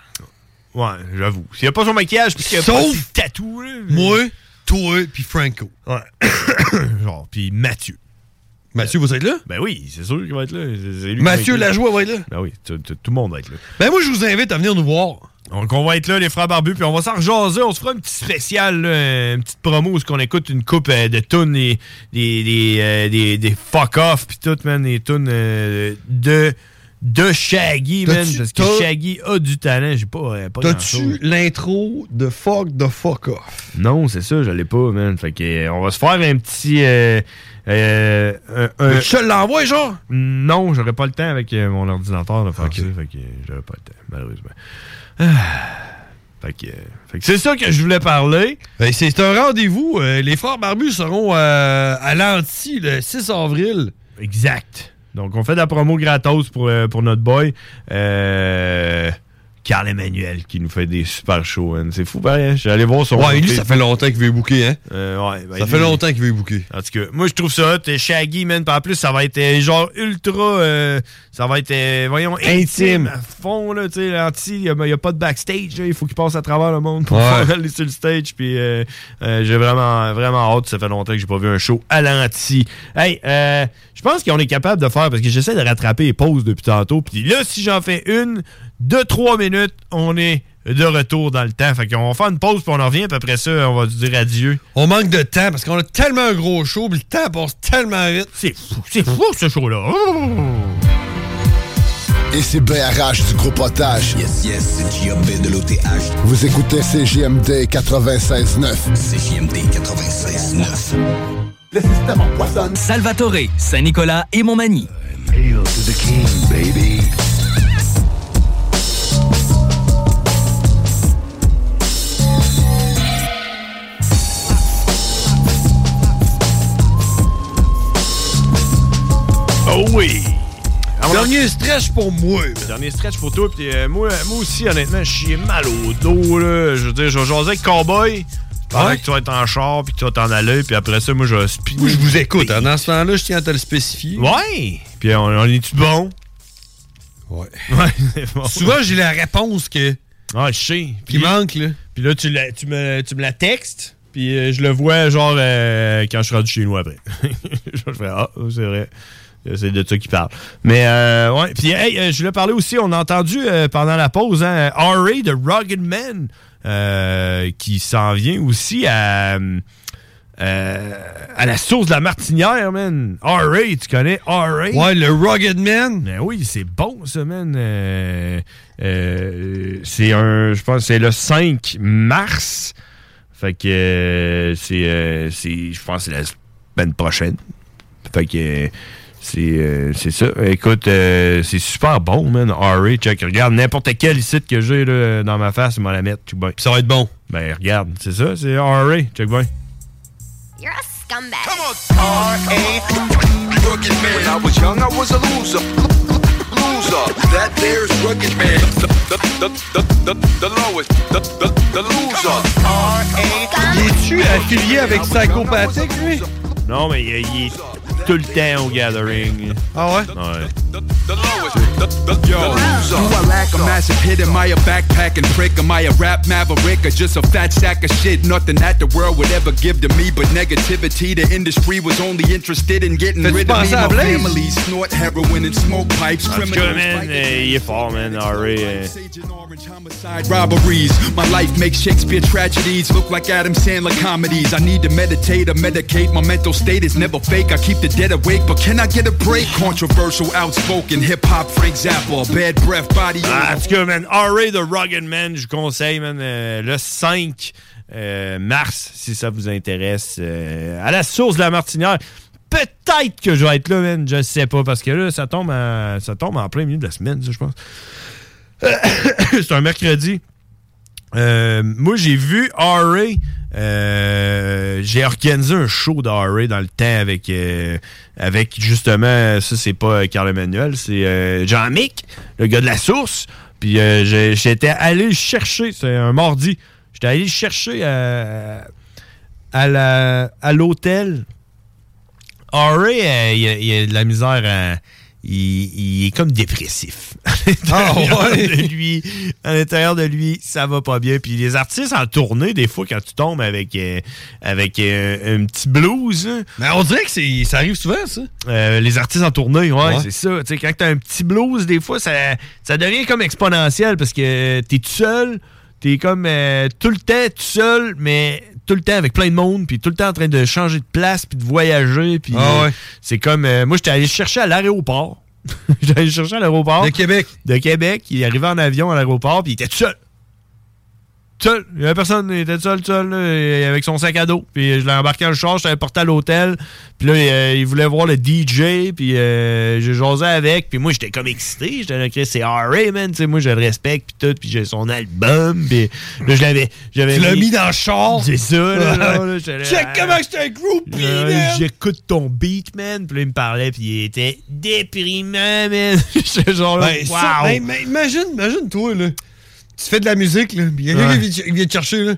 Ouais, j'avoue. S'il n'y a pas son maquillage, puis qu'il n'y a pas Sauf ses tatous, là. Moi, toi, puis Franco. Ouais. Genre, puis Mathieu. Mathieu, vous êtes là? Ben oui, c'est sûr qu'il va être là. C'est- lui qui Mathieu va être. Lajoie va être là? Ben oui, tout, tout- tout le monde va être là. Ben, moi, je vous invite à venir nous voir. Donc, on va être là, les frères barbus, puis on va s'en rejaser. On se fera une petite spéciale, là, une petite promo où on écoute une coupe euh, de tunes, des, des, des, euh, des, des fuck-off, puis tout, man, des tunes euh, de, de Shaggy, man. Parce que Shaggy a du talent. J'ai pas, euh, pas T'as-tu l'intro de Fuck the Fuck Off? Non, c'est ça, je l'ai pas, man. Fait que, euh, on va se faire un petit. Euh, euh, un- un- Je te l'envoie, genre? Non, j'aurais pas le temps avec euh, mon ordinateur de faire ça. Fait que j'aurais pas le temps, malheureusement. Ah. Fait que, que c'est ça que je voulais parler. Ben, c'est un rendez-vous. les frères barbus seront à l'anti le 6 avril. Exact. Donc, on fait de la promo gratos pour, euh, pour notre boy. Euh, Carl Emmanuel qui nous fait des super shows. hein. C'est fou, pareil. hein. Je suis allé voir son. Ouais, lui, ça fait longtemps qu'il veut booker, hein? Euh, ouais, ben, Ça lui- fait longtemps qu'il veut booker. En tout cas, moi, je trouve ça hot. euh, Shaggy, man. En plus, ça va être euh, genre ultra. euh, ça va être, voyons, intime, Intime. à fond, là. Tu sais, l'anti, il n'y a, pas de backstage. là. Il faut qu'il passe à travers le monde pour Ouais. aller sur le stage. Puis j'ai vraiment, vraiment hâte. Ça fait longtemps que j'ai pas vu un show à l'anti. Hey, euh, je pense qu'on est capable de faire parce que j'essaie de rattraper les pauses depuis tantôt. Puis là, si j'en fais une de trois minutes, on est de retour dans le temps. Fait qu'on va faire une pause puis on en revient. Puis après ça, on va se dire adieu. On manque de temps parce qu'on a tellement un gros show, puis le temps passe tellement vite. C'est fou, c'est fou ce show-là. Et c'est BRH du groupe Otage. Yes, yes, c'est de l'OTH. Vous écoutez CJMD 96.9. CJMD 96.9. Le système empoisonne. Salvatore, Saint-Nicolas et Montmagny. Hail to the king, baby. Oh oui! Dernier stretch pour moi. Dernier stretch pour toi. Puis euh, moi, moi aussi, honnêtement, je suis mal au dos. Là. Je veux dire, je vais jaser avec Cowboy. Pendant Ouais. que tu vas être en char, puis que tu vas t'en aller, puis après ça, moi, je vais. Moi, je vous écoute. hein. Dans ce temps-là, je tiens à te le spécifier. Ouais! Puis on, on est-tu bon? Ouais. Ouais, c'est bon. Souvent, j'ai la réponse que. Ah, je sais. Qui manque, là. Puis là, tu, la- tu, me, tu me la textes, puis euh, je le vois, genre, euh, quand je suis rendu chez nous après. je fais, ah, c'est vrai. C'est de ça qu'il parle. Mais, euh, ouais. Puis, hey, euh, je voulais parler aussi, on a entendu pendant la pause, hein, R.A. de Rugged Man, euh, qui s'en vient aussi à. euh, à la source de la martinière, man. R.A., tu connais R.A.? Ouais, le Rugged Man. Ben oui, c'est bon, ça, man. Euh, c'est un, je pense, c'est le 5 mars. Fait que c'est, je pense, que c'est la semaine prochaine. Fait que c'est, euh, c'est ça. Écoute, euh, c'est super bon, man. R.A., check. Regarde, n'importe quel site que j'ai là, dans ma face, il va la mettre. check bien. Ça va être bon. Ben, regarde, c'est ça, c'est R.A., check bien. You're a scumbag. When I was young, I was a loser. Loser. That there's rugged man. The, the, the, the, the, the lowest. The, the, the loser. Es-tu affilié avec Psychopathic, lui? Non, mais il, il est tout le temps au gathering. Ah ouais? Ouais. Yo, do I lack a massive hit? Am I a backpacking prick? Am I a rap maverick? Or just a fat sack of shit? Nothing that the world would ever give to me but negativity. The industry was only interested in getting rid of me. My Blaze? family snort heroin and smoke pipes. En tout cas, Criminals man, il est fort, man, Harry. Robberies. My life makes Shakespeare tragedies look like Adam Sandler comedies. I need to meditate or medicate. My mental state is never fake. I keep the dead awake, but can I get a break? Controversial, outspoken, hip hop, Frank Zappa, bad breath, body. Ah, en tout cas, man, R.A. The Rugged Man, je conseille, man, euh, le 5 euh, mars, si ça vous intéresse, euh, à la source de la Martinière. Peut-être que je vais être là, man, je sais pas, parce que là, ça tombe, à- ça tombe en plein milieu de la semaine, ça, je pense. C'est un mercredi. Euh, moi, j'ai vu R.A. euh, j'ai organisé un show d'R.A. dans le temps avec, euh, avec justement, ça, c'est pas Carl Emmanuel, c'est Jean-Mick, le gars de la source. Puis j'étais allé le chercher, c'est un mardi. J'étais allé le chercher à, à l'hôtel. R.A., il, a, il a de la misère à. Il, il est comme dépressif. Ah, ouais? de lui, à l'intérieur de lui, ça va pas bien. Puis les artistes en tournée, des fois, quand tu tombes avec, euh, avec euh, un petit blues. Mais on dirait que ça arrive souvent, ça. euh, les artistes en tournée, ouais, Ouais. c'est ça. Tu quand t'as un petit blues, des fois, ça, ça devient comme exponentiel parce que t'es tout seul, t'es comme tout le temps tout seul, mais tout le temps avec plein de monde, puis tout le temps en train de changer de place, puis de voyager, puis Ah euh, ouais. c'est comme... euh, moi, j'étais allé chercher à l'aéroport. j'étais allé chercher à l'aéroport. De Québec. De Québec. Il est arrivé en avion à l'aéroport, puis il était tout seul. Seul. Avait personne. Il était seul, seul, là, et avec son sac à dos. Puis je l'ai embarqué dans le char, je l'avais porté à l'hôtel. Puis là, euh, il voulait voir le DJ, puis euh, j'ai jasé avec. Puis moi, j'étais comme excité. J'étais là, c'est R.A., man. Tu sais, moi, je le respecte, puis tout. Puis j'ai son album. Puis là, je l'avais... Tu l'as mis dans le char? C'est ça, là. là, là, Check comment j'étais un groupie, man. J'écoute ton beat, man. Puis là, il me parlait, puis il était déprimant, man. J'étais genre là, Ben, wow. ça, ben, imagine, imagine toi, là. Tu fais de la musique, là. Puis il y a quelqu'un Ouais. qui vient- te chercher, là.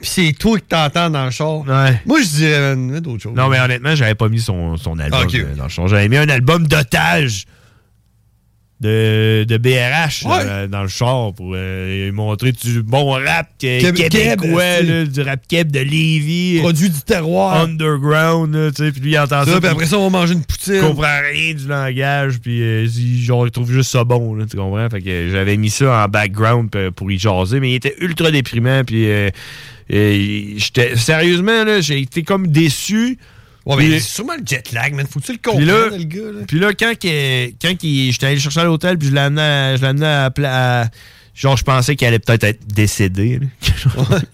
Puis c'est toi qui t'entends dans le char. Ouais. Moi, je dirais, mets d'autres choses. Non, mais honnêtement, j'avais pas mis son, son album Ah, euh, dans le char. J'avais mis un album d'otage de, de BRH là, dans le char pour euh, montrer du bon rap que- québécois, là, du rap keb de Lévis. Produit du terroir. Underground, tu sais. Puis lui, il entend ça. Ça, puis après ça, on va manger une poutine. Il comprend rien du langage, puis euh, il- genre, il trouve juste ça bon, tu comprends? Fait que j'avais mis ça en background pour y jaser, mais il était ultra déprimant, puis euh, j'étais... Sérieusement, là, j'ai été comme déçu. Ouais, mais sûrement le jet lag, man. Faut-tu le comprendre, là, le gars, là? puis là, quand, quand j'étais allé le chercher à l'hôtel, puis je l'ai amené à, je Genre, je pensais qu'il allait peut-être être décédé.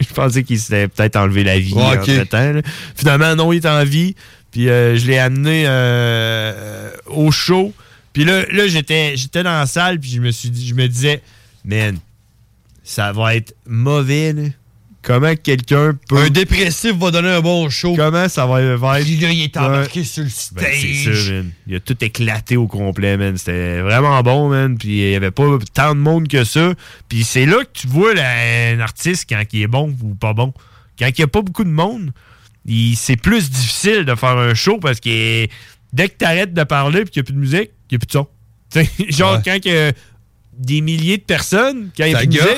je pensais qu'il s'était peut-être enlevé la vie Ouais, là. Finalement, non, il est en vie. Puis euh, je l'ai amené euh, au show. Puis là, là j'étais, j'étais dans la salle, puis je me suis dit, je me disais, man, ça va être mauvais, là. Comment quelqu'un peut. Un dépressif va donner un bon show. Comment ça va être. Puis là, il est embarqué Ouais. sur le Ben, c'est stage. ça, man. Il a tout éclaté au complet, man. C'était vraiment bon, man. Puis il y avait pas tant de monde que ça. Puis c'est là que tu vois là, un artiste quand il est bon ou pas bon. Quand il y a pas beaucoup de monde, il- c'est plus difficile de faire un show parce que dès que tu arrêtes de parler puis qu'il n'y a plus de musique, il n'y a plus de son. Tu sais, genre, Ouais. quand il y a des milliers de personnes, quand il y a plus de musique,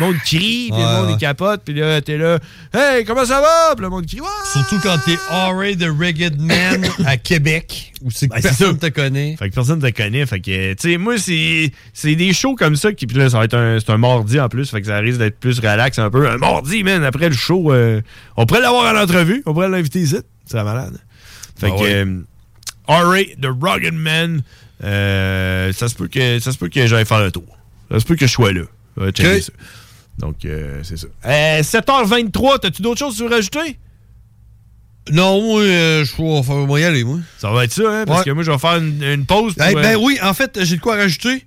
le monde crie, puis Ouais, le monde ouais. capote, puis là, t'es là, hey, comment ça va? Puis le monde crie, ouais! Surtout quand t'es R.A. The Ragged Man à Québec, où c'est que Ben, personne te connaît. Fait que personne te connaît. Fait que, tu sais, moi, c'est c'est des shows comme ça qui, puis là, ça va être un, c'est un mardi en plus. Fait que ça risque d'être plus relax un peu. Un mardi, man, après le show, euh, on pourrait l'avoir en entrevue. On pourrait l'inviter ici. C'est malade. Fait Ah que, ouais. euh, R.A. The Rugged Man, euh, ça se peut que, ça se peut que j'aille faire le tour. Ça se peut que je sois là. Ça. Donc, euh, c'est ça. Euh, 7h23, t'as-tu d'autres choses à rajouter? Non, moi, euh, je vais faire- y aller, moi. Ça va être ça, hein? Parce Ouais. que moi, je vais faire une, une pause. pour, Eh ben euh, oui, en fait, j'ai de quoi rajouter.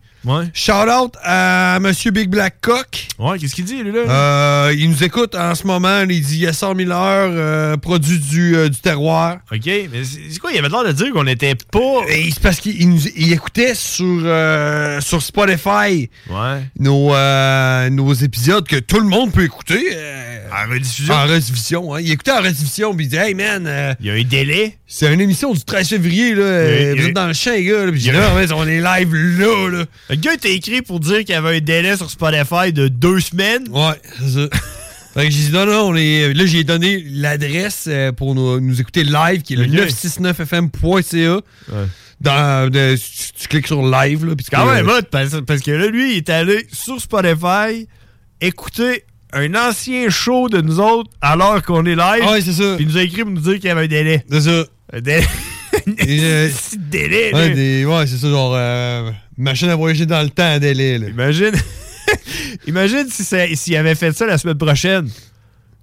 Shout out à Monsieur Big Black Cock. Ouais, qu'est-ce qu'il dit, lui, là? Euh, il nous écoute en ce moment. Il dit il y a 100 000 heures, euh, produit du, euh, du terroir. OK, mais c'est quoi? Il avait l'air de dire qu'on n'était pas. C'est parce qu'il il écoutait sur, euh, sur Spotify Ouais. nos, nos épisodes que tout le monde peut écouter. En rediffusion? En rediffusion, hein. Il écoutait en rediffusion, puis il dit Hey man, euh, il y a un délai. C'est une émission du 13 février, là. Il a- euh, il a- vous êtes dans le champ, les gars. là. Puis il j'ai dit, mais on est live là, là. Le gars était écrit pour dire qu'il y avait un délai sur Spotify de deux semaines. Ouais, c'est ça. Fait que j'ai dit non, non, on est. Là, j'ai donné l'adresse euh, pour nous, nous écouter live, qui est le Ok. 969fm.ca. Dans, de- tu, tu cliques sur live, là. quand tu- même parce, parce que là, lui, il est allé sur Spotify écouter un ancien show de nous autres alors qu'on est live. Ouais, c'est ça. Puis il nous a écrit pour nous dire qu'il y avait un délai. C'est ça. Un délai. Et, euh, petit délai, ouais, des- ouais, c'est ça, genre. euh, machine à voyager dans le temps à délai, là. Imagine. Imagine si ça- s'il avait fait ça la semaine prochaine.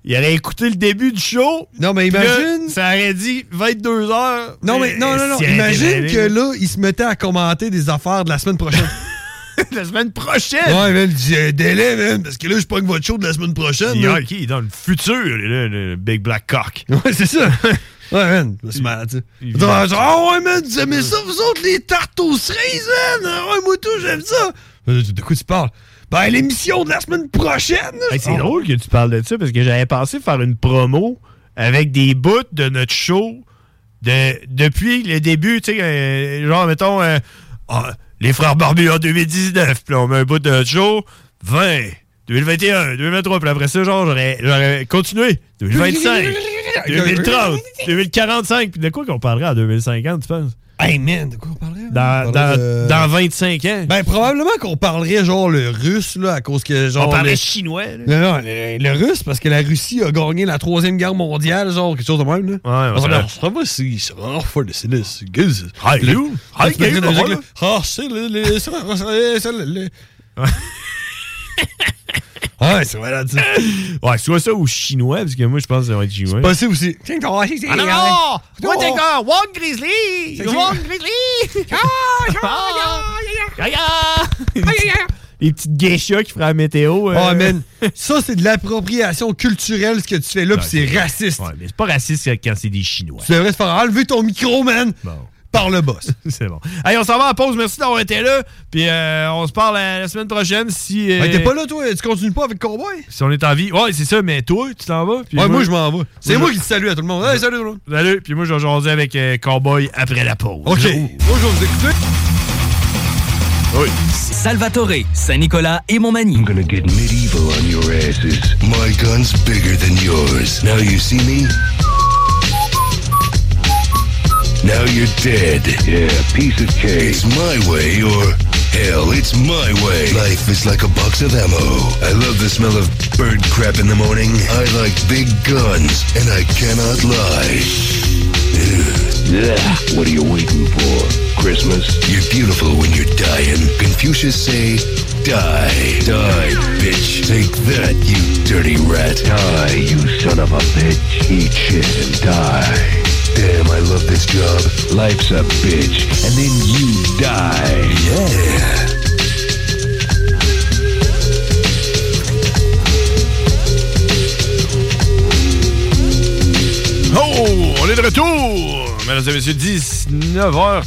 Il aurait écouté le début du show. Non, mais là, imagine- ça aurait dit 22 heures. Non, mais non, non, non. Imagine que là, il se mettait à commenter des affaires de la semaine prochaine. la semaine prochaine. Ouais, man, il dit euh, délai, man, parce que là, je pogne votre show de la semaine prochaine. Il, il est dans le futur, là, le Big Black Cock? Ouais, c'est ça. Ouais, man, c'est malade, il- Genre, genre, Ah ouais, man, vous aimez ça, vous autres, les tartes aux cerises, man? Ah Ouais, moi, tout, j'aime ça. Euh, De quoi tu parles? Ben, l'émission de la semaine prochaine. Hey, c'est Oh. drôle que tu parles de ça parce que j'avais pensé faire une promo avec des bouts de notre show de, depuis le début, tu sais, euh, genre, mettons, euh, ah, les frères Barbus en 2019, puis on met un bout de show, 20, 2021, 2023, puis après ça, genre, j'aurais continué, 2025, 2030, 2045, puis de quoi qu'on parlerait en 2050, tu penses? Hey, man, de quoi on parlerait? Dans, On dans, parlerait de- dans 25 ans. Ben, probablement qu'on parlerait, genre, le russe, là, à cause que, genre. on parlait le- chinois, là. Non, non, le, le russe, parce que la Russie a gagné la troisième guerre mondiale, genre, quelque chose de même, là. Ouais, On ouais. va ça va, c'est ça va, c'est le. Hi, you? Ah, Hi, you. Ah, c'est le. Le- c'est c'est c'est malade, ça. Ouais, soit ça ou chinois, parce que moi, je pense que ça va être chinois. Passé aussi. Tiens, c'est Ah non, non! Toi, t'es gars, One Grizzly! C'est One Grizzly! Les petites geishas qui feraient la météo. euh. Oh, man. Ça, c'est de l'appropriation culturelle, ce que tu fais là, puis c'est c'est- raciste. Ouais, mais c'est pas raciste quand c'est des Chinois. Tu devrais te faire enlever ton micro, man, par le boss. c'est bon. Allez, on s'en va en pause. Merci d'avoir été là. Puis euh, on se parle la, la semaine prochaine si. euh, Ben, t'es pas là, toi? Tu continues pas avec Cowboy? Si on est en vie. Ouais, c'est ça, mais toi, tu t'en vas? puis Ouais, moi, je m'en vais. C'est Moi, moi je- qui te salue à tout le monde. Hey, salut tout le monde. Salut. Puis moi, je vais jaser avec euh, Cowboy après la pause. OK. Moi, vais vous écouter. Oui. Salvatore, Saint-Nicolas et Montmagny. I'm gonna get medieval on your asses. My gun's bigger than yours. Now you see me? Now you're dead. Yeah, piece of cake. It's my way or hell, it's my way. Life is like a box of ammo. I love the smell of bird crap in the morning. I like big guns, and I cannot lie. Ugh. What are you waiting for? Christmas? You're beautiful when you're dying. Confucius say, die. Die, bitch. Take that, you dirty rat. Die, you son of a bitch. Eat shit and die. Damn, I love this job. Life's a bitch. And then you die. Yeah. Oh, on est de retour! Mesdames et messieurs, 19h30,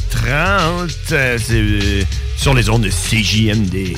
euh, c'est euh, sur les ondes de CJMD.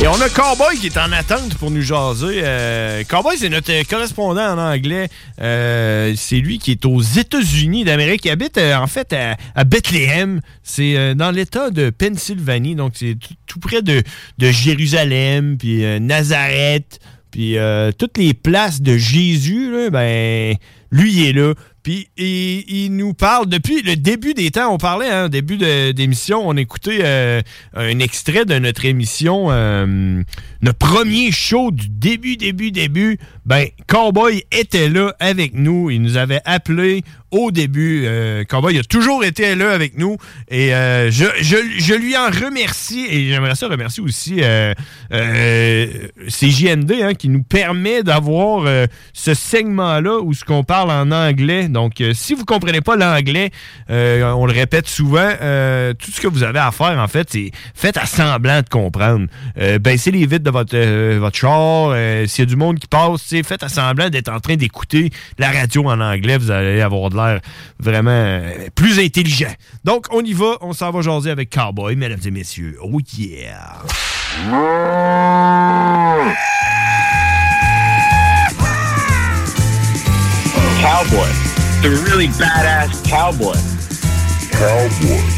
Et on a Cowboy qui est en attente pour nous jaser. Euh, Cowboy, c'est notre correspondant en anglais. Euh, c'est lui qui est aux États-Unis d'Amérique. Il habite euh, en fait à, Bethléem. C'est euh, dans l'État de Pennsylvanie. Donc c'est tout, près de, de Jérusalem, puis Nazareth, puis toutes les places de Jésus. Là, ben, lui, est là. Puis il, nous parle depuis le début des temps. On parlait, hein, début d'émission, on écoutait euh, un extrait de notre émission euh, notre premier show du début, début, début, ben, Cowboy était là avec nous. Il nous avait appelé au début. Euh, Cowboy a toujours été là avec nous. Et euh, je, lui en remercie. Et j'aimerais ça remercier aussi euh, euh, CJND hein, qui nous permet d'avoir ce segment-là où ce qu'on parle en anglais. Donc, si vous comprenez pas l'anglais, on le répète souvent, tout ce que vous avez à faire, en fait, c'est faites à semblant de comprendre. Baissez les vitres de votre, euh, votre char. euh, S'il y a du monde qui passe, tu sais, faites à semblant d'être en train d'écouter la radio en anglais. Vous allez avoir de l'air vraiment euh, plus intelligent. Donc, on y va. On s'en va jaser avec Cowboy, mesdames et messieurs. Oh yeah! Cowboy. The really badass cowboy. Cowboy.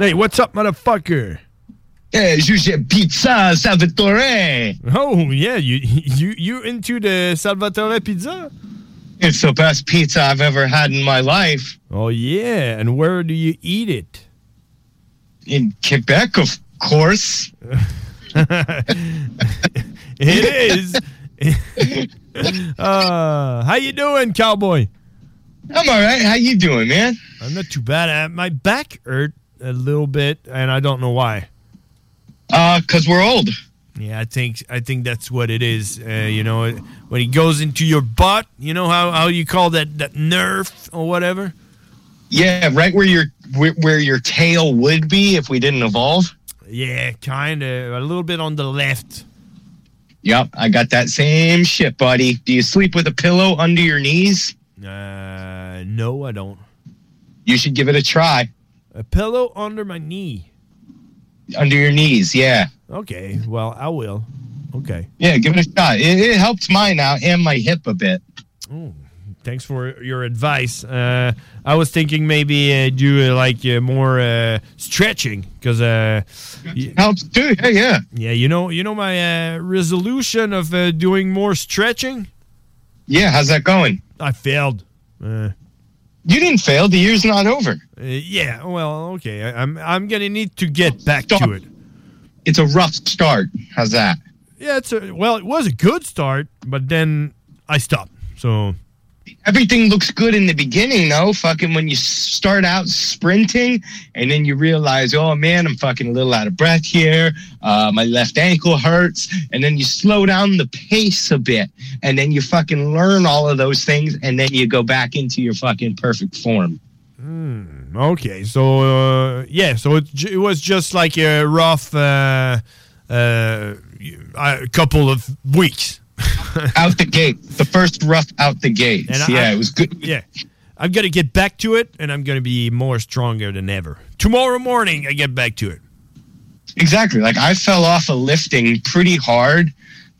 Hey, what's up, motherfucker? Hey, Juge Pizza Salvatore. Oh yeah, you you you into the Salvatore pizza? It's the best pizza I've ever had in my life. Oh yeah, and where do you eat it? In Quebec, of course. It is. uh, how you doing, cowboy? I'm all right. How you doing, man? I'm not too bad. Uh, my back hurt a little bit, and I don't know why. Uh, cause we're old. Yeah, I think I think that's what it is. Uh, you know, when he goes into your butt, you know how, how you call that that nerve or whatever. Yeah, right where your where, where your tail would be if we didn't evolve. Yeah, kind of a little bit on the left. Yep, I got that same shit, buddy. Do you sleep with a pillow under your knees? Uh, no, I don't. You should give it a try. A pillow under my knee. Under your knees, yeah. Okay, well, I will. Okay. Yeah, give it a shot. It, it helps mine out and my hip a bit. Oh, thanks for your advice. Uh, I was thinking maybe uh, do uh, like uh, more uh, stretching because uh, helps too. Yeah, yeah. Yeah, you know, you know my uh, resolution of uh, doing more stretching. Yeah, how's that going? I failed. You didn't fail. The year's not over. uh, yeah, well, okay. I, I'm I'm gonna need to get back to it. It's a rough start. How's that? Yeah, it's a, well, it was a good start, but then I stopped. So Everything looks good in the beginning, though. Fucking when you start out sprinting, and then you realize, oh man, I'm fucking a little out of breath here. Uh, my left ankle hurts, and then you slow down the pace a bit, and then you fucking learn all of those things, and then you go back into your fucking perfect form. Hmm, okay, so uh, yeah, so it, it was just like a rough uh, uh, a couple of weeks out the gate. The first rough out the gate. yeah, it was good. Yeah, I'm gonna get back to it, and I'm gonna be more stronger than ever. Tomorrow morning, I get back to it. Exactly. Like I fell off of lifting pretty hard.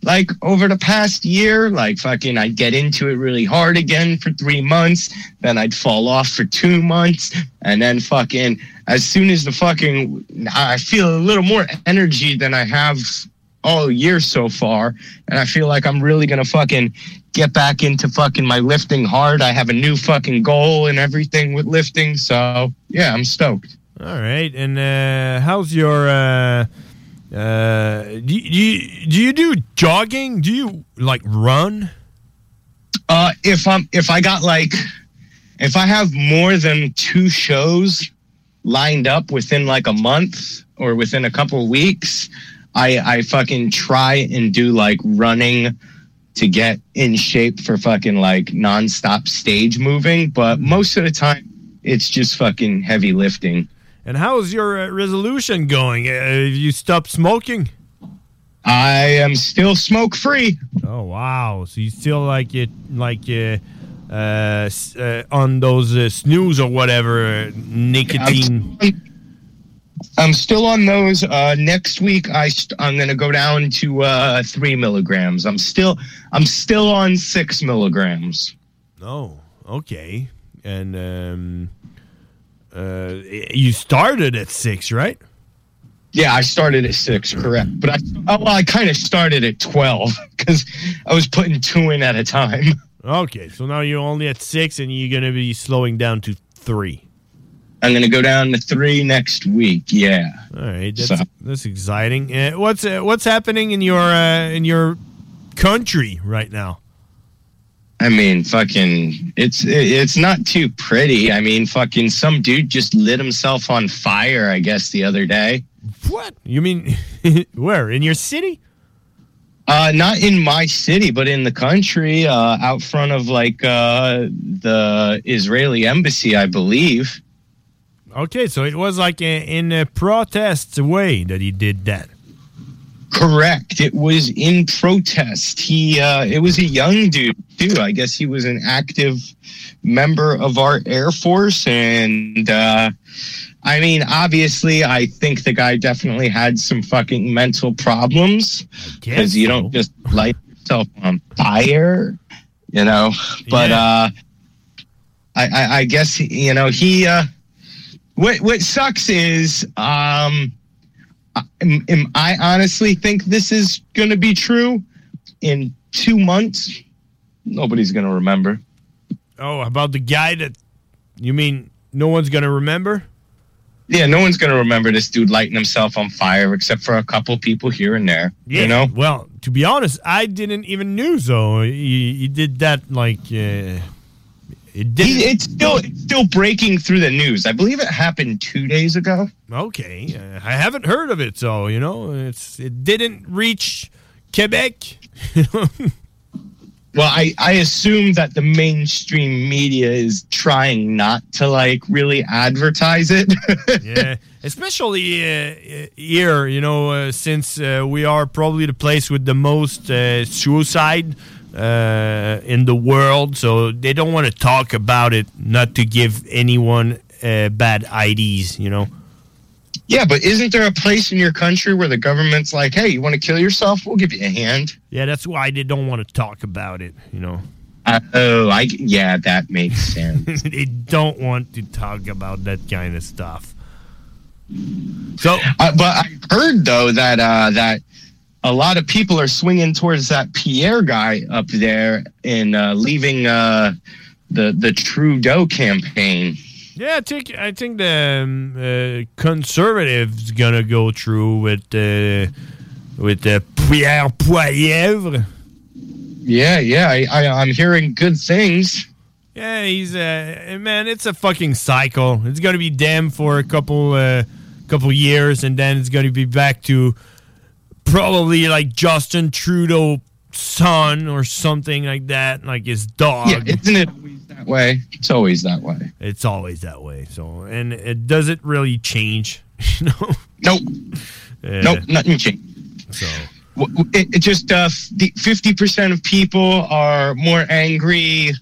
Like over the past year, like fucking, I'd get into it really hard again for three months. Then I'd fall off for two months. And then fucking, as soon as the fucking, I feel a little more energy than I have all year so far. And I feel like I'm really going to fucking get back into fucking my lifting hard. I have a new fucking goal and everything with lifting. So yeah, I'm stoked. All right, and uh, how's your? Uh, uh, do, you, do you do you do jogging? Do you like run? Uh, if I'm if I got like if I have more than two shows lined up within like a month or within a couple weeks, I I fucking try and do like running to get in shape for fucking like nonstop stage moving. But most of the time, it's just fucking heavy lifting. And how's your uh, resolution going? Uh, have you stopped smoking? I am still smoke free. Oh wow! So you still like it, like uh, uh, uh, on those uh, snooze or whatever uh, nicotine? I'm still on those. Uh, next week, I st- I'm gonna go down to uh, three milligrams. I'm still I'm still on six milligrams. Oh, okay. And um, uh, you started at six, right? Yeah, I started at six, correct. But I oh, well, I kind of started at twelve because I was putting two in at a time. Okay, so now you're only at six, and you're gonna be slowing down to three. I'm gonna go down to three next week. Yeah. All right, that's, So- that's exciting. Uh, what's uh, what's happening in your uh, in your country right now? I mean, fucking, it's it's not too pretty. I mean, fucking, some dude just lit himself on fire. I guess the other day. What you mean? Where in your city? Uh, not in my city, but in the country, uh, out front of like uh, the Israeli embassy, I believe. Okay, so it was like a, in a protest way that he did that. Correct. It was in protest. He uh it was a young dude too. I guess he was an active member of our Air Force and uh I mean, obviously, I think the guy definitely had some fucking mental problems because you don't just light yourself on fire, you know. But uh, I, I, I guess you know he. Uh, what what sucks is um, am, am I honestly think this is going to be true in two months. Nobody's going to remember. Oh, about the guy that you mean no one's gonna remember? Yeah, no one's going to remember this dude lighting himself on fire except for a couple people here and there. Yeah. You know? Well, to be honest, I didn't even knew so. He, he did that like uh, it. He, it's still it's still breaking through the news. I believe it happened two days ago. Okay, uh, I haven't heard of it, so you know, it's it didn't reach Quebec. Well, I, I assume that the mainstream media is trying not to like really advertise it. yeah, especially uh, here, you know, uh, since uh, we are probably the place with the most uh, suicide uh, in the world, so they don't want to talk about it, not to give anyone uh, bad IDs, you know. yeah, but isn't there a place in your country where the government's like, hey, you want to kill yourself? We'll give you a hand. Yeah, that's why they don't want to talk about it, you know. Uh, oh, I yeah, that makes sense. they don't want to talk about that kind of stuff. So, uh, but I heard though that uh, that a lot of people are swinging towards that Pierre guy up there and uh, leaving uh, the the Trudeau campaign. Yeah, I think I think the um, uh, conservatives gonna go through with uh, with uh, Pierre Poilievre. Yeah, yeah, I, I, I'm hearing good things. Yeah, he's uh, man. It's a fucking cycle. It's gonna be them for a couple uh, couple years, and then it's gonna be back to probably like Justin Trudeau son or something like that, like his dog. Yeah, isn't it always that way? It's always that way. It's always that way. So, and it doesn't really change. You know? Nope. Yeah. Nope, nothing changed. So W- w- It, it just uh, fifty percent of people are more angry.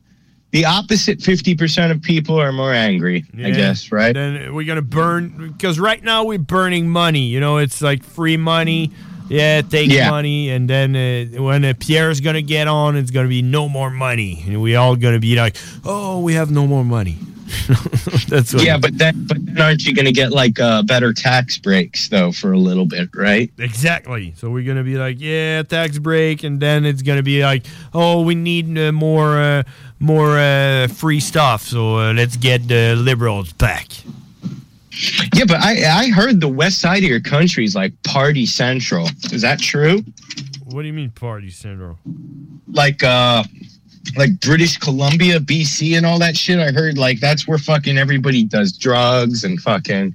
The opposite fifty percent of people are more angry. I guess, right? Then we're gonna burn because right now we're burning money. You know, it's like free money. Yeah, take Yeah. money, and then uh, when uh, Pierre's gonna get on, it's gonna be no more money, and we all gonna be like, "Oh, we have no more money." That's what yeah, but then, but then aren't you going to get like uh, better tax breaks though for a little bit, right? Exactly. So we're gonna be like, yeah, tax break, and then it's gonna be like, oh, we need uh, more, uh, more uh, free stuff. So uh, let's get the liberals back. Yeah, but I I heard the west side of your country is like party central. Is that true? What do you mean party central? Like uh like British Columbia, BC and all that shit. I heard like that's where fucking everybody does drugs and fucking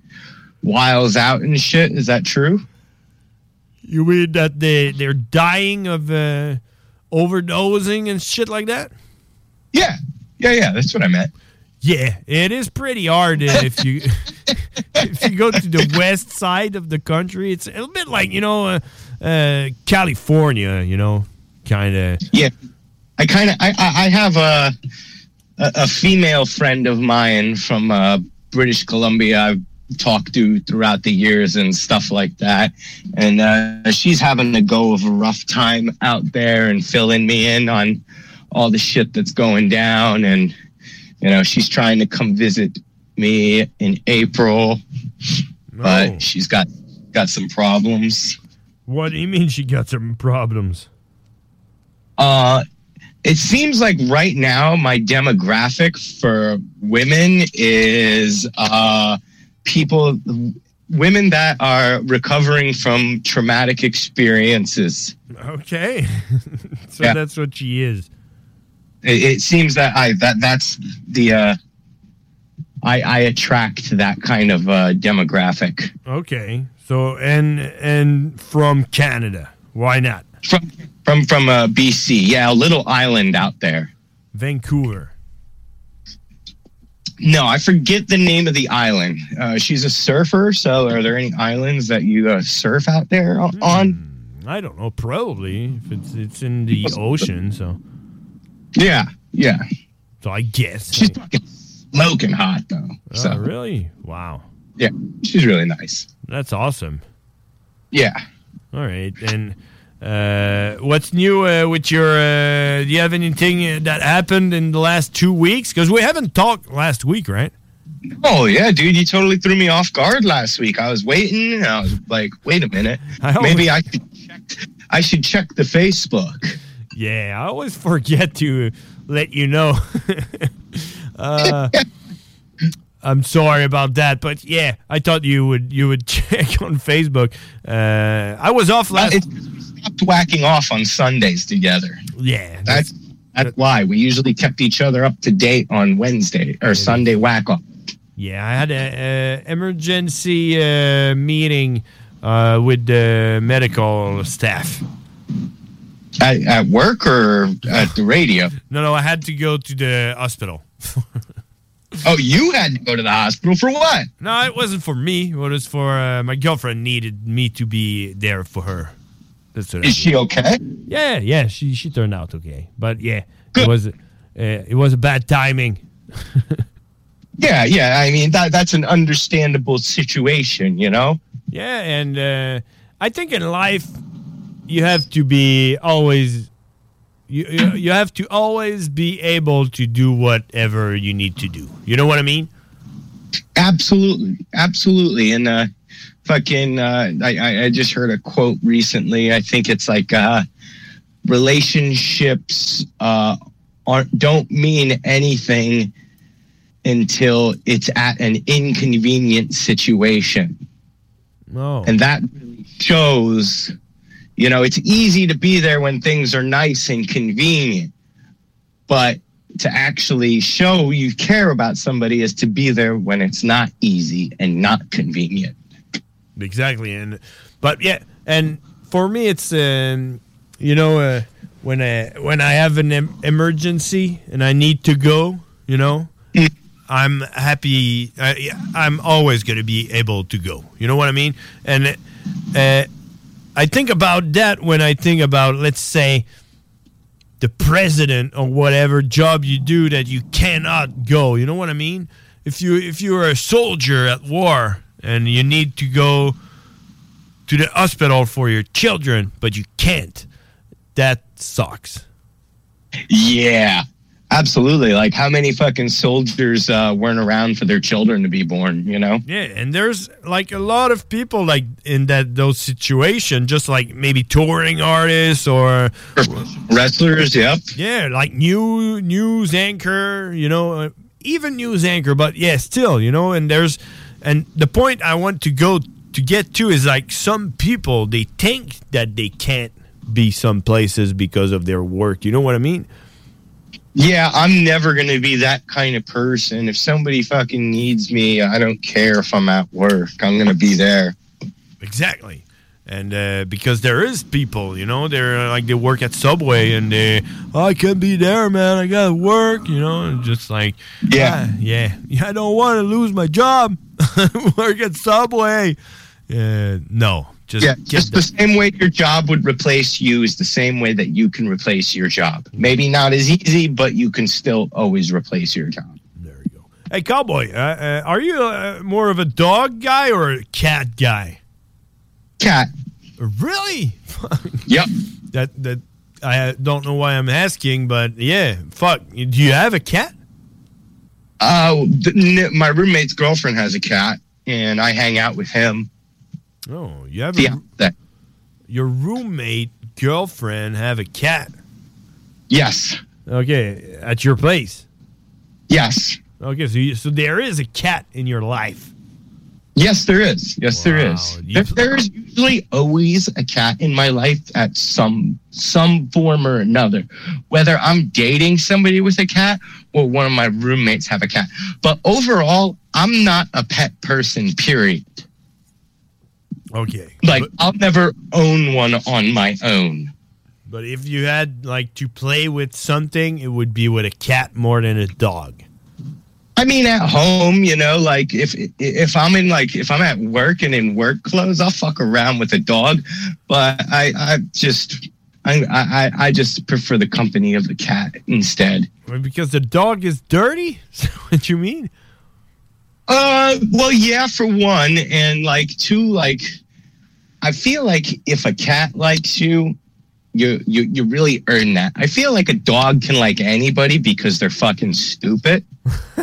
wiles out and shit. Is that true? You mean that they they're dying of uh, overdosing and shit like that? Yeah, yeah, yeah. That's what I meant. Yeah, it is pretty hard if you if you go to the west side of the country. It's a bit like you know uh, uh, California, you know, kind of. Yeah, I kind of I I have a, a a female friend of mine from uh, British Columbia. I've talked to throughout the years and stuff like that. And uh, she's having to go of a rough time out there and filling me in on all the shit that's going down. And, you know, she's trying to come visit me in April, but she's got got some problems. What do you mean she got some problems? Uh, it seems like right now my demographic for women is uh, people, women that are recovering from traumatic experiences. Okay. so Yeah. that's what she is. It, it seems that I that that's the uh, I I attract that kind of uh, demographic. Okay. So and and from Canada. Why not? From from from uh, BC, yeah, a little island out there. Vancouver. No, I forget the name of the island. Uh, she's a surfer, so are there any islands that you uh, surf out there on? I don't know. Probably if it's it's in the ocean. So Yeah, yeah. so I guess. She's fucking smoking hot though. Oh, So really? Wow. yeah, she's really nice. That's awesome. Yeah. All right. And uh, what's new uh, with your? Uh, do you have anything uh, that happened in the last two weeks? Because we haven't talked last week, right? Oh yeah, dude, you totally threw me off guard last week. I was waiting, and I was like, "Wait a minute, I maybe I should check. I should check the Facebook." Yeah, I always forget to let you know. uh, I'm sorry about that, but yeah, I thought you would you would check on Facebook. Uh, I was off last. Stopped whacking off on Sundays together. Yeah, that's that's why we usually kept each other up to date on Wednesday or Sunday whack off. Yeah, I had a, a emergency uh, meeting uh, with the medical staff. At, at work or at the radio? No, no, I had to go to the hospital. Oh, you had to go to the hospital for what? No, it wasn't for me. It was for uh, my girlfriend needed me to be there for her. That's what Is she okay? Yeah, yeah, she she turned out okay. But yeah, it was uh, it was a bad timing. Yeah, yeah. I mean that that's an understandable situation, you know. Yeah, and uh, I think in life you have to be always you, you you have to always be able to do whatever you need to do. You know what I mean? Absolutely, absolutely. And uh, fucking, uh, I I- just heard a quote recently. I think it's like uh, relationships uh, aren't don't mean anything until it's at an inconvenient situation. No. And that really shows, you know, it's easy to be there when things are nice and convenient. But to actually show you care about somebody is to be there when it's not easy and not convenient. Exactly, and but yeah, and for me, it's um, you know uh, when I when I have an em- emergency and I need to go, you know, I'm happy. I, I'm always going to be able to go. You know what I mean? And uh, I think about that when I think about, let's say, the president or whatever job you do that you cannot go. You know what I mean? If you if you are a soldier at war and you need to go to the hospital for your children, but you can't, that sucks. Yeah, absolutely. Like how many fucking soldiers uh, weren't around for their children to be born, you know? Yeah, and there's like a lot of people like in that those situation, just like maybe touring artists or wrestlers. Yep. Yeah, like new news anchor, you know, uh, even news anchor, but yeah, still, you know. And there's, and the point I want to go to get to is like some people they think that they can't be some places because of their work. You know what I mean? Yeah, I'm never going to be that kind of person. If somebody fucking needs me, I don't care if I'm at work. I'm going to be there. Exactly. And uh, because there is people, you know, they're uh, like they work at Subway and they, oh, I can't be there, man. I gotta work, you know, and just like, Yeah. "Ah, yeah, yeah. I don't want to lose my job. work at Subway. Uh, no, just yeah, just the same way your job would replace you is the same way that you can replace your job. Maybe not as easy, but you can still always replace your job. There you go. Hey, cowboy, uh, uh, are you uh, more of a dog guy or a cat guy? Cat. Really? yep. That that I don't know why I'm asking, but yeah, fuck. Do you have a cat? Uh, my roommate's girlfriend has a cat, and I hang out with him. Oh, you have Yeah, a, your roommate girlfriend have a cat. Yes. Okay, at your place. Yes. Okay, so you, so there is a cat in your life. Yes, there is. Yes, there is. There- there's usually always a cat in my life at some some form or another. Whether I'm dating somebody with a cat or one of my roommates have a cat. But overall, I'm not a pet person, period. Okay. Like I'll never own one on my own. But if you had like to play with something, it would be with a cat more than a dog. I mean, at home, you know, like if if I'm in like if I'm at work and in work clothes, I'll fuck around with a dog. But I I just I I I just prefer the company of the cat instead. Because the dog is dirty? What you mean? Uh, well, yeah, for one, and like two, like I feel like if a cat likes you, you you you really earn that. I feel like a dog can like anybody because they're fucking stupid.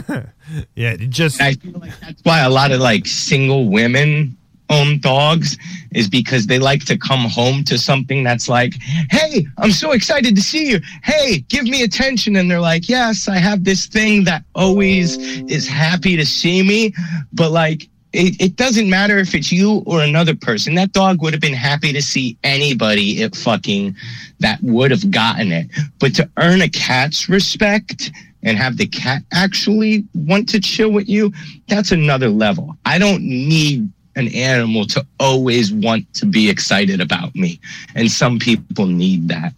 yeah, just. I feel like that's why a lot of like single women own dogs is because they like to come home to something that's like, "Hey, I'm so excited to see you. Hey, give me attention." And they're like, "Yes, I have this thing that always is happy to see me." But like it, it doesn't matter if it's you or another person. That dog would have been happy to see anybody it fucking that would have gotten it. But to earn a cat's respect and have the cat actually want to chill with you, that's another level. I don't need an animal to always want to be excited about me. And some people need that.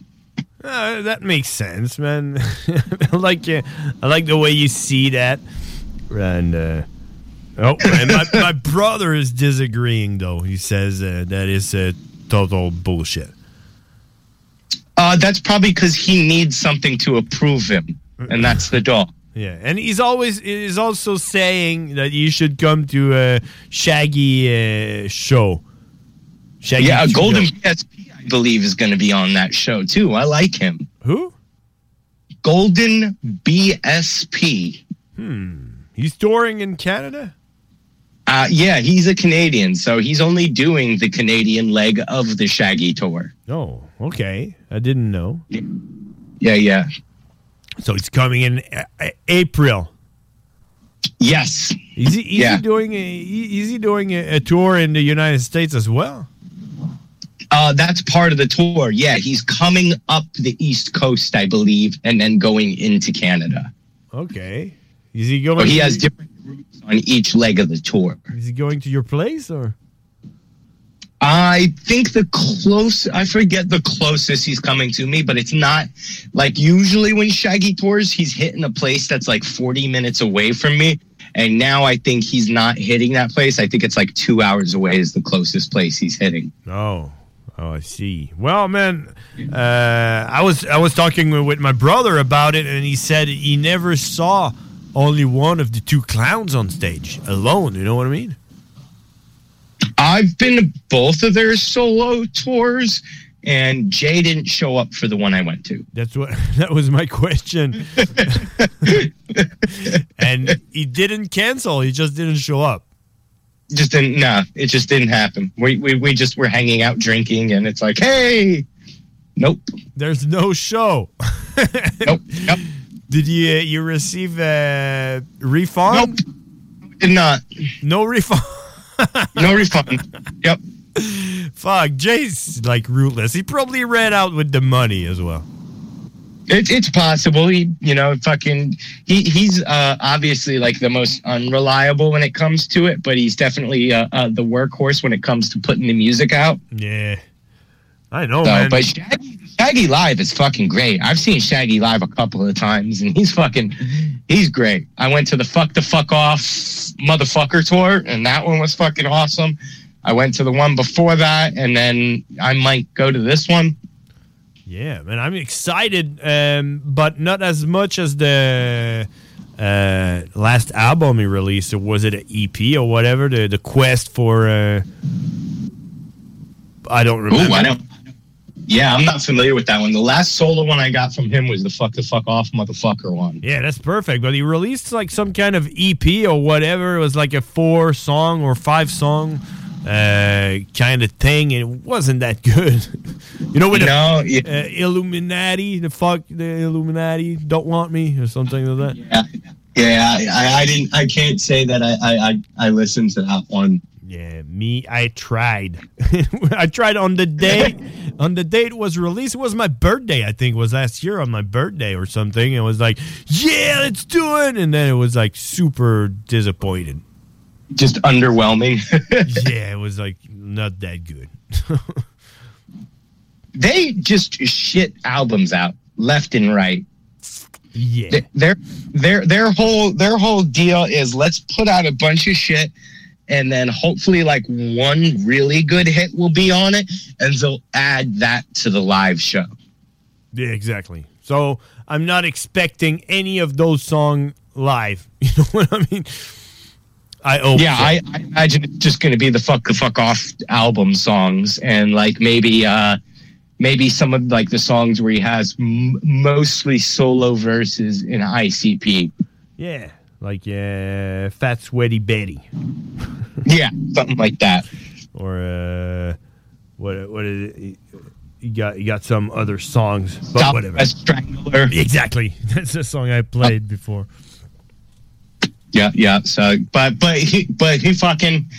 Uh, that makes sense, man. I like you. I like the way you see that. And uh, oh, and my, my brother is disagreeing though. He says uh, that is uh, total bullshit. Uh, that's probably because he needs something to approve him, and that's the dog. Yeah, and he's always is also saying that you should come to a Shaggy uh, show. Shaggy yeah, show. Golden PSP, I believe, is going to be on that show too. I like him. Who? Golden BSP. Hmm. He's touring in Canada. Uh, yeah, he's a Canadian, so he's only doing the Canadian leg of the Shaggy tour. Oh, okay. I didn't know. Yeah, yeah. So he's coming in April. Yes. Is he, is Yeah. he doing a, is he doing a, a tour in the United States as well? Uh, that's part of the tour. Yeah, he's coming up the East Coast, I believe, and then going into Canada. Okay. Is he going? But he to- has different on each leg of the tour. Is he going to your place or? I think the close, I forget the closest he's coming to me, but it's not like usually when Shaggy tours, he's hitting a place that's like 40 minutes away from me. And now I think he's not hitting that place. I think it's like two hours away is the closest place he's hitting. Oh, oh, I see. Well, man, uh, I was I was talking with my brother about it, and he said he never saw only one of the two clowns on stage alone. You know what I mean? I've been to both of their solo tours, and Jay didn't show up for the one I went to. That's what that was my question. and he didn't cancel. He just didn't show up. Just didn't, nah, it just didn't happen. We, we, we just were hanging out drinking, and it's like, hey, nope. There's no show. nope. Yep. Did you uh, you receive a refund? Nope. Did not. No refund. no refund. Yep. Fuck, Jay's like rootless. He probably ran out with the money as well. It, it's possible. He, you know, fucking, he, he's uh, obviously like the most unreliable when it comes to it, but he's definitely uh, uh, the workhorse when it comes to putting the music out. Yeah, I know, So, man. but Shaggy, Shaggy live is fucking great. I've seen Shaggy live a couple of times, and he's fucking, he's great. I went to the fuck the fuck off motherfucker tour, and that one was fucking awesome. I went to the one before that, and then I might go to this one. Yeah, man, I'm excited, um, but not as much as the uh, last album he released, or was it an EP or whatever? The the quest for uh, I don't remember. Ooh, I don't. Yeah, I'm not familiar with that one. The last solo one I got from him was the "fuck the fuck off, motherfucker" one. Yeah, that's perfect. But he released like some kind of EP or whatever. It was like a four song or five song uh, kind of thing, and it wasn't that good. you know, with No, the, uh, Illuminati, the fuck, the Illuminati don't want me or something like that. Yeah, yeah. I, I, I didn't. I can't say that I, I, I, I listened to that one. Yeah, me, I tried. I tried on the day, on the day it was released. It was my birthday, I think, it was last year on my birthday or something. It was like, yeah, let's do it, and then it was like super disappointed. Just underwhelming. yeah, it was like not that good. they just shit albums out left and right. Yeah. Their their their whole their whole deal is let's put out a bunch of shit and then hopefully like one really good hit will be on it and they'll add that to the live show. Yeah, exactly. So I'm not expecting any of those songs live. You know what I mean? I hope. yeah. I, I imagine it's just going to be the fuck the fuck off album songs and like maybe uh maybe some of like the songs where he has m- mostly solo verses in ICP. yeah, like uh, Fat Sweaty Betty. Yeah, something like that. Or uh, what? What is it? You got you got some other songs, but whatever. Southwest Strangler. Exactly. That's the song I played before. Yeah, yeah. So, but but he but he fucking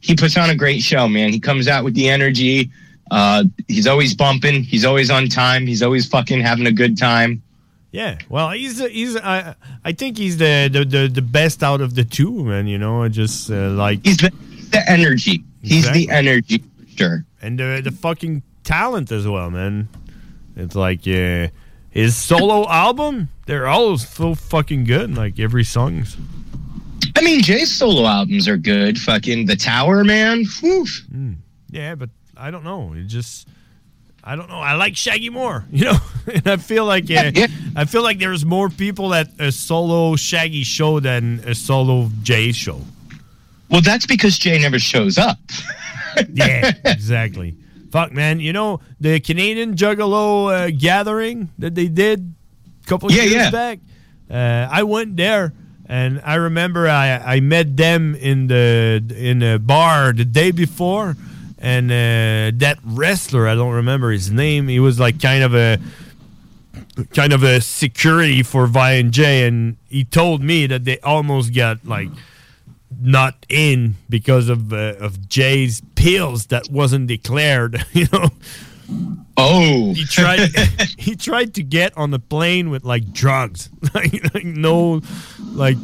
he puts on a great show, man. He comes out with the energy. Uh, he's always bumping. He's always on time. He's always fucking having a good time. Yeah, well, he's he's I I think he's the the, the, the best out of the two, man. You know, just uh, like he's the, the energy. He's the energy, sure. and the the fucking talent as well, man. It's like uh, his solo album, they're all so fucking good. Like every song's. I mean, Jay's solo albums are good. Fucking The Tower, man. Whew. Yeah, but I don't know. It just I don't know. I like Shaggy more, you know. and I feel like uh, I feel like there's more people at a solo Shaggy show than a solo Jay show. Well, that's because Jay never shows up. yeah, exactly. Fuck, man. You know the Canadian Juggalo uh, gathering that they did a couple Yeah, years yeah. back. Uh, I went there, and I remember I, I met them in the in a bar the day before, and uh, that wrestler I don't remember his name. He was like kind of a kind of a security for Vi and J, and he told me that they almost got like not in because of uh, of Jay's pills that wasn't declared. You know. Oh. He tried. he tried to get on the plane with like drugs, like, like no, like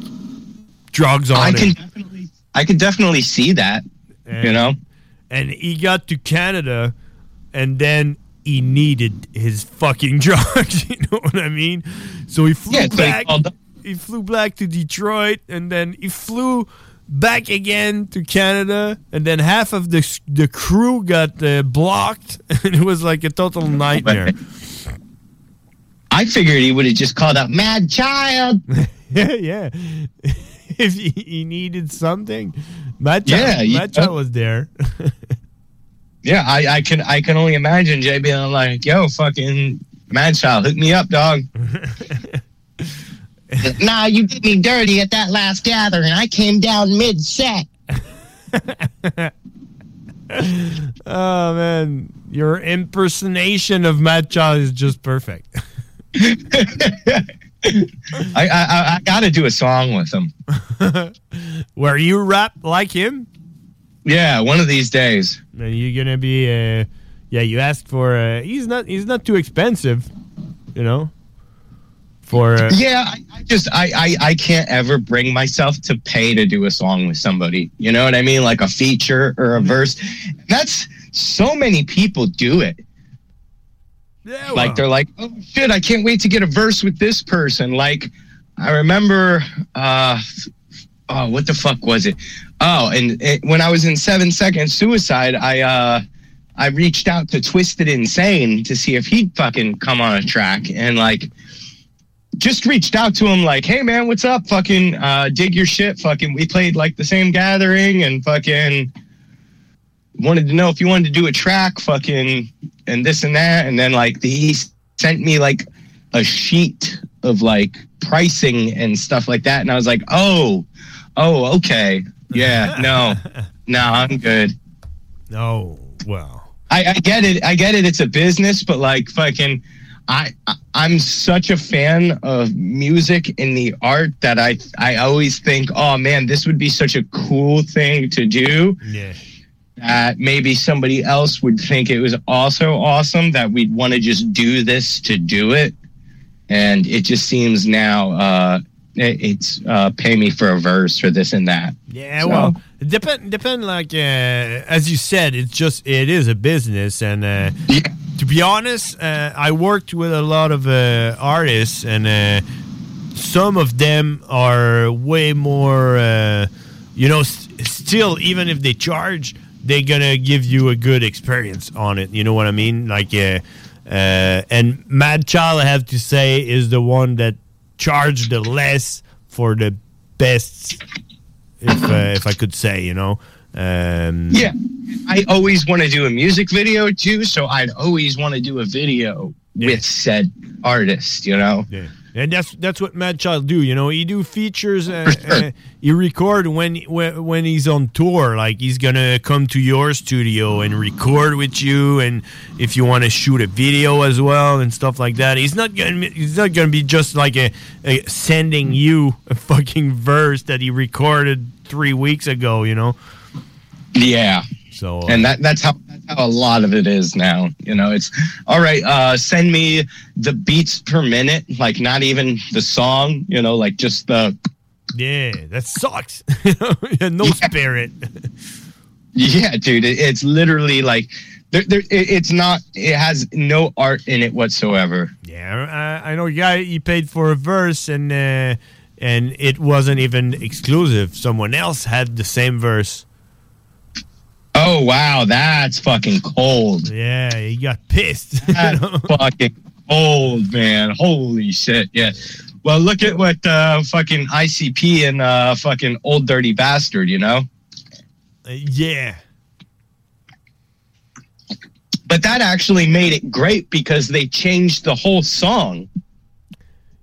drugs on I it. definitely, I can definitely see that. you know. And he got to Canada, and then he needed his fucking drugs. you know what I mean? So he flew Yeah, like back. he flew back to Detroit, and then he flew back again to Canada, and then half of the the crew got uh, blocked, and it was like a total nightmare. I figured he would have just called out "Mad Child." yeah, yeah. if he, he needed something, Matt Child, Yeah, you- Matt Child was there. Yeah, I, I can I can only imagine Jay being like, "Yo, fucking Mad Child, hook me up, dog." nah, you did me dirty at that last gathering. I came down mid set. oh man, your impersonation of Matt Child is just perfect. I I, I, got to do a song with him. Where you rap like him? Yeah, one of these days. And you're gonna be, uh, yeah. You asked for. Uh, he's not. He's not too expensive, you know. For uh, Yeah, I, I just I, I I can't ever bring myself to pay to do a song with somebody. You know what I mean? Like a feature or a verse. That's so many people do it. Yeah, like they're like, oh shit, I can't wait to get a verse with this person. Like I remember, uh, oh, what the fuck was it? Oh, and it, when I was in Seven Seconds Suicide, I uh, I reached out to Twisted Insane to see if he'd fucking come on a track, and like just reached out to him like, hey man, what's up? Fucking uh, dig your shit. Fucking, we played like the same gathering and fucking wanted to know if you wanted to do a track, fucking, and this and that. And then like he sent me like a sheet of like pricing and stuff like that. And I was like, oh, oh, okay, yeah, no, no, I'm good. No, well, I, I get it. I get it. It's a business, but like fucking, I I- I'm such a fan of music and the art that I I always think, oh man, this would be such a cool thing to do. Yeah. That maybe somebody else would think it was also awesome. That we'd want to just do this to do it, and it just seems now uh, it, it's uh, pay me for a verse or this and that. Yeah, So- well, depend depend like uh, as you said, it's just it is a business, and uh, to be honest, uh, I worked with a lot of uh, artists, and uh, some of them are way more, uh, you know, s- still even if they charge, they're gonna give you a good experience on it. You know what I mean? Like, uh, uh, and Mad Child, I have to say, is the one that charged the less for the best if uh, if I could say, you know. Um, Yeah, I always want to do a music video too, so I'd always want to do a video with said artist. You know. Yeah. And that's that's what Mad Child do, you know. He do features. Uh, uh, he record when, when when he's on tour. Like he's gonna come to your studio and record with you, and if you want to shoot a video as well and stuff like that. He's not gonna he's not gonna be just like a, a sending you a fucking verse that he recorded three weeks ago, you know. Yeah. So uh, and that that's how how a lot of it is now. You know, it's all right. Uh, send me the beats per minute, like not even the song. You know, like just the yeah, that sucks. no spirit. yeah, dude. It, it's literally like there, there. It, it's not. It has no art in it whatsoever. Yeah, I, I know guy he paid for a verse and uh, and it wasn't even exclusive. Someone else had the same verse. Oh wow, that's fucking cold. Yeah, he got pissed. That's fucking cold, man. Holy shit. Yeah. Well, look at what uh, fucking ICP and uh, fucking old dirty bastard. You know. Uh, yeah. But that actually made it great because they changed the whole song.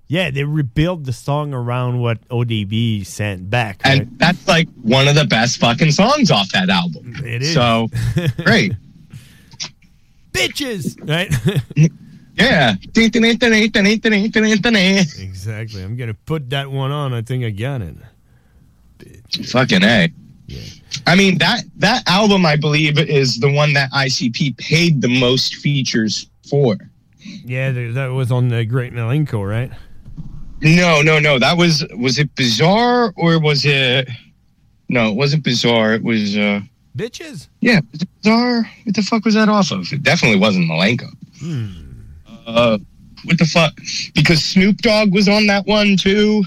Yeah, they rebuilt the song around what ODB sent back. right? And that's like one of the best fucking songs off that album. It is. So great. Bitches, right? Yeah. exactly. I'm gonna put that one on. I think I got it. Fucking A. Yeah. I mean that that album I believe is the one that ICP paid the most features for. Yeah, that was on the Great Malenko, right? No, no, no. That was was it bizarre or was it No, it wasn't bizarre. It was uh Bitches. Yeah, was it bizarre. What the fuck was that off of? It definitely wasn't Malenko. Hmm. Uh what the fuck? Because Snoop Dogg was on that one too.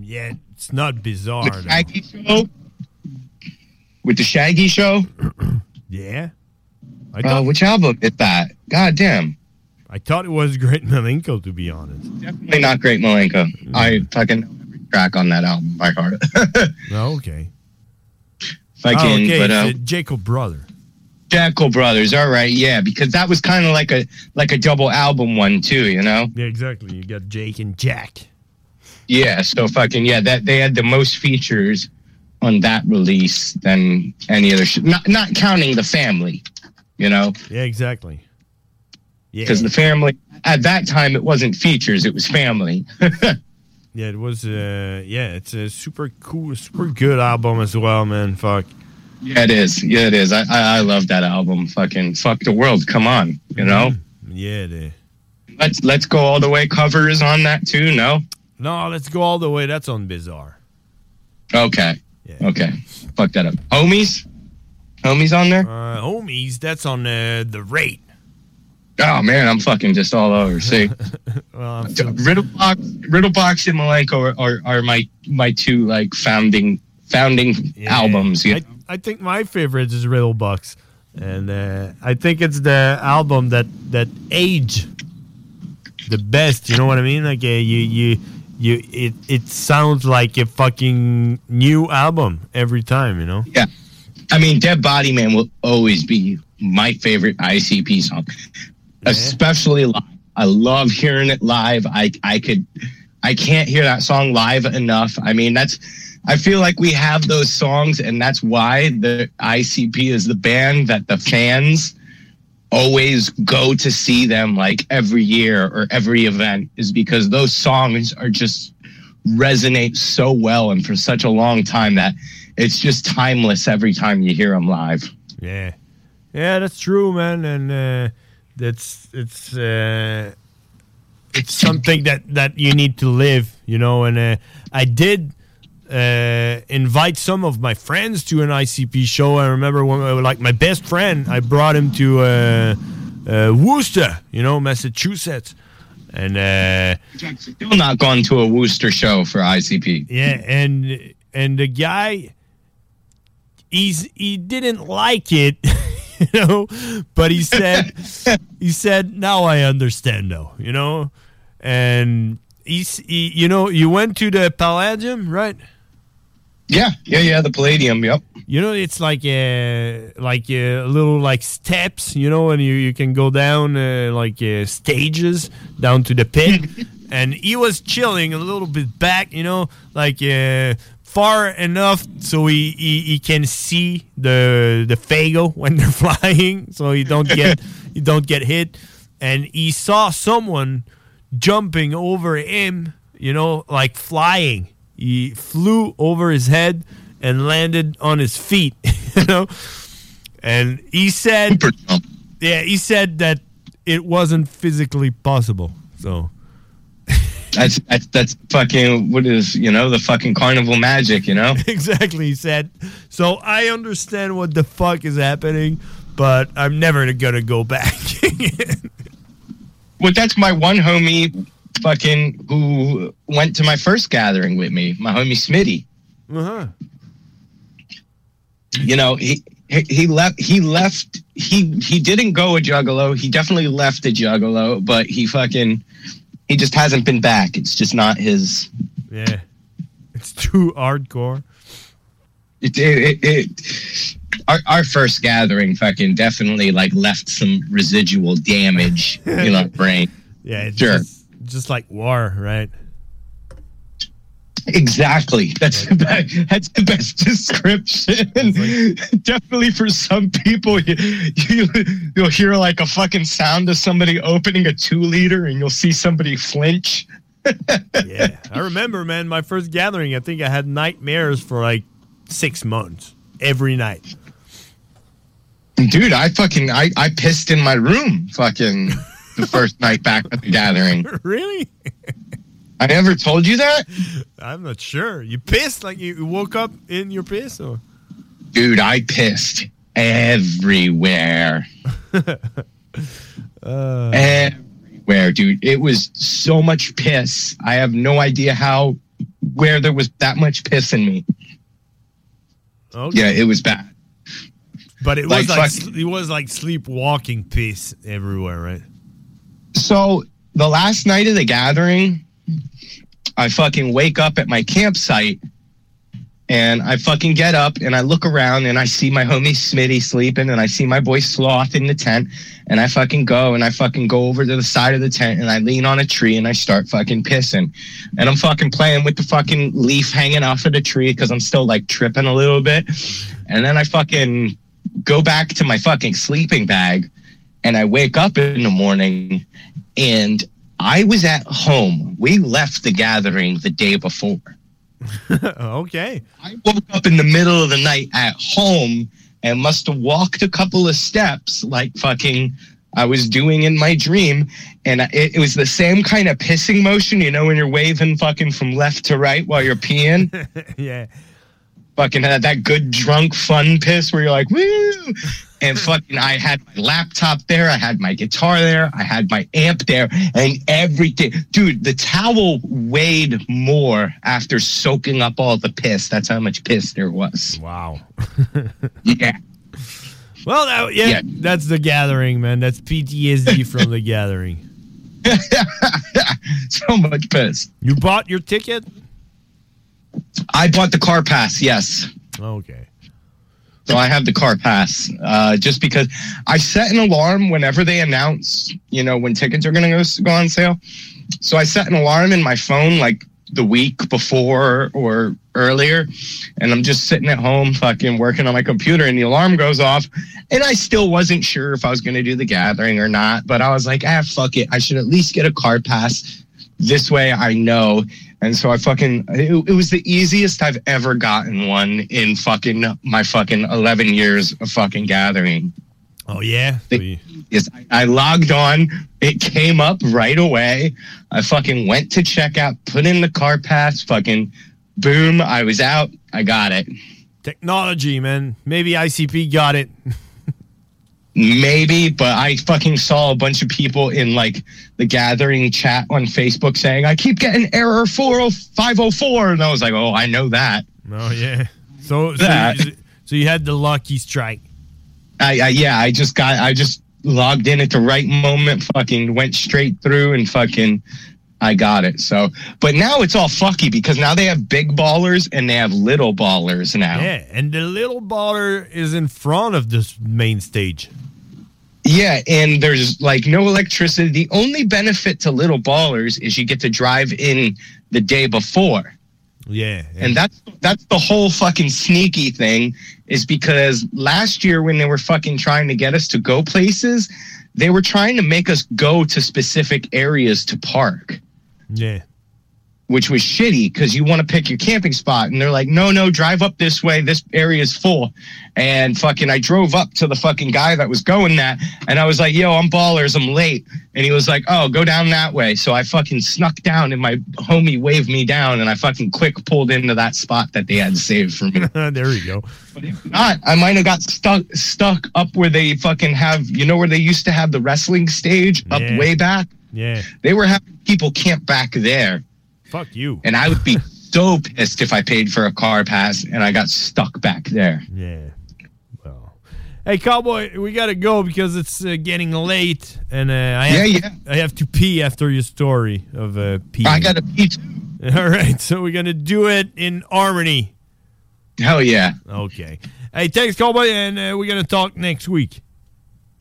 Yeah, it's not bizarre. The though. Shaggy show. With the Shaggy show. Yeah. I Uh, which album is that? God damn. I thought it was Great Malenko, to be honest. Definitely not great Malenko. I fucking know every track on that album by heart. Oh, okay. Fucking, oh, okay. but uh, uh, Jacob Brother. Jackal Brothers. All right, yeah, because that was kind of like a like a double album one too. You know. Yeah, exactly. You got Jake and Jack. Yeah. So fucking yeah, that they had the most features on that release than any other. Sh- not not counting the family. You know. Yeah, exactly. Yeah. Because the family at that time it wasn't features, it was family. Yeah, it was. Uh, yeah, it's a super cool, super good album as well, man. Fuck. yeah, it is. Yeah, it is. I, I I love that album. Fucking fuck the world. Come on. You know. Yeah, the. Let's let's go all the way. Covers on that too. No. No, let's go all the way. That's on Bizarre. Okay. Okay. Fuck that up. Homies. Homies on there. Uh, homies, that's on uh, the rate. Oh man, I'm fucking just all over. See, Well, I'm Riddlebox, Riddlebox and Malenko are, are, are my my two like founding founding albums. You know? I, I think my favorite is Riddle Bucks, and uh, I think it's the album that that age. the best. You know what I mean? Like uh, you you you it it sounds like a fucking new album every time. You know? Yeah. I mean, Dead Body Man will always be my favorite ICP song, especially live. I love hearing it live. I I could, I can't hear that song live enough. I mean, that's. I feel like we have those songs, and that's why the ICP is the band that the fans always go to see them like every year or every event is because those songs are just resonate so well and for such a long time that it's just timeless every time you hear them live. Yeah, yeah, that's true, man, and uh, that's it's uh, it's something that that you need to live, you know. And uh, I did uh, invite some of my friends to an ICP show. I remember when, uh, like my best friend, I brought him to uh, uh, Worcester, you know, Massachusetts, and uh, Still not gone to a Worcester show for ICP. yeah, and and the guy, he's he didn't like it, you know, but he said he said now I understand though, you know, and he's he, you know you went to the Palladium, right? Yeah, yeah, yeah. The Palladium. Yep. You know, it's like a like a little like steps, you know, and you you can go down uh, like uh, stages down to the pit. and he was chilling a little bit back, you know, like uh, far enough so he, he he can see the the Fago when they're flying, so you don't get you don't get hit. And he saw someone jumping over him, you know, like flying. He flew over his head and landed on his feet, you know. And he said, yeah, he said that it wasn't physically possible. So That's that's that's fucking what is you know the fucking carnival magic, you know. exactly, he said. So I understand what the fuck is happening, but I'm never gonna go back. Well, that's my one homie, fucking who went to my first gathering with me. My homie Smitty. uh-huh. You know he. He he left. He left. He he didn't go a juggalo. He definitely left a juggalo, but he fucking he just hasn't been back. It's just not his. Yeah, it's too hardcore. It, it, it, it our, our first gathering fucking definitely like left some residual damage in our brain. Yeah, it's Sure. just, just like war, right? Exactly. That's the best, that's the best description. Definitely for some people, you, you you'll hear like a fucking sound of somebody opening a two liter, and you'll see somebody flinch. yeah, I remember, man, my first gathering. I think I had nightmares for like six months every night. Dude, I fucking I, I pissed in my room fucking the first night back at the gathering. really? I never told you that? I'm not sure. You pissed like you woke up in your piss, or Dude, I pissed everywhere. uh, everywhere, dude. It was so much piss. I have no idea how where there was that much piss in me. okay. Yeah, it was bad. but it like was like fuck- it was like sleepwalking piss everywhere, right? So the last night of the gathering, I fucking wake up at my campsite and I fucking get up and I look around and I see my homie Smitty sleeping and I see my boy Sloth in the tent and I fucking go and I fucking go over to the side of the tent and I lean on a tree and I start fucking pissing. And I'm fucking playing with the fucking leaf hanging off of the tree because I'm still like tripping a little bit. And then I fucking go back to my fucking sleeping bag and I wake up in the morning and I was at home. We left the gathering the day before. okay. I woke up in the middle of the night at home and must have walked a couple of steps like fucking I was doing in my dream. And it, it was the same kind of pissing motion, you know, when you're waving fucking from left to right while you're peeing. yeah. Fucking had that good drunk fun piss where you're like, woo! And fucking, I had my laptop there, I had my guitar there, I had my amp there, and everything. Dude, the towel weighed more after soaking up all the piss. That's how much piss there was. Wow. yeah. Well, that, yeah, Yeah. that's the gathering, man. That's PTSD from the gathering. so much piss. You bought your ticket? I bought the car pass. Yes. Okay. So I have the car pass uh, just because I set an alarm whenever they announce, you know, when tickets are going to go, go on sale. So I set an alarm in my phone like the week before or earlier. And I'm just sitting at home fucking working on my computer and the alarm goes off. And I still wasn't sure if I was going to do the gathering or not. But I was like, ah, fuck it. I should at least get a car pass. This way I know. And so I fucking, it, it was the easiest I've ever gotten one in fucking my fucking 11 years of fucking gathering. Oh, yeah? Yes, I- I logged on. It came up right away. I fucking went to checkout, put in the car pass, fucking boom, I was out. I got it. Technology, man. Maybe ICP got it. Maybe, but I fucking saw a bunch of people in like the gathering chat on Facebook saying, I keep getting error 40504. And I was like, oh, I know that. Oh, yeah. So, so, you, so you had the lucky strike. I, I yeah, I just got I just logged in at the right moment, fucking went straight through and fucking I got it. So but now it's all fucky because now they have big ballers and they have little ballers now. Yeah, and the little baller is in front of this main stage. Yeah, and there's like no electricity. The only benefit to little ballers is you get to drive in the day before. Yeah. And that's that's the whole fucking sneaky thing is because last year when they were fucking trying to get us to go places, they were trying to make us go to specific areas to park, Yeah. Which was shitty because you want to pick your camping spot and they're like, "No, no, drive up this way. This area is full." And fucking I drove up to the fucking guy that was going that and I was like, "Yo, I'm ballers, I'm late." And he was like, "Oh, go down that way." So I fucking snuck down and my homie waved me down and I fucking quick pulled into that spot that they had saved for me. there you go. If not, I might have got stuck stuck up where they fucking have you know where they used to have the wrestling stage up Yeah. way back. Yeah. They were having people camp back there, Fuck you. and I would be so pissed if I paid for a car pass and I got stuck back there. Yeah. Well. Hey, cowboy, we gotta go because it's uh, getting late, and uh, I have Yeah, to, I have to pee after your story of uh, pee. I gotta pee. Too. All right, so we're gonna do it in harmony. Hell yeah. Okay. Hey, thanks, cowboy, and uh, we're gonna talk next week.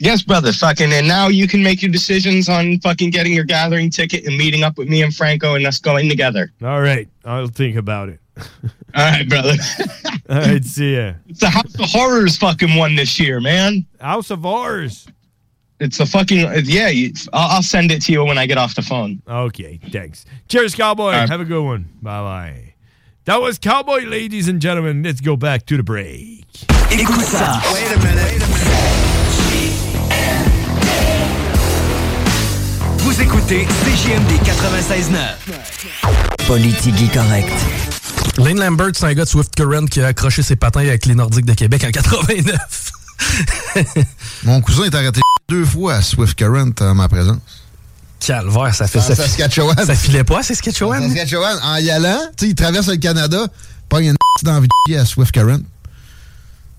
Yes, brother. Fucking, and now you can make your decisions on fucking getting your gathering ticket and meeting up with me and Franco and us going together. All right, I'll think about it. All right, brother. All right, see ya. It's the House of Horrors fucking one this year, man. House of Horrors. It's a fucking yeah. You, I'll, I'll send it to you when I get off the phone. Okay, thanks. Cheers, cowboy. Have a good one. Bye bye. That was Cowboy, ladies and gentlemen. Let's go back to the break. Écoute ça. Wait a minute. Vous écoutez CJMD 96.9. Politique correct. Lane Lambert, c'est un gars de Swift Current qui a accroché ses patins avec les Nordiques de Québec en 89. Mon cousin est arrêté deux fois à Swift Current en ma présence. Calvaire, ça fait En ça. Saskatchewan. Ça filait pas à Saskatchewan? En Saskatchewan, en y allant, tu sais, il traverse le Canada, pogne une d'envie de chier à Swift Current,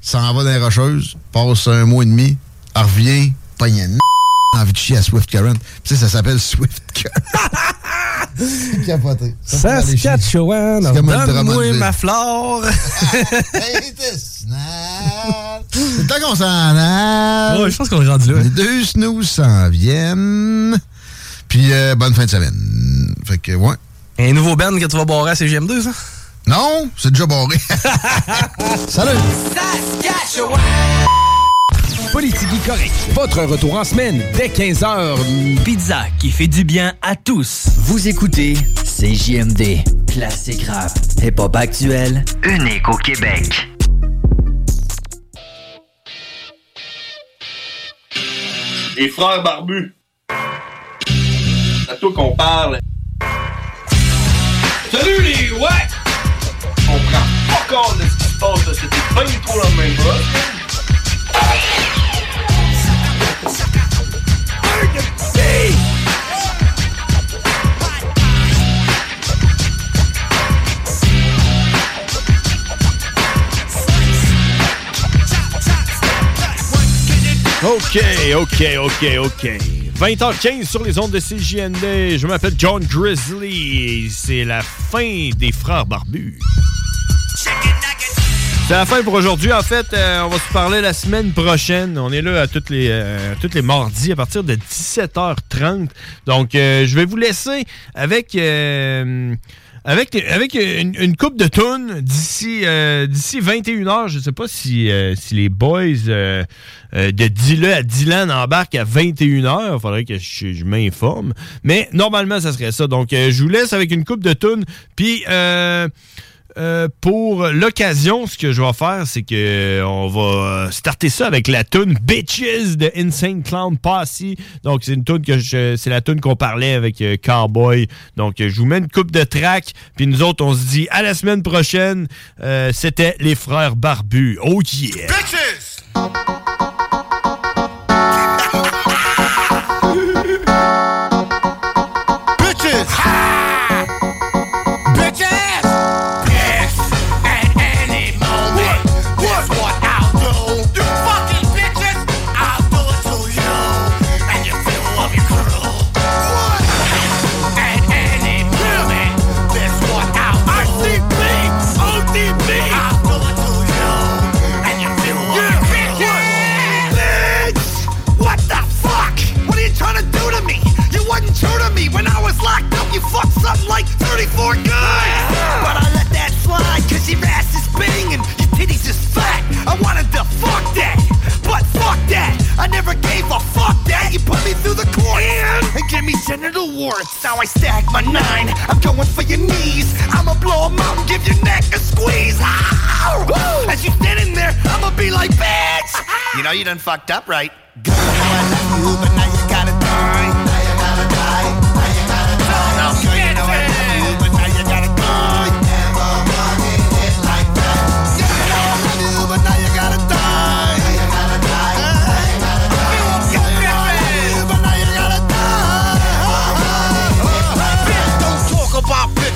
s'en va dans les Rocheuses, passe un mois et demi, elle revient, pogne une envie de chier à Swift Current. Tu sais, ça s'appelle Swift Current. C'est capoté. Ça. Saskatchewan, donne-moi ma flore. C'est le temps qu'on s'en aille. Ouais, je pense qu'on est rendu là. Les deux snooze s'en viennent. Puis, euh, bonne fin de semaine. Fait que, ouais. Un nouveau band que tu vas boire à CGM2, ça? Non, c'est déjà barré. Salut! Saskatchewan! Politique correct. Votre retour en semaine dès 15h. Pizza qui fait du bien à tous. Vous écoutez CJMD. Classique rap. Hip-hop actuel. Unique au Québec. Les frères barbus. C'est à toi qu'on parle. Salut les ouais! On prend pas compte de ce qui se passe là, c'était pas du tout la même chose. OK, OK, OK, OK. 20h15 sur les ondes de CJND. Je m'appelle John Grizzly. C'est la fin des Frères Barbus. C'est la fin pour aujourd'hui. En fait, euh, on va se parler la semaine prochaine. On est là à toutes les, euh, toutes les mardis à partir de 17h30. Donc, euh, je vais vous laisser avec... avec, avec une, coupe de tunes d'ici d'ici 21h. Je ne sais pas si, si les boys de Dylan à Dylan embarquent à 21h. Il faudrait que je, m'informe. Mais normalement, ça serait ça. Donc, je vous laisse avec une coupe de tunes. Puis... Euh, pour l'occasion, ce que je vais faire, c'est que euh, on va starter ça avec la tune Bitches de Insane Clown Posse. Donc c'est une tune que je, c'est la tune qu'on parlait avec euh, Cowboy. Donc je vous mets une coupe de track, puis nous autres on se dit à la semaine prochaine. C'était les frères barbus. Oh yeah. Bitches! 34 guys. But I let that slide cause your ass is banging. Your titties is fat. I wanted to fuck that. But fuck that. I never gave a fuck that. You put me through the court and give me genital warts. Now I stack my nine. I'm going for your knees. I'ma blow 'em out and give your neck a squeeze. Ow! As you standing there, I'ma be like, bitch. You know you done fucked up, right? Girl, I love you, but now you gotta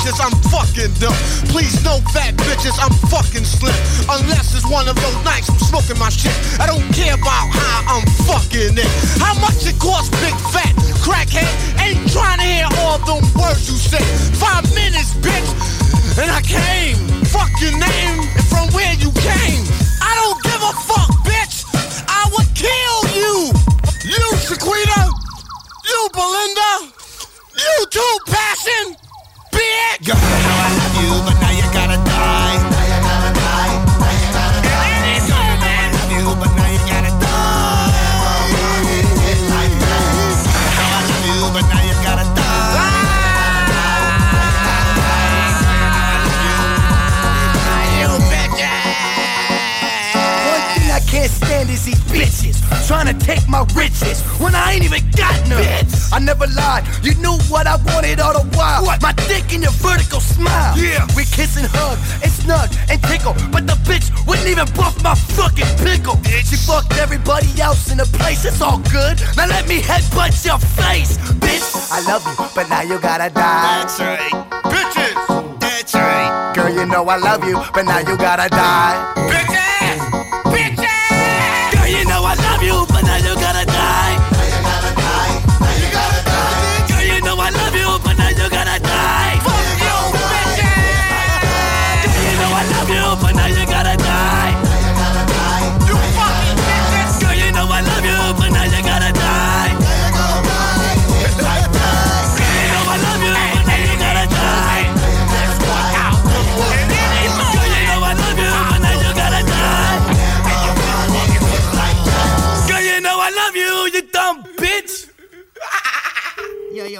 bitches, I'm fucking them. Please no fat bitches, I'm fucking slim. Unless it's one of those nights I'm smoking my shit. I don't care about how I'm fucking it. How much it costs, big fat crackhead? Ain't trying to hear all them words you say. Five minutes, bitch, and I came. Fuck your name and from where you came. I don't give a fuck, bitch. I would kill you. You, Shaquita. You, Belinda. You too, Passion. Bitch. Girl, you know I love you, but now you gotta die. These bitches trying to take my riches when I ain't even got none. Bitch. I never lied. You knew what I wanted all the while. What? My dick in your vertical smile. Yeah. We kiss and hug and snug and tickle, but the bitch wouldn't even buff my fucking pickle. Bitch. She fucked everybody else in the place. It's all good. Now let me headbutt your face, bitch. I love you, but now you gotta die. That's right. Bitches. That's right. Girl, you know I love you, but now you gotta die. Bitches. Bitches.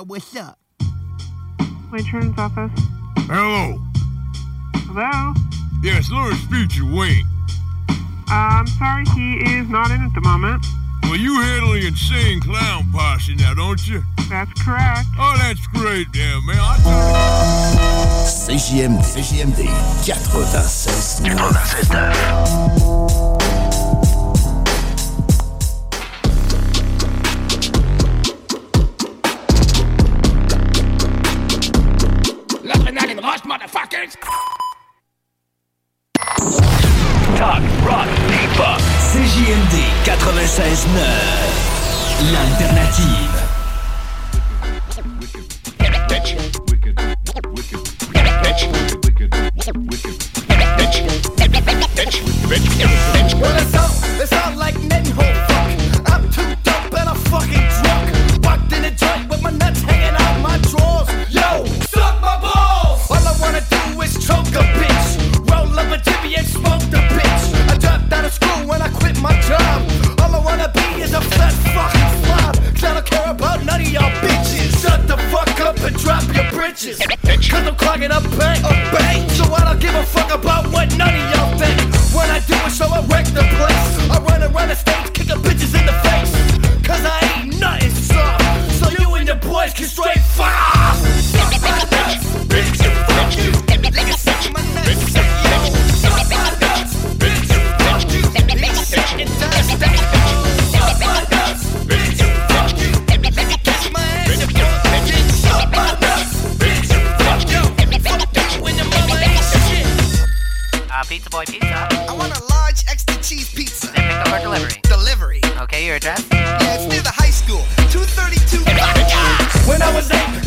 Yo, yo, what's up? Matron's office. Hello. Hello? Yes, Lawrence Future Wayne. Uh, I'm sorry, he is not in at the moment. Well, you handle the insane clown posse now, don't you? That's correct. Oh, that's great, yeah, man. I CJMD. CJMD 96. 96 motherfuckers! Talk, rock, hip-hop. CJMD 96.9. L'alternative. riches. Cause I'm clogging up bank. A bank. So I don't give a fuck about what none of y'all think. When I do it, so I wreck the place. I run around the stage, kicking bitches in the face. Cause I ain't nothing soft. So you and your boys can straight fire. your address? Yeah, it's near the high school, 232. When I was eight.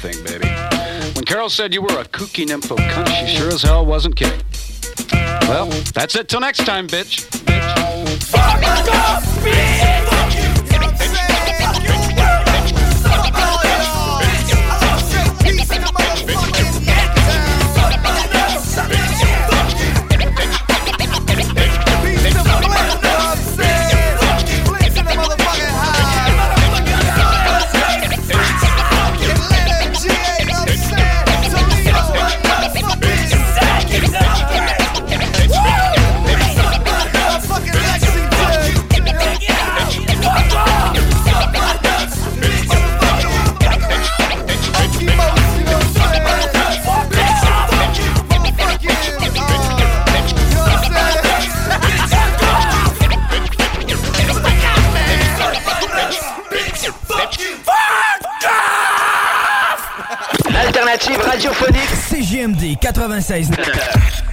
thing, baby. When Carol said you were a kooky nympho cunt, she sure as hell wasn't kidding. Well, that's it till next time, bitch. bitch. Fuck bitch! MD 96.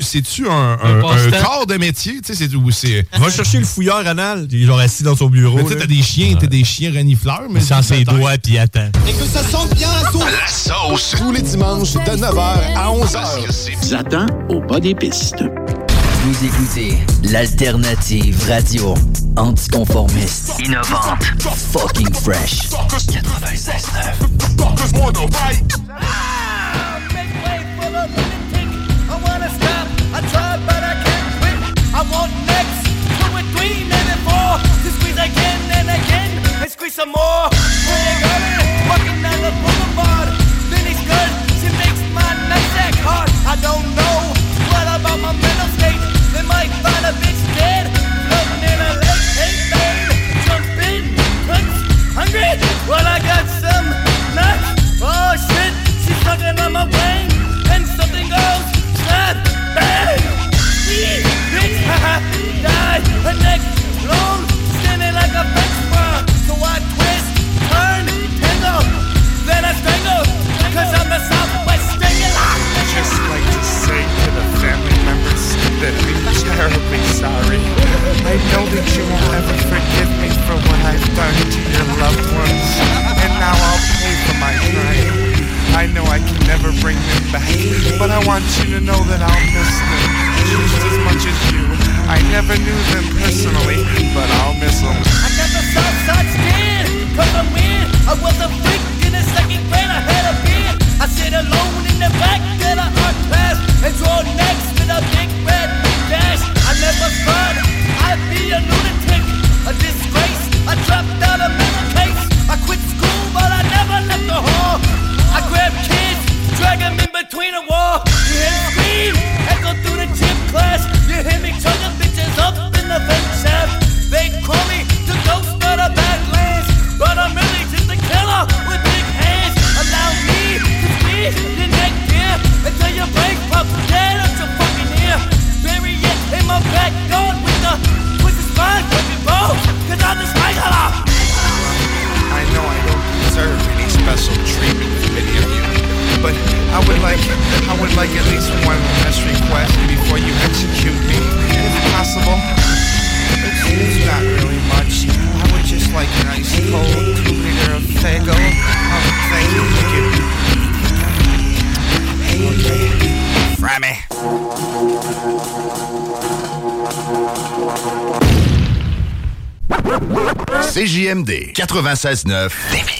C'est-tu ah un, un corps de métier? Va chercher le fouilleur anal, Il genre assis dans son bureau. Tu t'as des chiens, t'as des chiens renifleurs, mais. Sans ses doigts, puis attends. Et que ça sente bien la sauce! La sauce! Tous les dimanches, de 9h à 11h. J'attends au bas des pistes. Vous écoutez l'alternative radio anticonformiste, innovante, fucking fresh. 96.9. squeeze again and again I squeeze some more. that you won't ever forgive me for what I've done to your loved ones. And now I'll pay for my crime. I know I can never bring them back, but I want you to know that I'll miss them just as much as you. I never knew them personally, but I'll miss them. I never saw such fear come from in. I was a freak in the second grade, I had a beard. I sit alone in the back that I art pass, and draw next to the big red dash. I never thought I'd be a lunatic, a disgrace. I dropped out of. I quit school, but I never left the hall. I grabbed kids, in between. You hear echo through the gym class. You hear me chugging bitches up in the vent shaft. I would like, I would like at least one last request before you execute me, if possible? Not really much. I would just like a nice cold two liter of thank you, you.